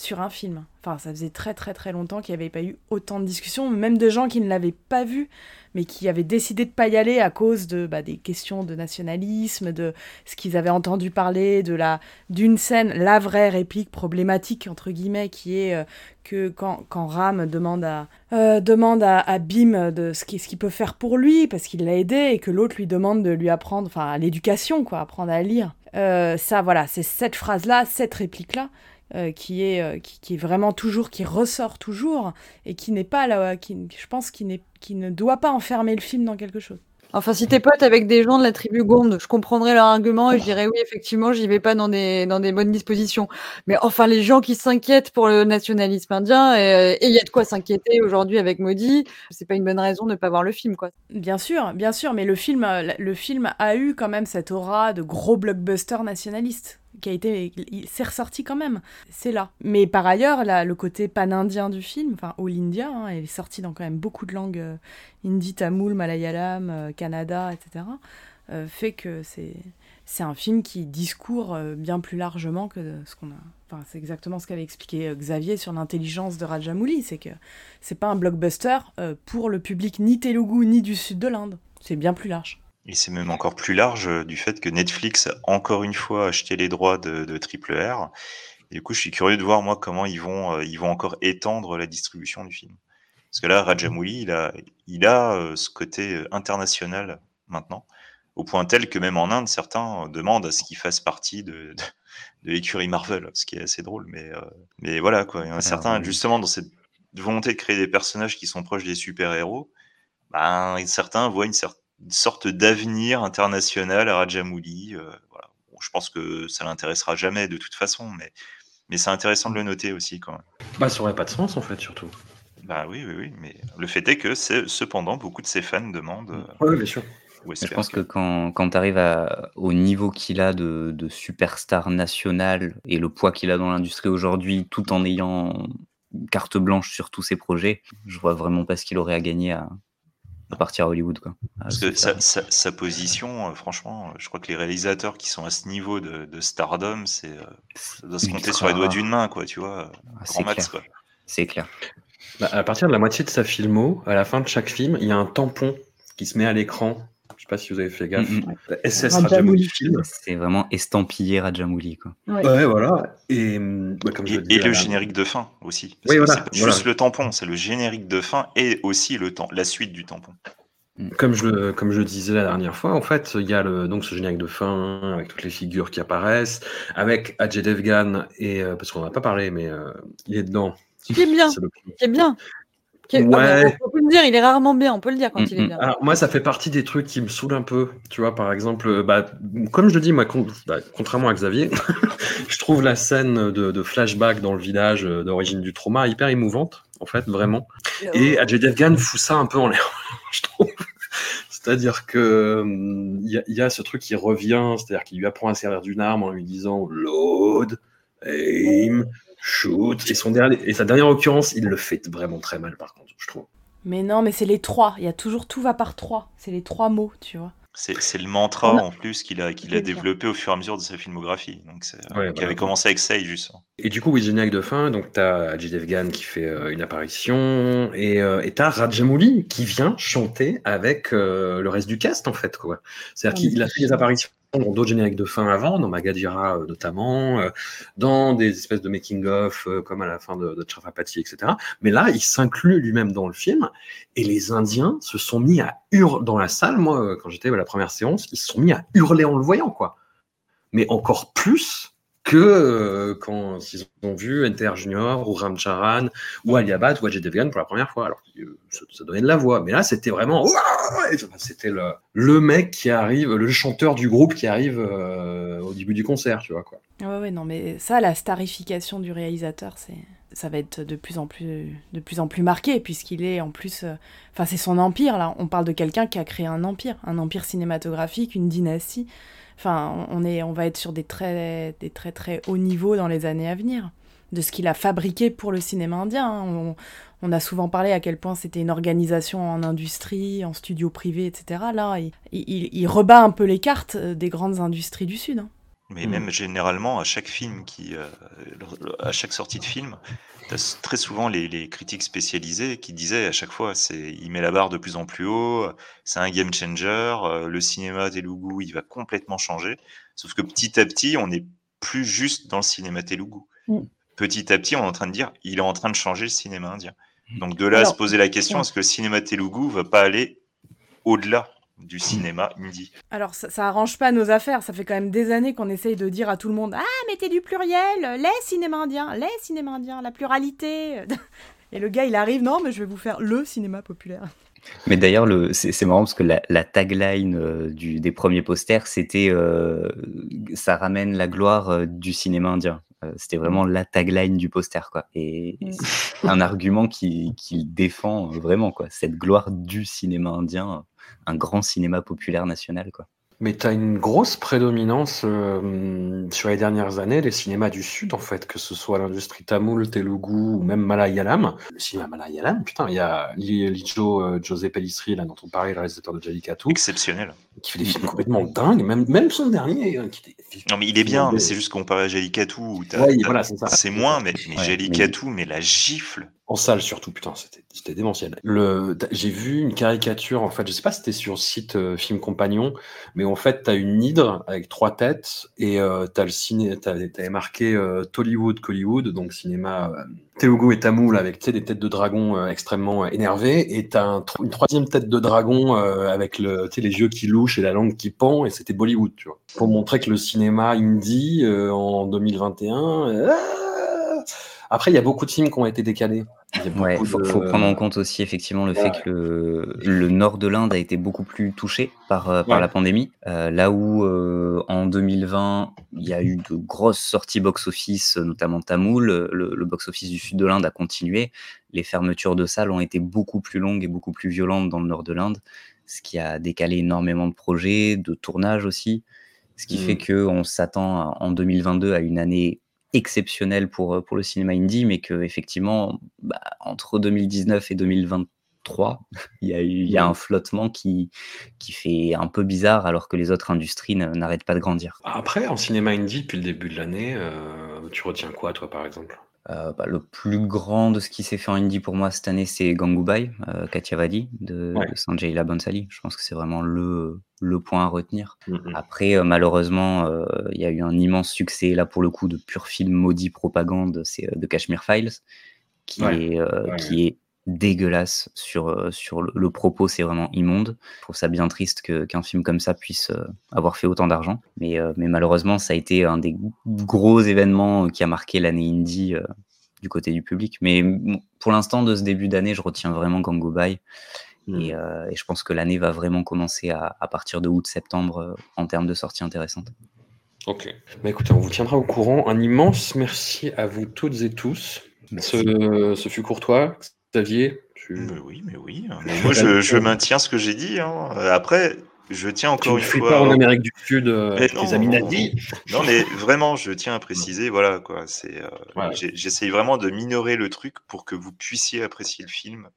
sur un film. Enfin, ça faisait très très très longtemps qu'il n'y avait pas eu autant de discussions, même de gens qui ne l'avaient pas vu, mais qui avaient décidé de pas y aller à cause de bah, des questions de nationalisme, de ce qu'ils avaient entendu parler, de la d'une scène, la vraie réplique problématique entre guillemets, qui est euh, que quand, quand Ram demande à euh, demande à, Bim de ce qu'il ce peut faire pour lui parce qu'il l'a aidé et que l'autre lui demande de lui apprendre, enfin l'éducation quoi, apprendre à lire. Euh, ça voilà, c'est cette phrase là, cette réplique là euh, qui est euh, qui, qui est vraiment toujours qui ressort toujours et qui n'est pas là qui je pense qui n'est qui ne doit pas enfermer le film dans quelque chose. Enfin, si t'es pote avec des gens de la tribu Gonde, je comprendrais leur argument et je dirais oui, effectivement, j'y vais pas dans des, dans des bonnes dispositions. Mais enfin, les gens qui s'inquiètent pour le nationalisme indien, euh, et il y a de quoi s'inquiéter aujourd'hui avec Modi, c'est pas une bonne raison de ne pas voir le film, quoi. Bien sûr, bien sûr, mais le film, le film a eu quand même cette aura de gros blockbuster nationaliste qui a été, il s'est ressorti quand même. C'est là. Mais par ailleurs, là, le côté pan-indien du film, enfin All India, hein, est sortie dans quand même beaucoup de langues euh, hindi, tamoul, malayalam, euh, kannada, etc. euh, fait que c'est un film qui discourt euh, bien plus largement que ce qu'on a. Enfin, c'est exactement ce qu'avait expliqué euh, Xavier sur l'intelligence de Rajamouli, c'est que c'est pas un blockbuster euh, pour le public ni Telugu ni du sud de l'Inde. C'est bien plus large. Et c'est même encore plus large euh, du fait que Netflix a encore une fois acheté les droits de, de Triple R. Et du coup, je suis curieux de voir moi comment ils vont, euh, ils vont encore étendre la distribution du film. Parce que là, Rajamouli, il a, il a euh, ce côté international maintenant, au point tel que même en Inde, certains demandent à ce qu'il fasse partie de, de, de l'écurie Marvel, ce qui est assez drôle. Mais, mais voilà, quoi. Il y en a certains, oui. justement, dans cette volonté de créer des personnages qui sont proches des super-héros, ben, certains voient une, cer- une sorte d'avenir international à Rajamouli. euh, voilà. Bon, je pense que ça l'intéressera jamais de toute façon, mais, mais c'est intéressant de le noter aussi quand même. Bah, ça aurait pas de sens en fait, surtout. Bah oui, oui, oui, mais le fait est que c'est cependant beaucoup de ses fans demandent. euh, Ouais, bien sûr. Je pense que quand, quand tu arrives au niveau qu'il a de, de superstar national et le poids qu'il a dans l'industrie aujourd'hui, tout en ayant carte blanche sur tous ses projets, je vois vraiment pas ce qu'il aurait à gagner à, à partir à Hollywood. Quoi, à Parce que sa, faire. sa- sa position, euh, franchement, euh, je crois que les réalisateurs qui sont à ce niveau de, de stardom, c'est euh, ça doit se compter ultra sur les doigts d'une main, quoi, tu vois. Ah, c'est max, clair. quoi. C'est clair. Bah, à partir de la moitié de sa filmo, à la fin de chaque film, il y a un tampon qui se met à l'écran. Je sais pas si vous avez fait gaffe. Mm, mm. SS Rajamouli. Rajamouli film. C'est vraiment estampillé Rajamouli. Quoi. Ouais. Ouais, voilà. Et, bah, comme je Et, le disais, et le la- générique de fin aussi. Oui, voilà, c'est pas voilà. juste le tampon, c'est le générique de fin et aussi le temps, la suite du tampon. Comme je, le- comme je le disais la dernière fois, en fait, il y a le, donc ce générique de fin avec toutes les figures qui apparaissent, avec Ajay Devgan, et, euh, parce qu'on n'en a pas parlé, mais euh, il est dedans. Qui est bien, C'est le- qui est bien. Qui est- Ouais. Ah bah, on peut le dire, il est rarement bien, on peut le dire quand Mm, il est mm. bien. Alors moi, ça fait partie des trucs qui me saoulent un peu. Tu vois, par exemple, euh, bah, comme je le dis, moi, con- bah, contrairement à Xavier, *laughs* je trouve la scène de, de flashback dans le village euh, d'origine du trauma hyper émouvante, en fait, vraiment. Et Ajay Devgan fout ça un peu en l'air, *laughs* je trouve. C'est-à-dire que hum, il y, y a ce truc qui revient, c'est-à-dire qu'il lui apprend à servir d'une arme en lui disant load, aim, shoot. Et, son dernier, et sa dernière occurrence, il le fait vraiment très mal, par contre, je trouve. Mais non, mais c'est les trois. Il y a toujours tout va par trois. C'est les trois mots, tu vois. C'est c'est le mantra en plus qu'il a, qu'il a développé au fur et à mesure de sa filmographie. Donc c'est, Ouais, qui avait commencé avec Sage, justement. Et du coup, oui, générique de fin, donc t'as Ajay Devgan qui fait euh, une apparition, et euh, et t'as Rajamouli qui vient chanter avec euh, le reste du cast, en fait, quoi. C'est-à-dire Ah, qu'il a fait des apparitions dans d'autres génériques de fin avant, dans Magadira euh, notamment, euh, dans des espèces de making-of, euh, comme à la fin de, de etc. Mais là, il s'inclut lui-même dans le film, et les Indiens se sont mis à hurler dans la salle, moi, quand j'étais à la première séance, ils se sont mis à hurler en le voyant, quoi mais encore plus que euh, quand ils ont vu NTR Junior ou Ramcharan ou Aliabat ou Ajay Devgan pour la première fois. Alors, euh, ça, ça donnait de la voix. Mais là, c'était vraiment. C'était le, mec qui arrive, le chanteur du groupe qui arrive euh, au début du concert, tu vois, quoi. Ouais, non, mais ça, la starification du réalisateur, c'est, ça va être de plus en plus, de plus en plus marqué, puisqu'il est en plus, enfin, c'est son empire là. On parle de quelqu'un qui a créé un empire, un empire cinématographique, une dynastie. Enfin, on est, on va être sur des très, des très très hauts niveaux dans les années à venir, de ce qu'il a fabriqué pour le cinéma indien. hein. On, on a souvent parlé à quel point c'était une organisation en industrie, en studio privé, etc. Là, il, il, il rebat un peu les cartes euh, des grandes industries du Sud. hein. Mais même généralement, à chaque film qui, euh, à chaque sortie de film, as très souvent les, les critiques spécialisées qui disaient à chaque fois, c'est, il met la barre de plus en plus haut, c'est un game changer, euh, le cinéma Telugu, il va complètement changer. Sauf que petit à petit, on n'est plus juste dans le cinéma Telugu. Mm. Petit à petit, on est en train de dire, il est en train de changer le cinéma indien. Donc de là à se poser la question, est-ce que le cinéma Telugu va pas aller au-delà? Du cinéma indie Alors, ça, ça arrange pas nos affaires. Ça fait quand même des années qu'on essaye de dire à tout le monde Ah, mettez du pluriel, les cinémas indiens, les cinémas indiens, la pluralité. *laughs* Et le gars, il arrive Non, mais je vais vous faire le cinéma populaire. Mais d'ailleurs, le- c'est marrant parce que la, la tagline euh, du, des premiers posters, c'était euh, ça ramène la gloire euh, du cinéma indien. Euh, c'était vraiment la tagline du poster, quoi. Et, et c'est *laughs* un argument qui, qui défend vraiment, quoi. Cette gloire du cinéma indien, un grand cinéma populaire national, quoi. Mais tu as une grosse prédominance euh, sur les dernières années des cinémas du Sud, en fait, que ce soit l'industrie tamoul, telugu ou même malayalam. Le cinéma malayalam, putain, il y a Li- Lijo euh, José Pellistri, là, dont on parlait, le réalisateur de Jallikattu, Exceptionnel. qui fait des films complètement dingues, même, même son dernier, euh, qui était- Non, mais il est bien, mais c'est juste comparé à t'as- Ouais, voilà, c'est ça. c'est moins, mais, mais Ouais, mais la gifle. En salle surtout, putain, c'était démentiel. J'ai vu une caricature, en fait, je sais pas si c'était sur site euh, Film Compagnon, mais en fait, t'as une hydre avec trois têtes et euh, t'as le ciné, t'avais marqué euh, Tollywood, Collywood, donc cinéma euh, Telugu et Tamoul avec tu des têtes de dragon euh, extrêmement énervées, et t'as un tro- une troisième tête de dragon avec le, tu les yeux qui louchent et la langue qui pend, et c'était Bollywood, tu vois. Pour montrer que le cinéma indie en 2021. Après, il y a beaucoup de films qui ont été décalés. Il Ouais, faut, de- faut prendre en compte aussi effectivement le fait que le, le nord de l'Inde a été beaucoup plus touché par, euh, par Ouais. la pandémie. Euh, là où euh, en 2020, il y a eu de grosses sorties box-office, notamment Tamoul, le, le box-office du sud de l'Inde a continué. Les fermetures de salles ont été beaucoup plus longues et beaucoup plus violentes dans le nord de l'Inde, ce qui a décalé énormément de projets, de tournages aussi. Ce qui Mm. fait qu'on s'attend en 2022 à une année exceptionnelle pour, euh, pour le cinéma indie, mais que effectivement, bah, entre 2019 et 2023, *laughs* il y a, eu, il y a un flottement qui, qui fait un peu bizarre alors que les autres industries n'arrêtent pas de grandir. Après, en cinéma indie, depuis le début de l'année, euh, tu retiens quoi, toi, par exemple? Euh, bah, le plus grand de ce qui s'est fait en indie pour moi cette année, c'est Gangubai, euh, Kathiawadi de, Ouais. de Sanjay Leela Bhansali. Je pense que c'est vraiment le, le point à retenir. Mhm. Après, euh, malheureusement, euh, il y a eu un immense succès, là pour le coup, de pur film maudit propagande, c'est euh, The Kashmir Files, qui, Ouais. est, euh, Ouais. qui est dégueulasse sur, euh, sur le, le propos, c'est vraiment immonde. Je trouve ça bien triste qu'un film comme ça puisse euh, avoir fait autant d'argent. Mais, euh, mais malheureusement, ça a été un des gros événements qui a marqué l'année indie du côté du public. Mais pour l'instant, de ce début d'année, je retiens vraiment Gangubai. Mm. Et, euh, et je pense que l'année va vraiment commencer à, à partir de août-septembre euh, en termes de sorties intéressantes. Ok. Bah écoutez, on vous tiendra au courant. Un immense merci à vous toutes et tous. Ce, ce fut courtois. Xavier, Mais oui, mais oui. Mais *laughs* moi, je, je maintiens ce que j'ai dit. hein. Euh, Après, je tiens encore ne une fois. pas en Amérique du Sud, euh, les. Non, mais vraiment, je tiens à préciser, voilà quoi. C'est, euh, Voilà. j'essaye vraiment de minorer le truc pour que vous puissiez apprécier le film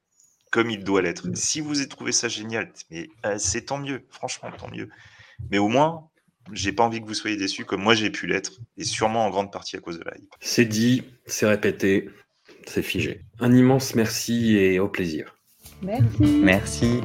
comme il doit l'être. Si vous avez trouvé ça génial, mais euh, c'est tant mieux, franchement, tant mieux. Mais au moins, j'ai pas envie que vous soyez déçus comme moi j'ai pu l'être, et sûrement en grande partie à cause de la hype. C'est dit, c'est répété, c'est figé. Un immense merci et au plaisir. Merci. Merci.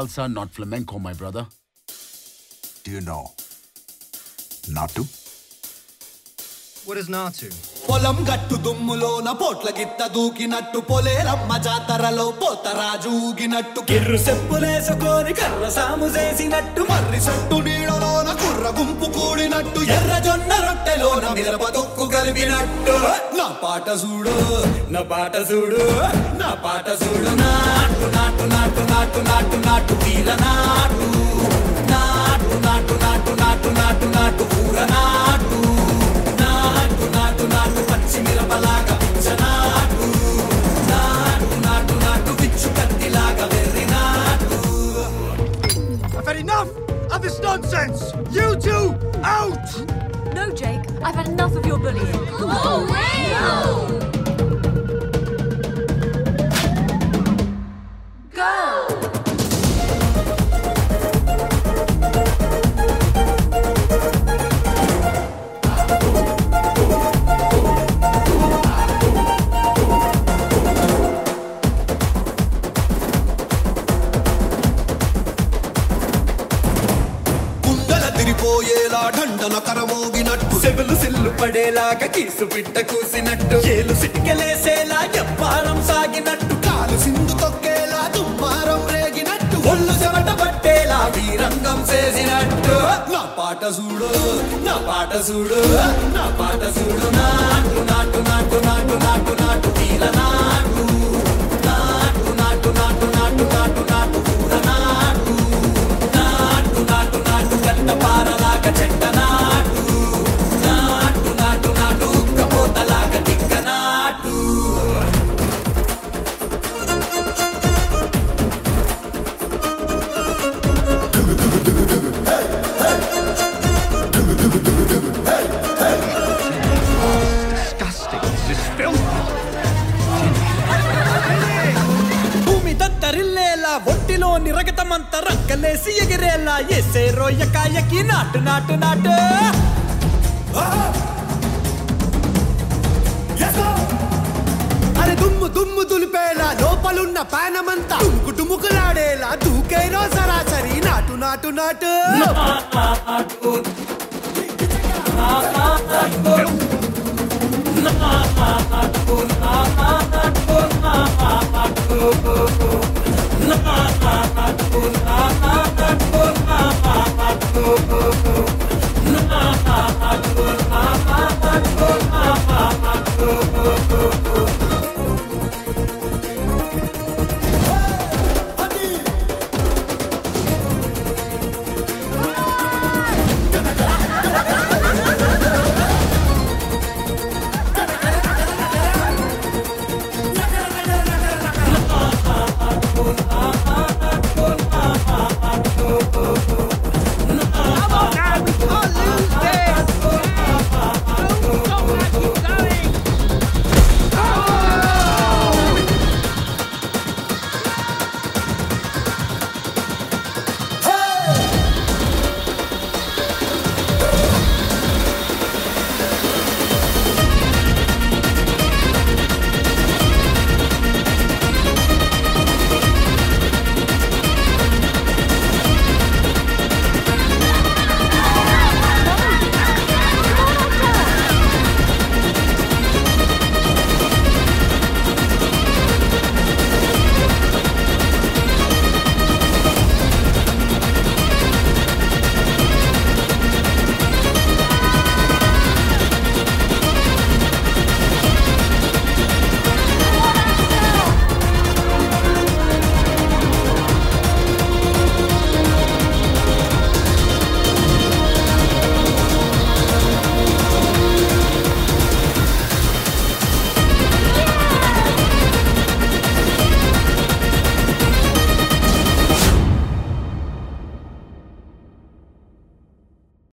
Salsa, not flamenco, my brother. Do you know? Natu? What is Natu? పొలం గట్టు దుమ్ములోన పోట్ల గిత్త దూకినట్టు పొలేరమ్మ జాతరలో పోతరాజు ఊగినట్టు కిర్రు సెప్పులేసుకొని కర్ర సాము చేసినట్టు మర్రి సొట్టు నీడలోన కుర్ర గుంపు కూడినట్టు ఎర్ర జొన్న రొట్టెలోన మిరప తొక్కు కలిపినట్టు నా పాట చూడు నా పాట చూడు నా పాట చూడు నాటు నాటు నాటు నాటు నాటు నాటు వీర నాటు నాటు నాటు నాటు నాటు నాటు నాటు ఊర నాటు నాటు నాటు నాటు పచ్చి మిరపలాగా నాటు నాటు నాటు నాటు పిచ్చు కత్తిలాగా వెర్రి నాటు I've had enough of this nonsense! You two, out! I've had enough of your bullying. Oh, Go! పడేలాగా కీసు బిడ్డ కూసినట్టు ఏలు సిటికెలేసేలా చెప్పారం సాగినట్టు కాలు సింధు తొక్కేలా దుమ్మారం రేగినట్టు ఒళ్ళు చెమట పట్టేలా వీరంగం చేసినట్టు నా పాట చూడు నా పాట చూడు నా పాట చూడు నాటు నాటు నాటు నాటు నాటు నాటు వీర నాటు నాటు నాటు నాటు నాటు నాటు నాటు నాటు నాటు నాటు నాటు గంట పారలాగా చెట్ట ఎగిరేసి ఎగిరేలా ఎసే రోయకాయకి నాటు నాటు నాటు. అరే దుమ్ము దుమ్ము దులిపేలా లోపలున్న పానమంతా టుముకు టుముకులాడేలా దూకేరో సరాసరి నాటు నాటు నాటు నాటు.